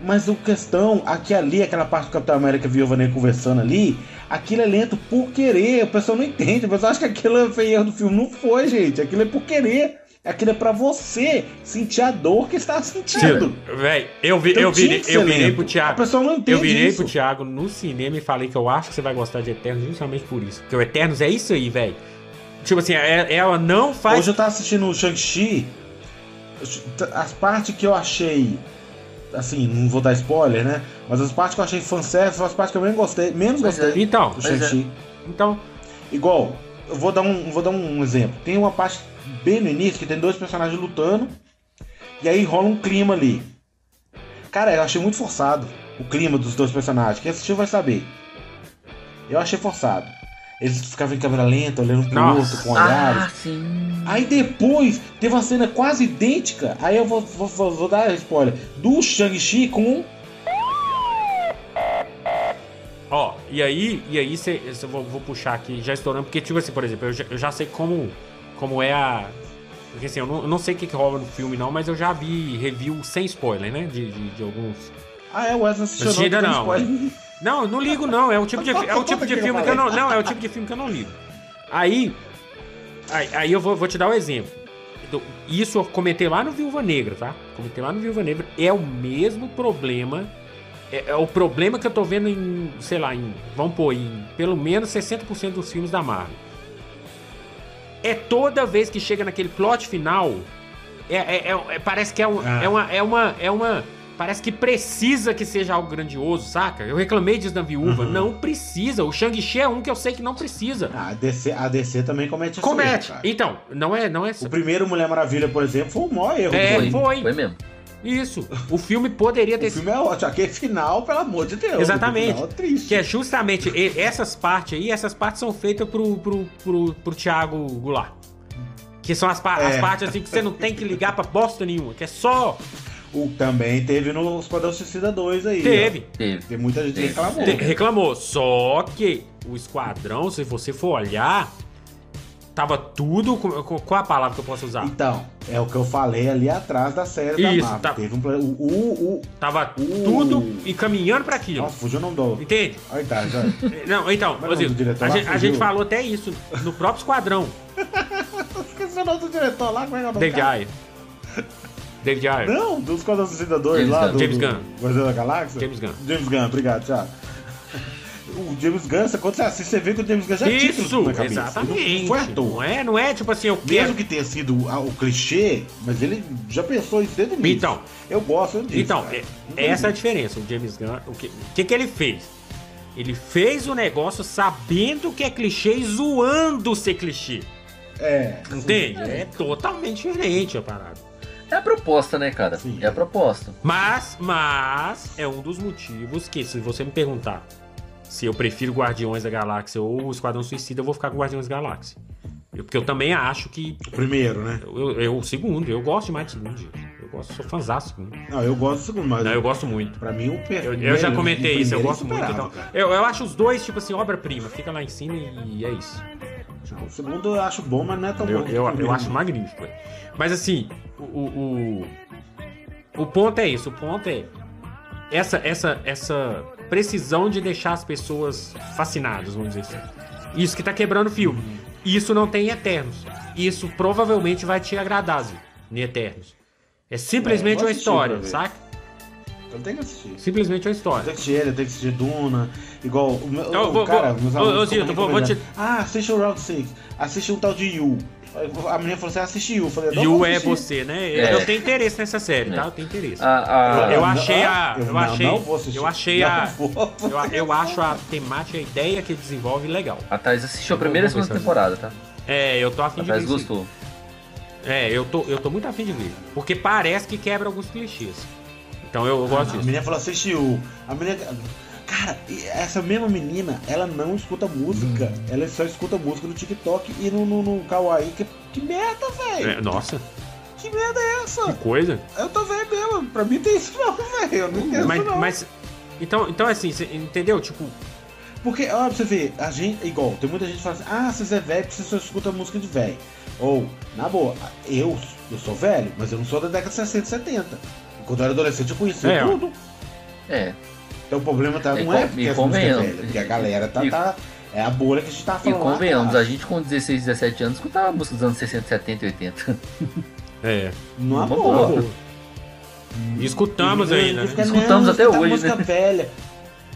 [SPEAKER 2] Mas o questão, aqui ali, aquela parte do Capitão América e Viúva Negra conversando ali, aquilo é lento por querer. O pessoal não entende. O pessoal acha que aquilo foi erro do filme. Não foi, gente. Aquilo é por querer. Aquilo é pra você sentir a dor que está sentindo.
[SPEAKER 1] Véi, eu, vi,
[SPEAKER 2] Então
[SPEAKER 1] eu, virei, eu virei pro
[SPEAKER 2] A
[SPEAKER 1] Thiago.
[SPEAKER 2] pessoa não entende
[SPEAKER 1] Eu virei
[SPEAKER 2] isso.
[SPEAKER 1] pro Thiago no cinema e falei que eu acho que você vai gostar de Eternos justamente por isso. Porque o Eternos é isso aí, velho. Tipo assim, é- ela não faz.
[SPEAKER 2] Hoje eu tava assistindo o Shang-Chi. As partes que eu achei. Assim, não vou dar spoiler, né? Mas as partes que eu achei fanservice foram as partes que eu menos gostei. Menos
[SPEAKER 3] Pois
[SPEAKER 2] gostei
[SPEAKER 1] Então,
[SPEAKER 2] do
[SPEAKER 3] Pois é.
[SPEAKER 2] Shang-Chi.
[SPEAKER 1] então.
[SPEAKER 2] Igual, eu vou dar, um, vou dar um exemplo. Tem uma parte bem no início que tem dois personagens lutando. E aí rola um clima ali. Cara, eu achei muito forçado o clima dos dois personagens. Quem assistiu vai saber. Eu achei forçado. Eles ficavam em câmera lenta, olhando pro
[SPEAKER 1] Nossa.
[SPEAKER 2] outro, com olhares.
[SPEAKER 3] Ah, sim.
[SPEAKER 2] Aí depois teve uma cena quase idêntica. Aí eu vou, vou, vou, vou dar spoiler. Do Shang-Chi com.
[SPEAKER 1] Ó, e aí, e aí cê, cê- eu vou, vou puxar aqui, já estourando, porque, tipo assim, por exemplo, eu já, eu já sei como, como é a. Porque assim, eu não, eu não sei o que, que rola no filme, não, mas eu já vi review sem spoiler, né? De, de, de alguns.
[SPEAKER 2] Ah, é, o Wesley assistiu.
[SPEAKER 1] Não.
[SPEAKER 2] spoiler.
[SPEAKER 1] Não, eu não ligo, não. É o tipo de, é o tipo de filme que eu não. Não, é o tipo de filme que eu não ligo. Aí. Aí, aí eu vou, vou te dar um exemplo. Isso eu comentei lá no Viúva Negra, tá? Comentei lá no Viúva Negra. É o mesmo problema. É, é o problema que eu tô vendo em, sei lá, em. Vamos pôr, em pelo menos 60% dos filmes da Marvel. É toda vez que chega naquele plot final. É, é- é- é- parece que é, um-
[SPEAKER 2] Ah.
[SPEAKER 1] é uma. É uma. É uma. Parece que precisa que seja algo grandioso, saca? Eu reclamei disso na viúva.
[SPEAKER 2] Uhum.
[SPEAKER 1] Não precisa. O Shang-Chi é um que eu sei que não precisa.
[SPEAKER 2] Ah, a DC, a DC também comete isso.
[SPEAKER 1] Comete.
[SPEAKER 2] erro.
[SPEAKER 1] Então, não é, não é.
[SPEAKER 2] O primeiro Mulher Maravilha, por exemplo, foi o maior erro.
[SPEAKER 1] É, foi.
[SPEAKER 3] Foi mesmo.
[SPEAKER 1] Isso. O filme poderia ter
[SPEAKER 2] O filme é ótimo. Aquele final, pelo amor de Deus.
[SPEAKER 1] Exatamente.
[SPEAKER 2] Final é triste.
[SPEAKER 1] Que é justamente essas partes aí, essas partes são feitas pro, pro, pro, pro Thiago Goulart. Que são as, pa- as
[SPEAKER 2] É.
[SPEAKER 1] partes assim que você não tem que ligar pra bosta nenhuma. Que é só.
[SPEAKER 2] O, também teve no Esquadrão Suicida 2 aí.
[SPEAKER 1] Teve.
[SPEAKER 3] Teve.
[SPEAKER 2] ó. Tem muita gente que
[SPEAKER 3] Teve.
[SPEAKER 2] reclamou.
[SPEAKER 1] Te- reclamou. Só que o Esquadrão, se você for olhar, tava tudo. Qual a palavra que eu posso usar?
[SPEAKER 2] Então, é o que eu falei ali atrás da série da
[SPEAKER 1] Isso,
[SPEAKER 2] Marvel.
[SPEAKER 1] tá.
[SPEAKER 2] Teve um plano. O, o,
[SPEAKER 1] Tava
[SPEAKER 2] Uh.
[SPEAKER 1] tudo encaminhando pra
[SPEAKER 2] o...
[SPEAKER 1] aquilo.
[SPEAKER 2] Nossa, fugiu o nome do.
[SPEAKER 1] Entende?
[SPEAKER 2] Aí tá, já.
[SPEAKER 1] Não, então,
[SPEAKER 2] Mas o diretor
[SPEAKER 1] a, gente, a gente falou até isso no próprio Esquadrão.
[SPEAKER 2] Esqueci o nome do diretor lá, como é que é o nome?
[SPEAKER 1] David? Ayer. David Ayer.
[SPEAKER 2] Não, do Esquadrão Suicida 2
[SPEAKER 3] James
[SPEAKER 2] lá.
[SPEAKER 3] Gunn.
[SPEAKER 2] Do,
[SPEAKER 1] James
[SPEAKER 2] do
[SPEAKER 1] Gunn.
[SPEAKER 2] Guardião da Galáxia?
[SPEAKER 1] James Gunn.
[SPEAKER 2] James Gunn, obrigado, tchau. o James Gunn, quando você assiste, você vê que o James Gunn já tinha
[SPEAKER 1] Isso,
[SPEAKER 2] na cabeça.
[SPEAKER 1] exatamente.
[SPEAKER 2] Não foi à toa.
[SPEAKER 1] Não é, não é tipo assim, eu
[SPEAKER 2] Mesmo
[SPEAKER 1] quero.
[SPEAKER 2] que tenha sido a- o clichê, mas ele já pensou isso desde o início.
[SPEAKER 1] Então.
[SPEAKER 2] eu gosto disso.
[SPEAKER 1] Então, é- essa é a diferença. O James Gunn, o que, o que, que ele fez? Ele fez o negócio sabendo que é clichê e zoando ser clichê.
[SPEAKER 2] É.
[SPEAKER 1] Entende? É totalmente diferente a parada.
[SPEAKER 3] É a proposta, né, cara?
[SPEAKER 2] Sim.
[SPEAKER 3] É a proposta.
[SPEAKER 1] Mas, mas, é um dos motivos que, se você me perguntar se eu prefiro Guardiões da Galáxia ou o Esquadrão Suicida, eu vou ficar com Guardiões da Galáxia. Eu- porque eu também acho que.
[SPEAKER 2] O primeiro, né?
[SPEAKER 1] Eu, o segundo, eu gosto demais do segundo. gente. Eu gosto, sou fãzão do segundo.
[SPEAKER 2] Não, eu gosto do segundo, mas
[SPEAKER 1] Não, eu gosto muito.
[SPEAKER 2] pra mim o per-
[SPEAKER 1] Eu, eu já
[SPEAKER 2] primeiro-
[SPEAKER 1] comentei isso, eu
[SPEAKER 2] primeiro é
[SPEAKER 1] gosto muito. Então, eu, eu acho os dois, tipo assim, obra-prima. Fica lá em cima e é isso.
[SPEAKER 2] O segundo eu acho bom, mas não é tão
[SPEAKER 1] Eu,
[SPEAKER 2] bom.
[SPEAKER 1] eu, eu
[SPEAKER 2] primeiro.
[SPEAKER 1] acho magnífico. é. Mas assim, o, o, o, o ponto é isso. O ponto é essa, essa, essa precisão de deixar as pessoas fascinadas, vamos dizer assim. Isso que tá quebrando o filme. Isso não tem em Eternos. Isso provavelmente vai te agradar, Zio, em Eternos. É simplesmente
[SPEAKER 2] É, eu
[SPEAKER 1] uma história, saca?
[SPEAKER 2] Eu tenho que assistir.
[SPEAKER 1] Simplesmente uma história.
[SPEAKER 2] Tem que assistir ele, tem que assistir Duna. Igual o meu.
[SPEAKER 1] Eu
[SPEAKER 2] o
[SPEAKER 1] vou-
[SPEAKER 2] cara,
[SPEAKER 1] vou-
[SPEAKER 2] meus amigos
[SPEAKER 1] ô, Zito,
[SPEAKER 2] ficam
[SPEAKER 1] vou- vou te-.
[SPEAKER 2] Ah, assiste o Round 6. Assiste um tal de Yu. A menina falou assim: assiste Yu. Eu falei, não,
[SPEAKER 1] Yu
[SPEAKER 2] vou
[SPEAKER 1] é você, né?
[SPEAKER 3] É.
[SPEAKER 1] Eu tenho interesse nessa série, tá? Eu tenho interesse.
[SPEAKER 3] A, a-
[SPEAKER 1] Eu
[SPEAKER 2] não,
[SPEAKER 1] achei a- eu
[SPEAKER 2] não,
[SPEAKER 1] achei-
[SPEAKER 2] não
[SPEAKER 1] eu achei
[SPEAKER 2] Não
[SPEAKER 1] a-. Eu, eu acho a temática, a ideia que ele desenvolve legal.
[SPEAKER 3] a Thais assistiu a primeira e a segunda temporada, tá?
[SPEAKER 1] É, eu tô afim
[SPEAKER 3] A
[SPEAKER 1] de ver.
[SPEAKER 3] Thais gostou.
[SPEAKER 1] É, eu tô, eu tô muito afim de ver. Porque parece que quebra alguns clichês. Então eu, eu gosto
[SPEAKER 2] A
[SPEAKER 1] disso.
[SPEAKER 2] menina falou: assiste Yu. A menina. Cara, essa mesma menina, ela não escuta música.
[SPEAKER 1] Hum.
[SPEAKER 2] Ela só escuta música no TikTok e no, no, no Kawaii. Que, que merda, velho!
[SPEAKER 1] É, nossa,
[SPEAKER 2] Que merda é
[SPEAKER 1] que
[SPEAKER 2] essa?
[SPEAKER 1] coisa.
[SPEAKER 2] Eu tô velho mesmo. Pra mim tem isso não, velho. Eu não entendo
[SPEAKER 1] Mas,
[SPEAKER 2] isso não.
[SPEAKER 1] mas. Então, então assim, cê entendeu? Tipo,
[SPEAKER 2] Porque, ó, pra você ver, a gente, igual, tem muita gente que fala assim, ah, se você é velho, você só escuta música de velho. Ou, na boa, eu, eu sou velho, mas eu não sou da década de 60 e 70. Quando eu era adolescente eu conhecia
[SPEAKER 1] É, ó.
[SPEAKER 2] tudo.
[SPEAKER 3] É.
[SPEAKER 2] Então o problema tá,
[SPEAKER 3] E
[SPEAKER 2] não é porque
[SPEAKER 3] e
[SPEAKER 2] é
[SPEAKER 3] convenhamos.
[SPEAKER 2] velha, porque a galera tá,
[SPEAKER 3] E-
[SPEAKER 2] tá- É a bolha que a gente tá
[SPEAKER 3] E
[SPEAKER 2] falando. lá
[SPEAKER 3] convenhamos,
[SPEAKER 2] atrás.
[SPEAKER 3] a gente com 16, 17 anos escutava música dos anos 60, 70 e 80.
[SPEAKER 1] é.
[SPEAKER 2] Numa
[SPEAKER 3] Uma
[SPEAKER 2] boa.
[SPEAKER 3] boa.
[SPEAKER 1] E escutamos
[SPEAKER 2] E
[SPEAKER 1] ainda. Né?
[SPEAKER 3] Escutamos
[SPEAKER 2] não,
[SPEAKER 3] até
[SPEAKER 2] escuta
[SPEAKER 3] hoje,
[SPEAKER 2] música
[SPEAKER 3] né?
[SPEAKER 2] velha.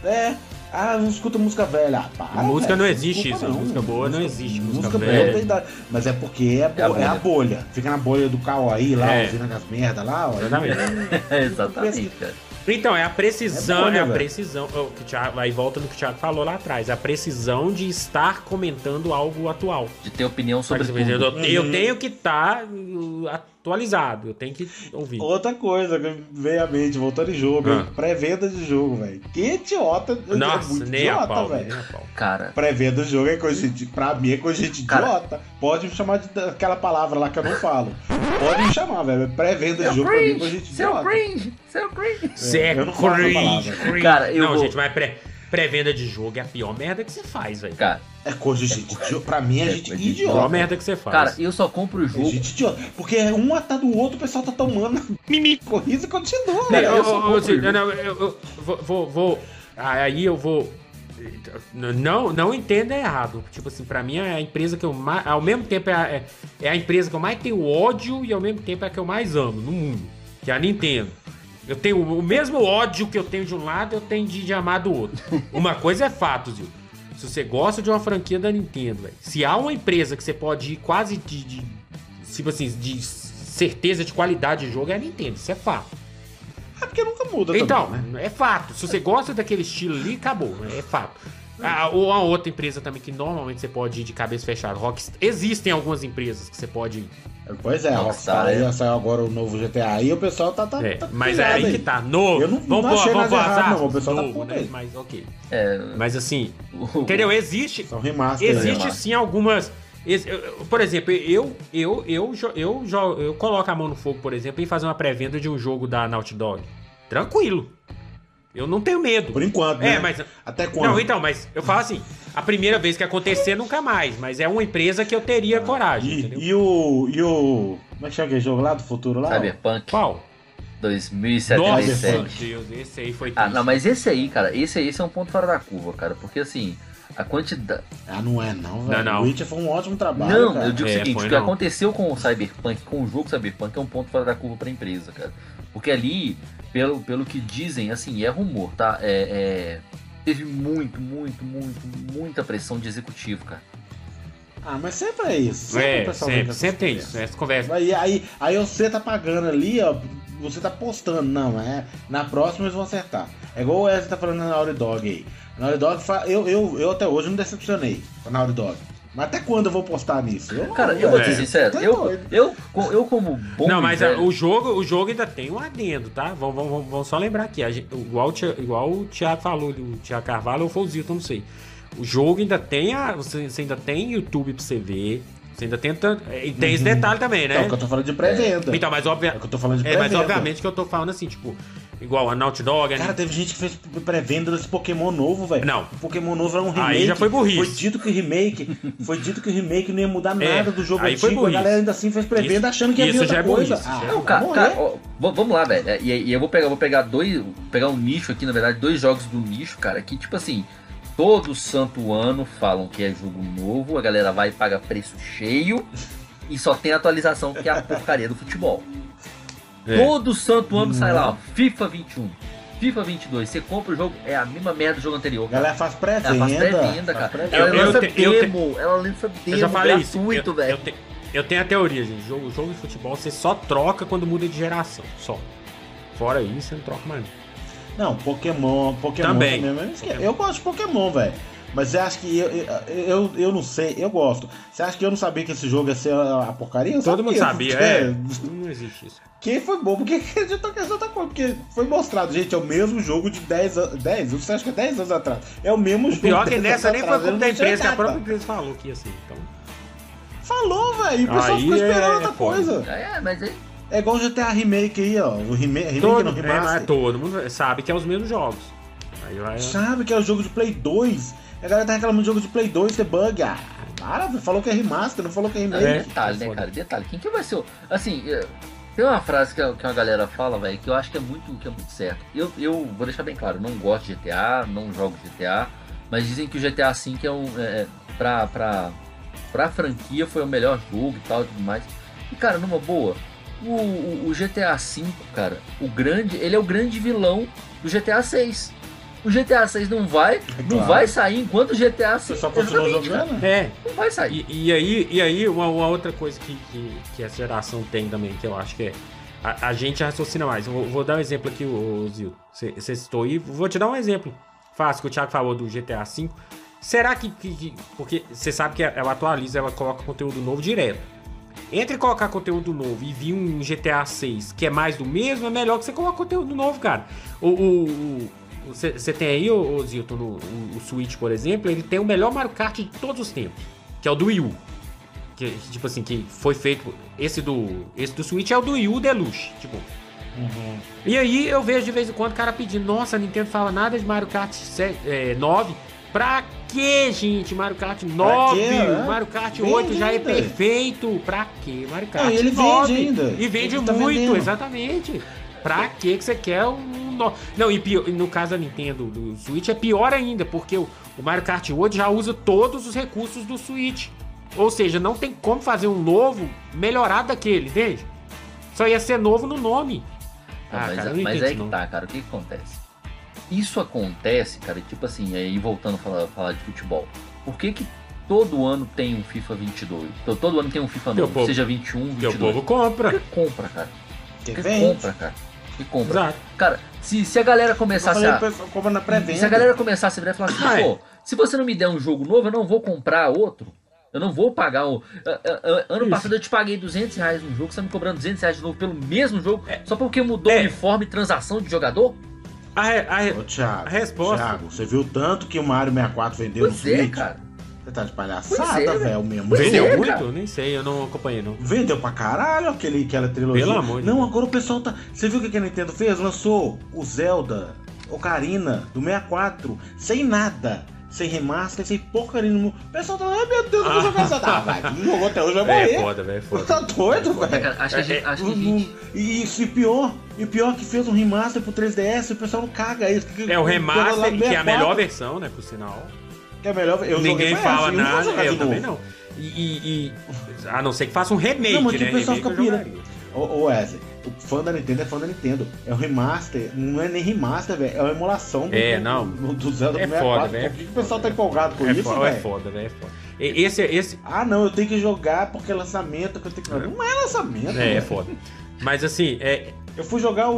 [SPEAKER 2] É. Ah, não escuta música velha. Ah, para,
[SPEAKER 1] Música
[SPEAKER 2] velho,
[SPEAKER 1] não existe isso, música boa não existe, música
[SPEAKER 2] boa
[SPEAKER 1] velha.
[SPEAKER 2] tem idade. Mas é porque é, a bo-
[SPEAKER 3] É a
[SPEAKER 2] é a
[SPEAKER 3] bolha.
[SPEAKER 2] bolha. Fica na bolha do Kawaii lá,
[SPEAKER 1] É.
[SPEAKER 2] ouvindo as merda lá. Ó,
[SPEAKER 1] Exatamente.
[SPEAKER 3] É, exatamente, cara.
[SPEAKER 1] Então, é a precisão,
[SPEAKER 2] É
[SPEAKER 1] é,
[SPEAKER 2] bom, né,
[SPEAKER 1] a
[SPEAKER 2] velho?
[SPEAKER 1] precisão. o que o Thiago, aí volta no que o Thiago falou lá atrás. A precisão de estar comentando algo atual.
[SPEAKER 3] De ter opinião sobre
[SPEAKER 1] Sabe, eu,
[SPEAKER 3] tudo.
[SPEAKER 1] eu
[SPEAKER 2] Uhum.
[SPEAKER 1] tenho que estar atualizado, eu tenho que ouvir.
[SPEAKER 2] Outra coisa que veio à mente, voltando em jogo, hein?
[SPEAKER 1] Ah.
[SPEAKER 2] Pré-venda de jogo, velho. Que idiota. é
[SPEAKER 1] Nossa,
[SPEAKER 2] muito
[SPEAKER 1] nem a
[SPEAKER 2] idiota,
[SPEAKER 1] pau,
[SPEAKER 2] velho.
[SPEAKER 3] Cara,
[SPEAKER 2] Pré-venda de jogo é coisa de. Pra mim é coisa de
[SPEAKER 3] Cara.
[SPEAKER 2] idiota. Pode me chamar de aquela palavra lá que eu não falo. Pode me chamar, velho. Pré-venda de jogo pra mim é coisa de
[SPEAKER 3] seu
[SPEAKER 2] idiota.
[SPEAKER 3] cringe, seu cringe.
[SPEAKER 1] Cê é
[SPEAKER 2] eu não falo
[SPEAKER 1] cringe, cringe.
[SPEAKER 3] Cara, eu
[SPEAKER 1] Não,
[SPEAKER 3] vou-
[SPEAKER 1] gente, mas pré- pré-venda de jogo é a pior merda que você faz, velho.
[SPEAKER 3] Cara,
[SPEAKER 2] É coisa de gente idiota. Pra mim é
[SPEAKER 3] É
[SPEAKER 2] gente
[SPEAKER 3] coisa de
[SPEAKER 1] A pior
[SPEAKER 2] idiota.
[SPEAKER 1] merda que você faz.
[SPEAKER 3] cara, eu só compro o
[SPEAKER 2] É
[SPEAKER 3] jogo.
[SPEAKER 2] gente idiota. Porque um atrás do outro, o pessoal tá tomando mimi corrida e continua,
[SPEAKER 1] Não,
[SPEAKER 2] velho.
[SPEAKER 1] eu,
[SPEAKER 3] eu
[SPEAKER 1] eu- eu- eu vou, vou, vou- Aí eu vou. Não, não entenda errado. Tipo assim, pra mim é a empresa que eu mais. Ao mesmo tempo é a, é- é a empresa que eu mais tenho ódio e ao mesmo tempo é a que eu mais amo no mundo. Que é a Nintendo. Eu tenho o mesmo ódio que eu tenho de um lado, eu tenho de, de amar do outro. Uma coisa é fato, Zil. Se você gosta de uma franquia da Nintendo, velho. Se há uma empresa que você pode ir quase de. de tipo assim, de certeza de qualidade de jogo, é a Nintendo. Isso é fato.
[SPEAKER 2] É porque nunca muda
[SPEAKER 1] Então,
[SPEAKER 2] também, né?
[SPEAKER 1] é fato. Se você gosta daquele estilo ali, acabou. É fato. Ah, ou a outra empresa também que normalmente você pode ir de cabeça fechada. Rockstar. Existem algumas empresas que você pode ir.
[SPEAKER 2] Pois é,
[SPEAKER 3] Rockstar,
[SPEAKER 2] Rockstar aí
[SPEAKER 3] é.
[SPEAKER 2] saiu agora o novo GTA aí, o pessoal tá. tá,
[SPEAKER 1] É,
[SPEAKER 2] tá
[SPEAKER 1] mas é
[SPEAKER 2] pilhado
[SPEAKER 1] aí que tá. Novo.
[SPEAKER 2] Eu não-
[SPEAKER 1] vamos
[SPEAKER 2] não achei
[SPEAKER 1] vamos
[SPEAKER 2] nada errado, não. O pessoal tá
[SPEAKER 1] novo,
[SPEAKER 2] puto
[SPEAKER 1] né?
[SPEAKER 2] aí.
[SPEAKER 1] Mas ok.
[SPEAKER 3] É,
[SPEAKER 1] Mas assim, entendeu? Existe.
[SPEAKER 2] São remaster.
[SPEAKER 1] Existe
[SPEAKER 3] né?
[SPEAKER 1] sim algumas. eu- eu- Por exemplo, eu eu eu eu, jo- eu coloco a mão no fogo, por exemplo, em fazer uma pré-venda de um jogo da Naughty Dog. Tranquilo. Eu não tenho medo.
[SPEAKER 2] Por enquanto, né?
[SPEAKER 1] É, mas
[SPEAKER 2] Até quando?
[SPEAKER 1] Não, então, mas eu falo assim, a primeira vez que acontecer, nunca mais. Mas é uma empresa que eu teria coragem, entendeu?
[SPEAKER 2] E, e o. E o. Como é que chama aquele jogo lá do futuro lá?
[SPEAKER 3] Cyberpunk
[SPEAKER 1] Qual?
[SPEAKER 3] 2077.
[SPEAKER 1] Nossa, Deus, esse aí foi
[SPEAKER 3] Ah,
[SPEAKER 1] triste.
[SPEAKER 3] não, mas esse aí, cara, esse aí esse é um ponto fora da curva, cara. Porque assim, a quantidade.
[SPEAKER 2] Ah, não é não, velho.
[SPEAKER 1] Não, não.
[SPEAKER 2] O Witcher foi um ótimo trabalho.
[SPEAKER 3] Não,
[SPEAKER 2] cara.
[SPEAKER 3] eu digo
[SPEAKER 1] É,
[SPEAKER 3] o seguinte: o que
[SPEAKER 1] não.
[SPEAKER 3] aconteceu com o Cyberpunk, com o jogo Cyberpunk, é um ponto fora da curva pra empresa, cara. Porque ali, pelo, pelo que dizem, assim, é rumor, tá? É, é, teve muito, muito, muito, muita pressão de executivo, cara.
[SPEAKER 2] Ah, mas sempre é isso. Sempre,
[SPEAKER 1] É, sempre, sempre tem
[SPEAKER 2] essas
[SPEAKER 1] isso, essa conversa.
[SPEAKER 2] Aí, aí, aí você tá pagando ali, ó. Você tá postando, não, é. Na próxima eles vão acertar. É igual o Wesley tá falando na Naughty Dog aí. A Naughty Dog, eu, eu, eu até hoje não decepcionei com a Naughty Dog. Mas até quando eu vou postar nisso? Eu,
[SPEAKER 3] Cara, eu vou
[SPEAKER 1] É.
[SPEAKER 3] ser sincero,
[SPEAKER 2] Tá
[SPEAKER 3] eu,
[SPEAKER 2] doido.
[SPEAKER 3] eu, co- eu como bom
[SPEAKER 1] Não, mas a-
[SPEAKER 3] velho,
[SPEAKER 1] o jogo, o jogo ainda tem um adendo, tá? Vamos, vamos, vamos- só lembrar aqui. a gente- igual, igual o Thiago falou, o Thiago Carvalho ou o Zilton, não sei. O jogo ainda tem a. Você, você ainda tem YouTube pra você ver. Você ainda tenta. E tem esse detalhe também,
[SPEAKER 2] É
[SPEAKER 1] né?
[SPEAKER 2] o que eu tô falando de pré-venda.
[SPEAKER 1] Então, mas
[SPEAKER 2] É
[SPEAKER 1] obviamente.
[SPEAKER 2] o que eu tô falando de
[SPEAKER 1] É, mas
[SPEAKER 2] pré-venda.
[SPEAKER 1] obviamente que eu tô falando assim, tipo, igual a Naughty Dog. a
[SPEAKER 2] Cara, teve gente que fez pré-venda desse Pokémon novo, velho.
[SPEAKER 1] Não.
[SPEAKER 2] O Pokémon novo era um
[SPEAKER 1] Aí
[SPEAKER 2] remake.
[SPEAKER 1] já foi burrice.
[SPEAKER 2] Foi dito que o remake. foi dito que o remake não ia mudar
[SPEAKER 1] É,
[SPEAKER 2] nada do jogo
[SPEAKER 1] aí foi
[SPEAKER 2] antigo. A
[SPEAKER 1] burrice.
[SPEAKER 2] galera ainda assim fez pré-venda achando que ia vir
[SPEAKER 1] isso
[SPEAKER 2] outra
[SPEAKER 1] já é
[SPEAKER 2] coisa.
[SPEAKER 1] burrice,
[SPEAKER 2] Ah,
[SPEAKER 1] é
[SPEAKER 3] Não, cara, cara, ó, vamos lá, velho. E, e eu vou pegar, vou pegar dois. pegar um nicho aqui, na verdade, dois jogos do nicho, cara, que tipo assim, todo santo ano falam que é jogo novo, a galera vai e paga preço cheio e só tem atualização que é a porcaria do futebol.
[SPEAKER 1] É.
[SPEAKER 3] Todo santo ano sai lá, ó, FIFA 21, FIFA 22. Você compra o jogo, é a mesma merda do jogo anterior. Cara.
[SPEAKER 2] galera faz
[SPEAKER 3] Ela
[SPEAKER 2] pré-venda.
[SPEAKER 3] faz pré-venda,
[SPEAKER 2] faz
[SPEAKER 3] cara.
[SPEAKER 2] pré-venda.
[SPEAKER 3] Ela
[SPEAKER 1] Eu-
[SPEAKER 3] lança
[SPEAKER 1] te- eu te-
[SPEAKER 3] demo, ela lança demo
[SPEAKER 1] Eu já falei isso.
[SPEAKER 3] gratuito,
[SPEAKER 1] eu,
[SPEAKER 3] velho.
[SPEAKER 1] eu, te- eu tenho a teoria, gente. Jogo, jogo de futebol você só troca quando muda de geração. Só. Fora isso, você não troca mais.
[SPEAKER 2] Não, Pokémon, Pokémon
[SPEAKER 1] Também.
[SPEAKER 2] também. mas eu, eu gosto de Pokémon, velho. Mas você acha que eu, eu, eu, não sei, eu gosto. Você acha que eu não sabia que esse jogo ia ser a, a porcaria? Eu
[SPEAKER 1] Todo mundo sabia, é.
[SPEAKER 2] porque-
[SPEAKER 1] Não existe isso.
[SPEAKER 2] Que foi bom, porque acreditou que essa outra coisa, porque foi mostrado, gente, é o mesmo jogo de 10 anos. 10? Você acha que é 10 anos atrás? É o mesmo
[SPEAKER 1] O
[SPEAKER 2] jogo.
[SPEAKER 1] pior é que
[SPEAKER 2] 10
[SPEAKER 1] nessa nem foi culpa da empresa, que a própria empresa falou que ia ser. Então.
[SPEAKER 2] Falou, velho. O pessoal
[SPEAKER 1] Aí
[SPEAKER 2] ficou esperando
[SPEAKER 1] é
[SPEAKER 2] outra
[SPEAKER 1] foda.
[SPEAKER 2] coisa.
[SPEAKER 3] É, mas aí.
[SPEAKER 2] É igual o GTA Remake aí, ó. O remake, remake
[SPEAKER 1] Todo,
[SPEAKER 2] não,
[SPEAKER 1] é,
[SPEAKER 2] remaster.
[SPEAKER 1] mas todo mundo sabe que é os mesmos jogos. Aí vai.
[SPEAKER 2] Sabe que é o jogo de Play 2. A galera tá reclamando de jogo de Play 2 ter bug. Ah, para, falou que é remaster, não falou que é remake.
[SPEAKER 1] É.
[SPEAKER 3] Detalhe, né, cara? Detalhe. Quem que vai ser o. Assim, é, tem uma frase que, que uma galera fala, velho, que eu acho que é muito, que é muito certo. Eu, eu vou deixar bem claro, não gosto de GTA, não jogo GTA, mas dizem que o GTA V é um. É, pra, pra, pra franquia foi o melhor jogo e tal e tudo mais. E, cara, numa boa, o, o, o GTA V, cara, o grande. Ele é o grande vilão do GTA 6. O GTA 6 não vai, não
[SPEAKER 2] claro.
[SPEAKER 3] vai sair enquanto o GTA
[SPEAKER 2] Você
[SPEAKER 3] 5
[SPEAKER 2] só
[SPEAKER 3] cara.
[SPEAKER 2] jogando?
[SPEAKER 1] É,
[SPEAKER 3] Não vai sair.
[SPEAKER 1] E, e aí, e aí uma, uma outra coisa que, que, que essa geração tem também, que eu acho que é. A, a gente raciocina mais. Eu Vou, vou dar um exemplo aqui, ô, Zil. Você citou aí. Vou te dar um exemplo fácil que o Thiago falou do GTA V. Será que. que- que- porque você sabe que ela atualiza, ela coloca conteúdo novo direto. Entre colocar conteúdo novo e vir um GTA 6 que é mais do mesmo, é melhor que você coloque conteúdo novo, cara. O. Você tem aí, ô Zilton, no, o, o Switch, por exemplo, ele tem o melhor Mario Kart de todos os tempos, que é o do Wii U. Que, tipo assim, que foi feito. Esse do. Esse do Switch é o do Wii U Deluxe. Tipo. E aí eu vejo de vez em quando o cara pedindo, nossa, a Nintendo fala nada de Mario Kart 7, é, 9. Pra que, gente? Mario Kart 9?
[SPEAKER 2] quê, né?
[SPEAKER 1] Mario Kart
[SPEAKER 2] Vende
[SPEAKER 1] 8 já é
[SPEAKER 2] ainda.
[SPEAKER 1] perfeito. Pra que Mario Kart
[SPEAKER 2] Não, e ele vende
[SPEAKER 1] 9?
[SPEAKER 2] ainda.
[SPEAKER 1] E vende
[SPEAKER 2] Ele tá
[SPEAKER 1] muito,
[SPEAKER 2] vendendo.
[SPEAKER 1] exatamente. Pra que que você quer um. no- Não, e pior- no caso da Nintendo do Switch é pior ainda, porque o, o Mario Kart 8 já usa todos os recursos do Switch. Ou seja, não tem como fazer um novo melhorado daquele, entende? Só ia ser novo no nome.
[SPEAKER 3] Ah,
[SPEAKER 1] Ah,
[SPEAKER 3] mas
[SPEAKER 1] cara,
[SPEAKER 3] aí
[SPEAKER 1] isso,
[SPEAKER 3] que
[SPEAKER 1] não.
[SPEAKER 3] tá, cara. O que, que acontece? Isso acontece, cara, tipo assim, aí voltando a falar, falar de futebol. Por que que todo ano tem um FIFA 22? Então, todo ano tem um FIFA novo,
[SPEAKER 1] povo-
[SPEAKER 3] seja 21,
[SPEAKER 1] Porque o
[SPEAKER 3] 22.
[SPEAKER 1] povo compra.
[SPEAKER 3] Por que compra, cara?
[SPEAKER 2] Que
[SPEAKER 3] Por que
[SPEAKER 2] vende.
[SPEAKER 3] compra, cara? Que compra?
[SPEAKER 1] Exato.
[SPEAKER 3] Cara, se, se a galera começasse a...
[SPEAKER 2] compra na pré-venda.
[SPEAKER 3] Se a galera começasse a virar e falar assim,
[SPEAKER 1] é.
[SPEAKER 3] pô, se você não me der um jogo novo, eu não vou comprar outro. Eu não vou pagar o. Ano
[SPEAKER 1] Isso.
[SPEAKER 3] passado eu te paguei 200 reais num jogo, você tá me cobrando 200 reais de novo pelo mesmo jogo, só porque mudou
[SPEAKER 1] É.
[SPEAKER 3] o uniforme e transação de jogador?
[SPEAKER 1] A, re- a re-
[SPEAKER 2] Ô, Thiago,
[SPEAKER 1] A resposta-
[SPEAKER 2] Thiago, você viu tanto que o Mario 64 vendeu
[SPEAKER 3] Pois
[SPEAKER 2] no
[SPEAKER 3] é,
[SPEAKER 2] Switch?
[SPEAKER 3] cara.
[SPEAKER 2] Você tá de palhaçada,
[SPEAKER 3] é, velho.
[SPEAKER 2] velho, mesmo.
[SPEAKER 1] Vendeu
[SPEAKER 3] é,
[SPEAKER 1] muito?
[SPEAKER 3] cara.
[SPEAKER 1] Nem sei, eu não acompanhei, não.
[SPEAKER 2] Vendeu pra caralho aquele, aquela trilogia.
[SPEAKER 1] Pelo amor de
[SPEAKER 2] Não,
[SPEAKER 1] Deus.
[SPEAKER 2] agora o pessoal tá. Você viu o que a Nintendo fez? Lançou o Zelda, Ocarina, do 64, sem nada. Sem remaster, sem porcaria nenhuma. O pessoal tá, ai meu Deus, eu vou jogar Zelda. Ah, vai, quem jogou até hoje vai
[SPEAKER 1] É
[SPEAKER 2] morrer.
[SPEAKER 1] foda, velho, é foda.
[SPEAKER 2] Tá doido,
[SPEAKER 3] É,
[SPEAKER 2] velho?
[SPEAKER 3] cara, acho que a gente. Acho que
[SPEAKER 2] Não-
[SPEAKER 3] gente
[SPEAKER 2] E e pior, e pior que fez um remaster pro 3DS, o pessoal não caga isso.
[SPEAKER 1] É o remaster,
[SPEAKER 2] lá no
[SPEAKER 1] que é a
[SPEAKER 2] 64,
[SPEAKER 1] melhor versão, né, por sinal.
[SPEAKER 2] É melhor. Eu
[SPEAKER 1] Ninguém fala
[SPEAKER 2] essa, eu
[SPEAKER 1] nada, eu
[SPEAKER 2] de
[SPEAKER 1] também não. E, e- e- a não ser que faça um remake,
[SPEAKER 2] Não, mas
[SPEAKER 1] né?
[SPEAKER 2] o pessoal
[SPEAKER 1] Remake eu
[SPEAKER 2] fica pira.
[SPEAKER 1] jogaria.
[SPEAKER 2] Ô, ô Wesley, o fã da Nintendo é fã da Nintendo. É um remaster, não é nem remaster, velho. É uma emulação do,
[SPEAKER 1] É, não.
[SPEAKER 2] do, do Zelda
[SPEAKER 1] É foda,
[SPEAKER 2] 64.
[SPEAKER 1] velho.
[SPEAKER 2] Por que, o pessoal tá empolgado com
[SPEAKER 1] É,
[SPEAKER 2] isso,
[SPEAKER 1] é
[SPEAKER 2] velho?
[SPEAKER 1] foda, velho. É foda. Esse, esse,
[SPEAKER 2] Ah, não, eu tenho que jogar porque é lançamento. Que eu tenho que... Não é lançamento.
[SPEAKER 1] é, é
[SPEAKER 2] velho.
[SPEAKER 1] foda. Mas assim, é,
[SPEAKER 2] Eu fui jogar o,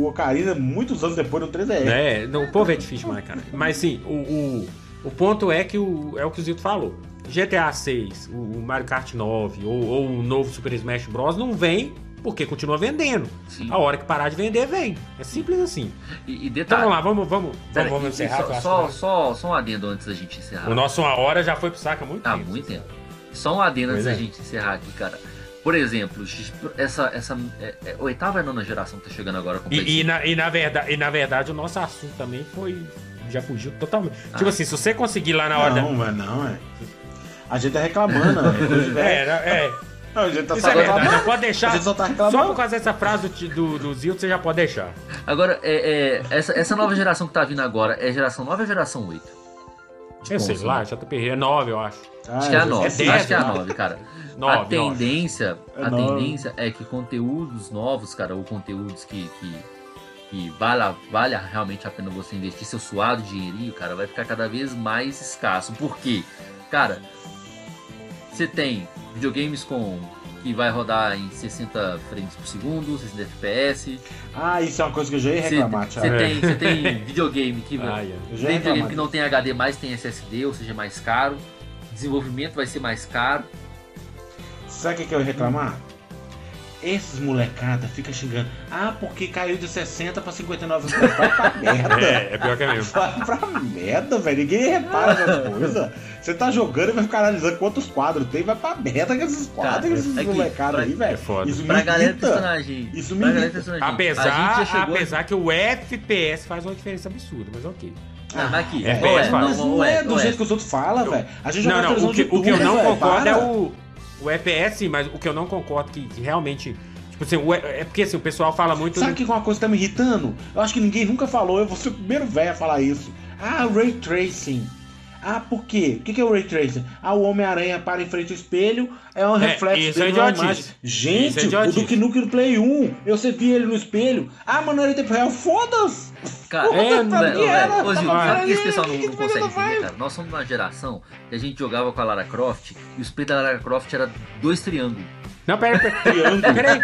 [SPEAKER 2] o Ocarina muitos anos depois no 3DS.
[SPEAKER 1] É, não, o povo é difícil mais, cara. Mas sim, o, o, o ponto é que o, é o que o Zito falou. GTA 6, o, o Mario Kart 9 ou, ou o novo Super Smash Bros. não vem porque continua vendendo.
[SPEAKER 3] Sim.
[SPEAKER 1] A hora que parar de vender, vem. É simples assim.
[SPEAKER 3] E, e
[SPEAKER 1] Então
[SPEAKER 3] detalhe.
[SPEAKER 1] vamos lá, vamos, vamos,
[SPEAKER 3] pera,
[SPEAKER 1] vamos, vamos encerrar.
[SPEAKER 3] só, só, só, só um adendo antes da gente encerrar.
[SPEAKER 1] O nosso uma hora já foi pro saco há muito
[SPEAKER 3] Há
[SPEAKER 1] tempo.
[SPEAKER 3] muito tempo. Só um adendo antes
[SPEAKER 1] Pois
[SPEAKER 3] da
[SPEAKER 1] é.
[SPEAKER 3] gente encerrar aqui, cara. Por exemplo, essa, essa é, é, oitava e nona geração que tá chegando agora com
[SPEAKER 1] E, e,
[SPEAKER 3] 5.
[SPEAKER 1] na, e, na verdade, e na verdade o nosso assunto também foi. Já fugiu totalmente.
[SPEAKER 3] Ah.
[SPEAKER 1] Tipo assim, se você conseguir lá na hora da.
[SPEAKER 2] Não, mas não, é. A gente tá reclamando, é de velho.
[SPEAKER 1] É, é.
[SPEAKER 2] Não, a gente tá
[SPEAKER 1] Isso
[SPEAKER 2] só
[SPEAKER 1] é verdade,
[SPEAKER 2] reclamando.
[SPEAKER 1] já pode
[SPEAKER 2] A
[SPEAKER 1] deixar.
[SPEAKER 2] gente só tá
[SPEAKER 1] Só
[SPEAKER 2] reclamando.
[SPEAKER 1] por causa dessa frase do, do, Zildo, você já pode deixar.
[SPEAKER 3] Agora, é, é, essa, essa nova geração que tá vindo agora é geração 9 ou geração 8? De
[SPEAKER 1] Eu sei
[SPEAKER 3] console?
[SPEAKER 1] lá, JPG é 9, eu acho.
[SPEAKER 3] Acho que é a 9.
[SPEAKER 1] dez,
[SPEAKER 3] acho que é a
[SPEAKER 1] né?
[SPEAKER 3] 9, cara.
[SPEAKER 1] 9,
[SPEAKER 3] a tendência,
[SPEAKER 2] É
[SPEAKER 3] a
[SPEAKER 2] nove.
[SPEAKER 3] tendência é que conteúdos novos, cara, ou conteúdos que, que, que vale, vale realmente a pena você investir seu suado dinheirinho, cara, vai ficar cada vez mais escasso. Por quê? Cara, você tem videogames com que vai rodar em 60 frames por segundo, 60 FPS.
[SPEAKER 2] Ah, isso é uma coisa que eu já ia reclamar,
[SPEAKER 3] você
[SPEAKER 2] Thiago.
[SPEAKER 3] tem, você tem videogame que
[SPEAKER 1] Ah,
[SPEAKER 2] ia
[SPEAKER 3] tem videogame que não tem HD, mas tem SSD, ou seja, mais caro. Desenvolvimento vai ser mais caro.
[SPEAKER 2] Sabe o que, que eu ia reclamar? Esses molecada ficam xingando. Ah, porque caiu de 60 pra 59 Vai pra merda.
[SPEAKER 1] É, é pior que é mesmo.
[SPEAKER 2] Vai pra merda, velho. Ninguém repara essas coisas. Você tá jogando e vai ficar analisando quantos quadros tem. Vai pra merda com esses quadros,
[SPEAKER 3] Cara,
[SPEAKER 2] esses
[SPEAKER 3] é pra-
[SPEAKER 2] aí,
[SPEAKER 1] É
[SPEAKER 2] velho.
[SPEAKER 1] foda.
[SPEAKER 2] Isso me
[SPEAKER 3] Pra galera
[SPEAKER 2] irrita.
[SPEAKER 3] personagem.
[SPEAKER 2] Isso me
[SPEAKER 3] galera
[SPEAKER 2] irrita.
[SPEAKER 3] personagem.
[SPEAKER 1] Apesar,
[SPEAKER 3] chegou
[SPEAKER 1] apesar que o FPS faz uma diferença absurda, mas ok.
[SPEAKER 3] Ah, mas aqui,
[SPEAKER 1] É,
[SPEAKER 3] ué,
[SPEAKER 1] mas
[SPEAKER 2] Mas
[SPEAKER 3] não,
[SPEAKER 2] não
[SPEAKER 3] ué,
[SPEAKER 2] é do
[SPEAKER 3] ué.
[SPEAKER 2] jeito que os outros falam, velho. A gente
[SPEAKER 1] Não, não,
[SPEAKER 2] televisão
[SPEAKER 1] o que,
[SPEAKER 2] de
[SPEAKER 1] o que eu não concordo é o, o sim, mas o que eu não concordo que, que realmente. Tipo assim, o- é porque assim, o pessoal fala muito.
[SPEAKER 2] Sabe que uma coisa que tá me irritando? Eu acho que ninguém nunca falou, eu vou ser o primeiro velho a falar isso. Ah, Ray Tracing. Ah, por quê? O que é o Ray Tracing? Ah, o Homem-Aranha para em frente ao espelho, é um
[SPEAKER 1] É,
[SPEAKER 2] reflexo
[SPEAKER 1] isso é
[SPEAKER 2] dele na
[SPEAKER 1] idiotice.
[SPEAKER 2] imagem.
[SPEAKER 1] Isso
[SPEAKER 2] Gente,
[SPEAKER 1] é
[SPEAKER 2] o. Duke Nukem no Play 1, eu você via ele no espelho. Ah, era em tempo real, foda-se!
[SPEAKER 3] Cara,
[SPEAKER 2] Porra,
[SPEAKER 1] É,
[SPEAKER 2] pra
[SPEAKER 3] velho,
[SPEAKER 2] mim era.
[SPEAKER 3] velho, ô, Gil, sabe o que esse
[SPEAKER 2] é,
[SPEAKER 3] pessoal não,
[SPEAKER 2] que
[SPEAKER 3] não
[SPEAKER 2] que
[SPEAKER 3] consegue entender, cara? Nós somos uma geração que a gente jogava com a Lara Croft e o spray da Lara Croft era dois triângulos.
[SPEAKER 1] Não, pera, pera,
[SPEAKER 2] Triângulo.
[SPEAKER 1] peraí.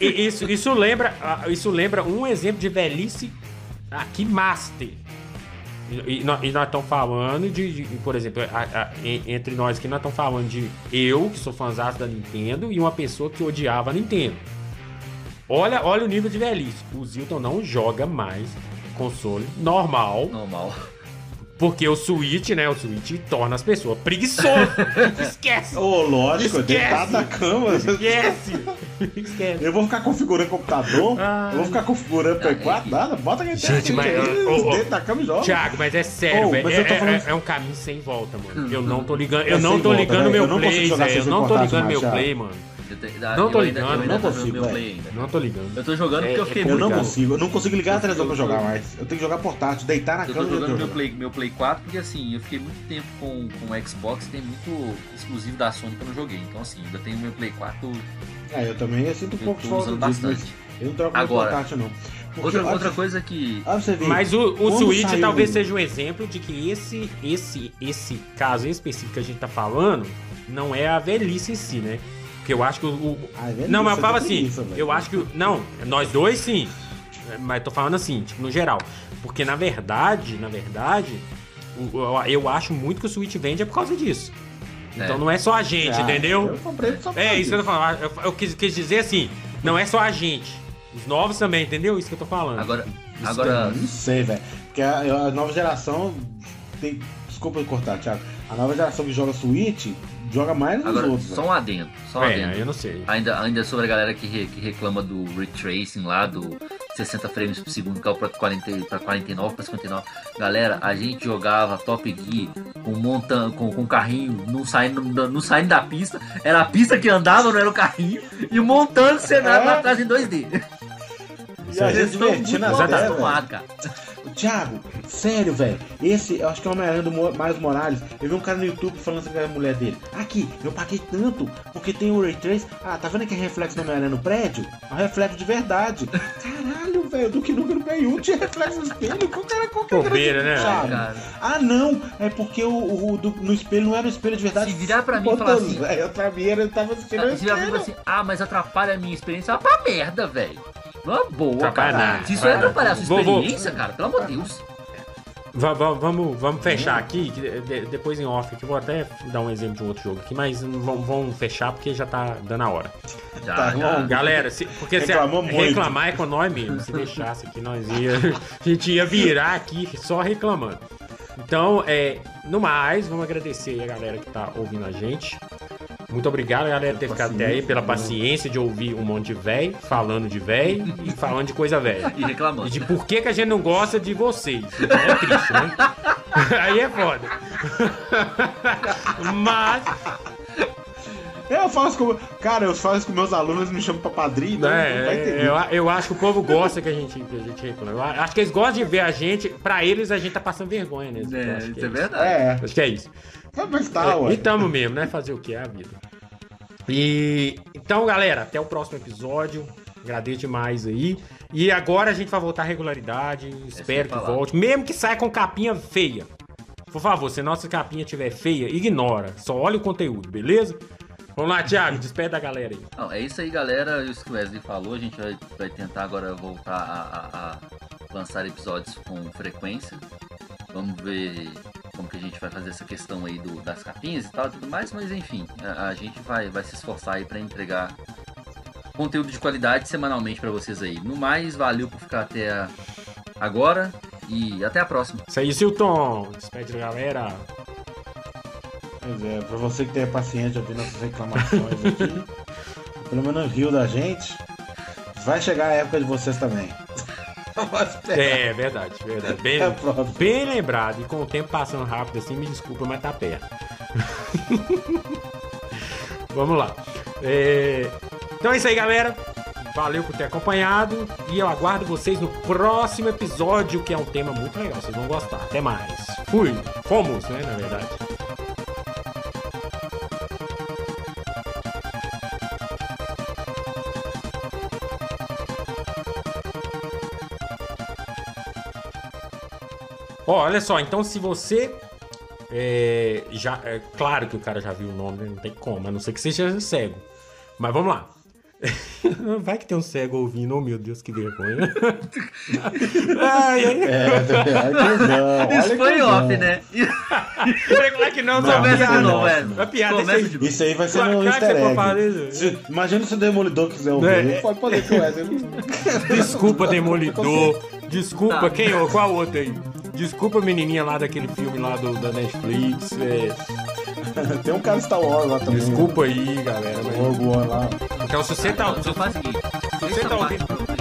[SPEAKER 1] Isso, isso, lembra, ah, isso lembra um exemplo de velhice aqui master. E, nó- nós estamos falando de, de- por exemplo, a- a- en- entre nós aqui, nós estamos falando de eu, que sou fãzão da Nintendo, e uma pessoa que odiava a Nintendo. Olha, olha o nível de velhice. O Zilton não joga mais console normal,
[SPEAKER 3] Normal.
[SPEAKER 1] Porque o Switch, né? O Switch torna as pessoas preguiçosas. Esquece!
[SPEAKER 2] Ô, lógico,
[SPEAKER 1] Esquece.
[SPEAKER 2] deitado na cama.
[SPEAKER 1] Esquece! Esquece!
[SPEAKER 2] Eu vou ficar configurando computador,
[SPEAKER 1] Ah.
[SPEAKER 2] eu vou ficar configurando Play
[SPEAKER 3] Ah,
[SPEAKER 2] 4,
[SPEAKER 3] é.
[SPEAKER 2] nada, bota aqui
[SPEAKER 1] Gente, mas, ô, ô,
[SPEAKER 2] deita na cama e joga.
[SPEAKER 1] Thiago, mas é sério,
[SPEAKER 2] Oh,
[SPEAKER 1] velho. é, é-
[SPEAKER 2] falando-
[SPEAKER 1] é um caminho sem volta, mano. Eu
[SPEAKER 3] Uhum.
[SPEAKER 1] não tô ligando.
[SPEAKER 2] É
[SPEAKER 1] Eu não
[SPEAKER 2] sem
[SPEAKER 1] tô
[SPEAKER 2] volta,
[SPEAKER 1] ligando
[SPEAKER 2] velho.
[SPEAKER 1] meu
[SPEAKER 2] Eu não
[SPEAKER 1] play, velho. Eu não tô ligando
[SPEAKER 2] mais,
[SPEAKER 1] meu
[SPEAKER 2] Thiago.
[SPEAKER 1] play, mano.
[SPEAKER 3] Eu te-
[SPEAKER 1] Não
[SPEAKER 3] eu
[SPEAKER 1] tô
[SPEAKER 3] ainda-
[SPEAKER 1] ligando,
[SPEAKER 3] eu ainda
[SPEAKER 2] não
[SPEAKER 3] tô jogando
[SPEAKER 2] consigo,
[SPEAKER 3] meu
[SPEAKER 2] velho.
[SPEAKER 3] play ainda.
[SPEAKER 1] Não tô ligando.
[SPEAKER 3] Eu tô jogando porque
[SPEAKER 1] É-
[SPEAKER 3] eu fiquei
[SPEAKER 1] é
[SPEAKER 2] Eu
[SPEAKER 3] muito
[SPEAKER 2] não
[SPEAKER 1] complicado.
[SPEAKER 2] consigo, eu não consigo ligar a
[SPEAKER 3] Eu-
[SPEAKER 2] televisão pra
[SPEAKER 3] eu-
[SPEAKER 2] jogar
[SPEAKER 3] eu-
[SPEAKER 2] mais. Eu tenho que jogar portátil, deitar na
[SPEAKER 3] Eu tô
[SPEAKER 2] cama e
[SPEAKER 3] jogando meu. Play, meu Play 4 porque assim, eu fiquei muito tempo com, com o Xbox, tem muito exclusivo da Sony que eu não joguei. Então assim, ainda tenho meu Play 4,
[SPEAKER 2] É, eu também eu sinto um
[SPEAKER 3] eu
[SPEAKER 2] pouco de
[SPEAKER 3] tô
[SPEAKER 2] falta
[SPEAKER 3] usando
[SPEAKER 2] disso, mas eu não troco meu
[SPEAKER 3] Agora,
[SPEAKER 2] portátil, não. Porque,
[SPEAKER 3] Outra, outra coisa que.
[SPEAKER 2] você ver.
[SPEAKER 1] Mas o, o Switch
[SPEAKER 2] saiu-
[SPEAKER 1] talvez seja um exemplo de que esse, esse, esse caso em específico que a gente tá falando não é a velhice em si, né? Porque eu acho que o. o-
[SPEAKER 2] Ah, é
[SPEAKER 1] não, mas eu
[SPEAKER 2] é
[SPEAKER 1] falo assim,
[SPEAKER 2] velho.
[SPEAKER 1] eu acho que. o- Não, nós dois sim. Mas tô falando assim, tipo, no geral. Porque na verdade, na verdade, eu acho muito que o Switch vende é por causa disso. Então
[SPEAKER 3] É.
[SPEAKER 1] não é só a gente,
[SPEAKER 2] Ah,
[SPEAKER 1] entendeu?
[SPEAKER 2] Eu comprei só por
[SPEAKER 1] É, isso que eu tô falando. Eu, eu quis, quis dizer assim, não é só a gente. Os novos também, entendeu? Isso que eu tô falando.
[SPEAKER 3] Agora,
[SPEAKER 2] Isso
[SPEAKER 3] agora
[SPEAKER 2] Não sei, velho. Porque a, a nova geração tem. Desculpa eu cortar, Thiago. A nova geração que joga Switch joga mais nos
[SPEAKER 3] agora
[SPEAKER 2] outros.
[SPEAKER 3] só
[SPEAKER 2] velho.
[SPEAKER 3] um adendo, só um
[SPEAKER 1] é,
[SPEAKER 3] adendo.
[SPEAKER 1] eu não sei.
[SPEAKER 3] Ainda, ainda sobre a galera que, re- que reclama do ray tracing lá, do 60 frames por segundo, que é o pra, 40, pra 49, pra 59. Galera, a gente jogava Top Gear com montan com, com carrinho não saindo, não saindo da pista. Era a pista que andava, não era o carrinho. E montando cenário
[SPEAKER 2] É.
[SPEAKER 3] lá atrás em 2D.
[SPEAKER 2] E a gente divertindo ideias,
[SPEAKER 3] acostumados, cara.
[SPEAKER 2] Thiago, sério, velho. Esse, eu acho que é o Homem-Aranha do Mo- Miles Morales. Eu vi um cara no YouTube falando sobre a mulher dele. Aqui, eu paguei tanto porque tem o Ray Trace. Ah, tá vendo aquele reflexo do Homem-Aranha no prédio? É um reflexo de verdade. Caralho, velho, do que número ganhou tinha reflexo no espelho. Qual cara, qual que é
[SPEAKER 1] Bobeira, né,
[SPEAKER 3] cara?
[SPEAKER 2] Ah, não, é porque o, o do- no espelho não era o espelho de verdade.
[SPEAKER 3] Se virar pra mim e falar assim-
[SPEAKER 2] velho, pra mim eu tava assistindo o espelho.
[SPEAKER 3] assim, ah, mas atrapalha a minha experiência. Vai pra merda, velho. Não é boa, cara. Se isso
[SPEAKER 1] atrapalha
[SPEAKER 3] atrapalhar a sua
[SPEAKER 1] Vou- vou-
[SPEAKER 3] experiência, cara, pelo amor de Deus.
[SPEAKER 1] Va- va- Vamos, vamos fechar aqui, depois em off aqui, vou até dar um exemplo de um outro jogo aqui, mas vamos, fechar porque já tá dando a hora.
[SPEAKER 3] Já,
[SPEAKER 2] Tá
[SPEAKER 3] já.
[SPEAKER 2] bom.
[SPEAKER 1] Galera, se- porque se reclamar é com nós mesmo, se deixasse aqui, nós ia, a gente ia virar aqui só reclamando. Então, é, no mais, vamos agradecer a galera que tá ouvindo a gente. Muito obrigado, galera, por ter ficado até aí, pela paciência de ouvir um monte de véi, falando de véi e falando de coisa velha.
[SPEAKER 3] E reclamando.
[SPEAKER 1] E de por que, que a gente não gosta de vocês. Então é triste, né? Aí é foda. Mas,
[SPEAKER 2] Eu faço com. Cara, eu faço com meus alunos, me chamam pra padrinho,
[SPEAKER 1] né,
[SPEAKER 2] entender.
[SPEAKER 1] eu, eu acho que o povo gosta que a gente, que a gente reclama. Eu acho que eles gostam de ver a gente. Pra eles, a gente tá passando vergonha, né?
[SPEAKER 3] É,
[SPEAKER 1] que
[SPEAKER 3] isso é
[SPEAKER 1] isso.
[SPEAKER 3] verdade.
[SPEAKER 2] É,
[SPEAKER 1] Acho que é isso.
[SPEAKER 2] Mas tá,
[SPEAKER 1] É,
[SPEAKER 2] ué.
[SPEAKER 1] e tamo mesmo, né? Fazer o que é a vida. E então, galera, até o próximo episódio. Agradeço demais aí. E agora a gente vai voltar à regularidade. Espero que
[SPEAKER 3] falar.
[SPEAKER 1] volte. Mesmo que saia com capinha feia. Por favor, se nossa capinha estiver feia, ignora. Só olha o conteúdo, beleza? Vamos lá, Thiago, despede da galera aí.
[SPEAKER 3] Não, é isso aí, galera. Isso que o Wesley falou. A gente vai, vai tentar agora voltar a, a- a lançar episódios com frequência. Vamos ver como que a gente vai fazer essa questão aí do, das capinhas e tal e tudo mais. Mas enfim, a, a gente vai, vai se esforçar aí pra entregar conteúdo de qualidade semanalmente pra vocês aí. No mais, valeu por ficar até a- agora e até a próxima.
[SPEAKER 1] Isso aí, Silton. Despede da galera.
[SPEAKER 2] Pois é, pra você que tem paciência de ouvir nossas reclamações aqui, pelo menos riu da gente, vai chegar a época de vocês também.
[SPEAKER 1] É, verdade, verdade. Bem,
[SPEAKER 2] próxima.
[SPEAKER 1] bem lembrado. E com o tempo passando rápido assim, me desculpa, mas tá perto. Vamos lá. É, Então é isso aí, galera. Valeu por ter acompanhado. E eu aguardo vocês no próximo episódio, que é um tema muito legal. Vocês vão gostar. Até mais. Fui. Fomos, né? Na verdade. Ó, olha só, então se você é, já é claro que o cara já viu o nome, não tem como, a não ser que seja cego. Mas vamos lá. Vai que tem um cego ouvindo, oh meu Deus, que vergonha. ai, ai.
[SPEAKER 2] É, olha que
[SPEAKER 3] Isso foi off, né?
[SPEAKER 1] Claro que não,
[SPEAKER 2] Não, começa de novo,
[SPEAKER 3] Wesley.
[SPEAKER 1] A piada
[SPEAKER 3] Começa
[SPEAKER 1] isso aí.
[SPEAKER 2] vai ser
[SPEAKER 1] Claro, que
[SPEAKER 2] easter egg. Se- Imagina se o Demolidor quiser ouvir.
[SPEAKER 1] É.
[SPEAKER 2] Pode poder que o Wesley não-
[SPEAKER 1] Desculpa, Demolidor. Desculpa, quem? ô, Qual outro aí? Desculpa, menininha lá daquele filme lá do, da Netflix. é,
[SPEAKER 2] Tem um cara Star Wars lá também.
[SPEAKER 1] desculpa aí, galera. mas-
[SPEAKER 2] Rogue One lá.
[SPEAKER 1] Então, se você tá.
[SPEAKER 3] Então faz o seguinte.
[SPEAKER 1] Se você tá ouvindo.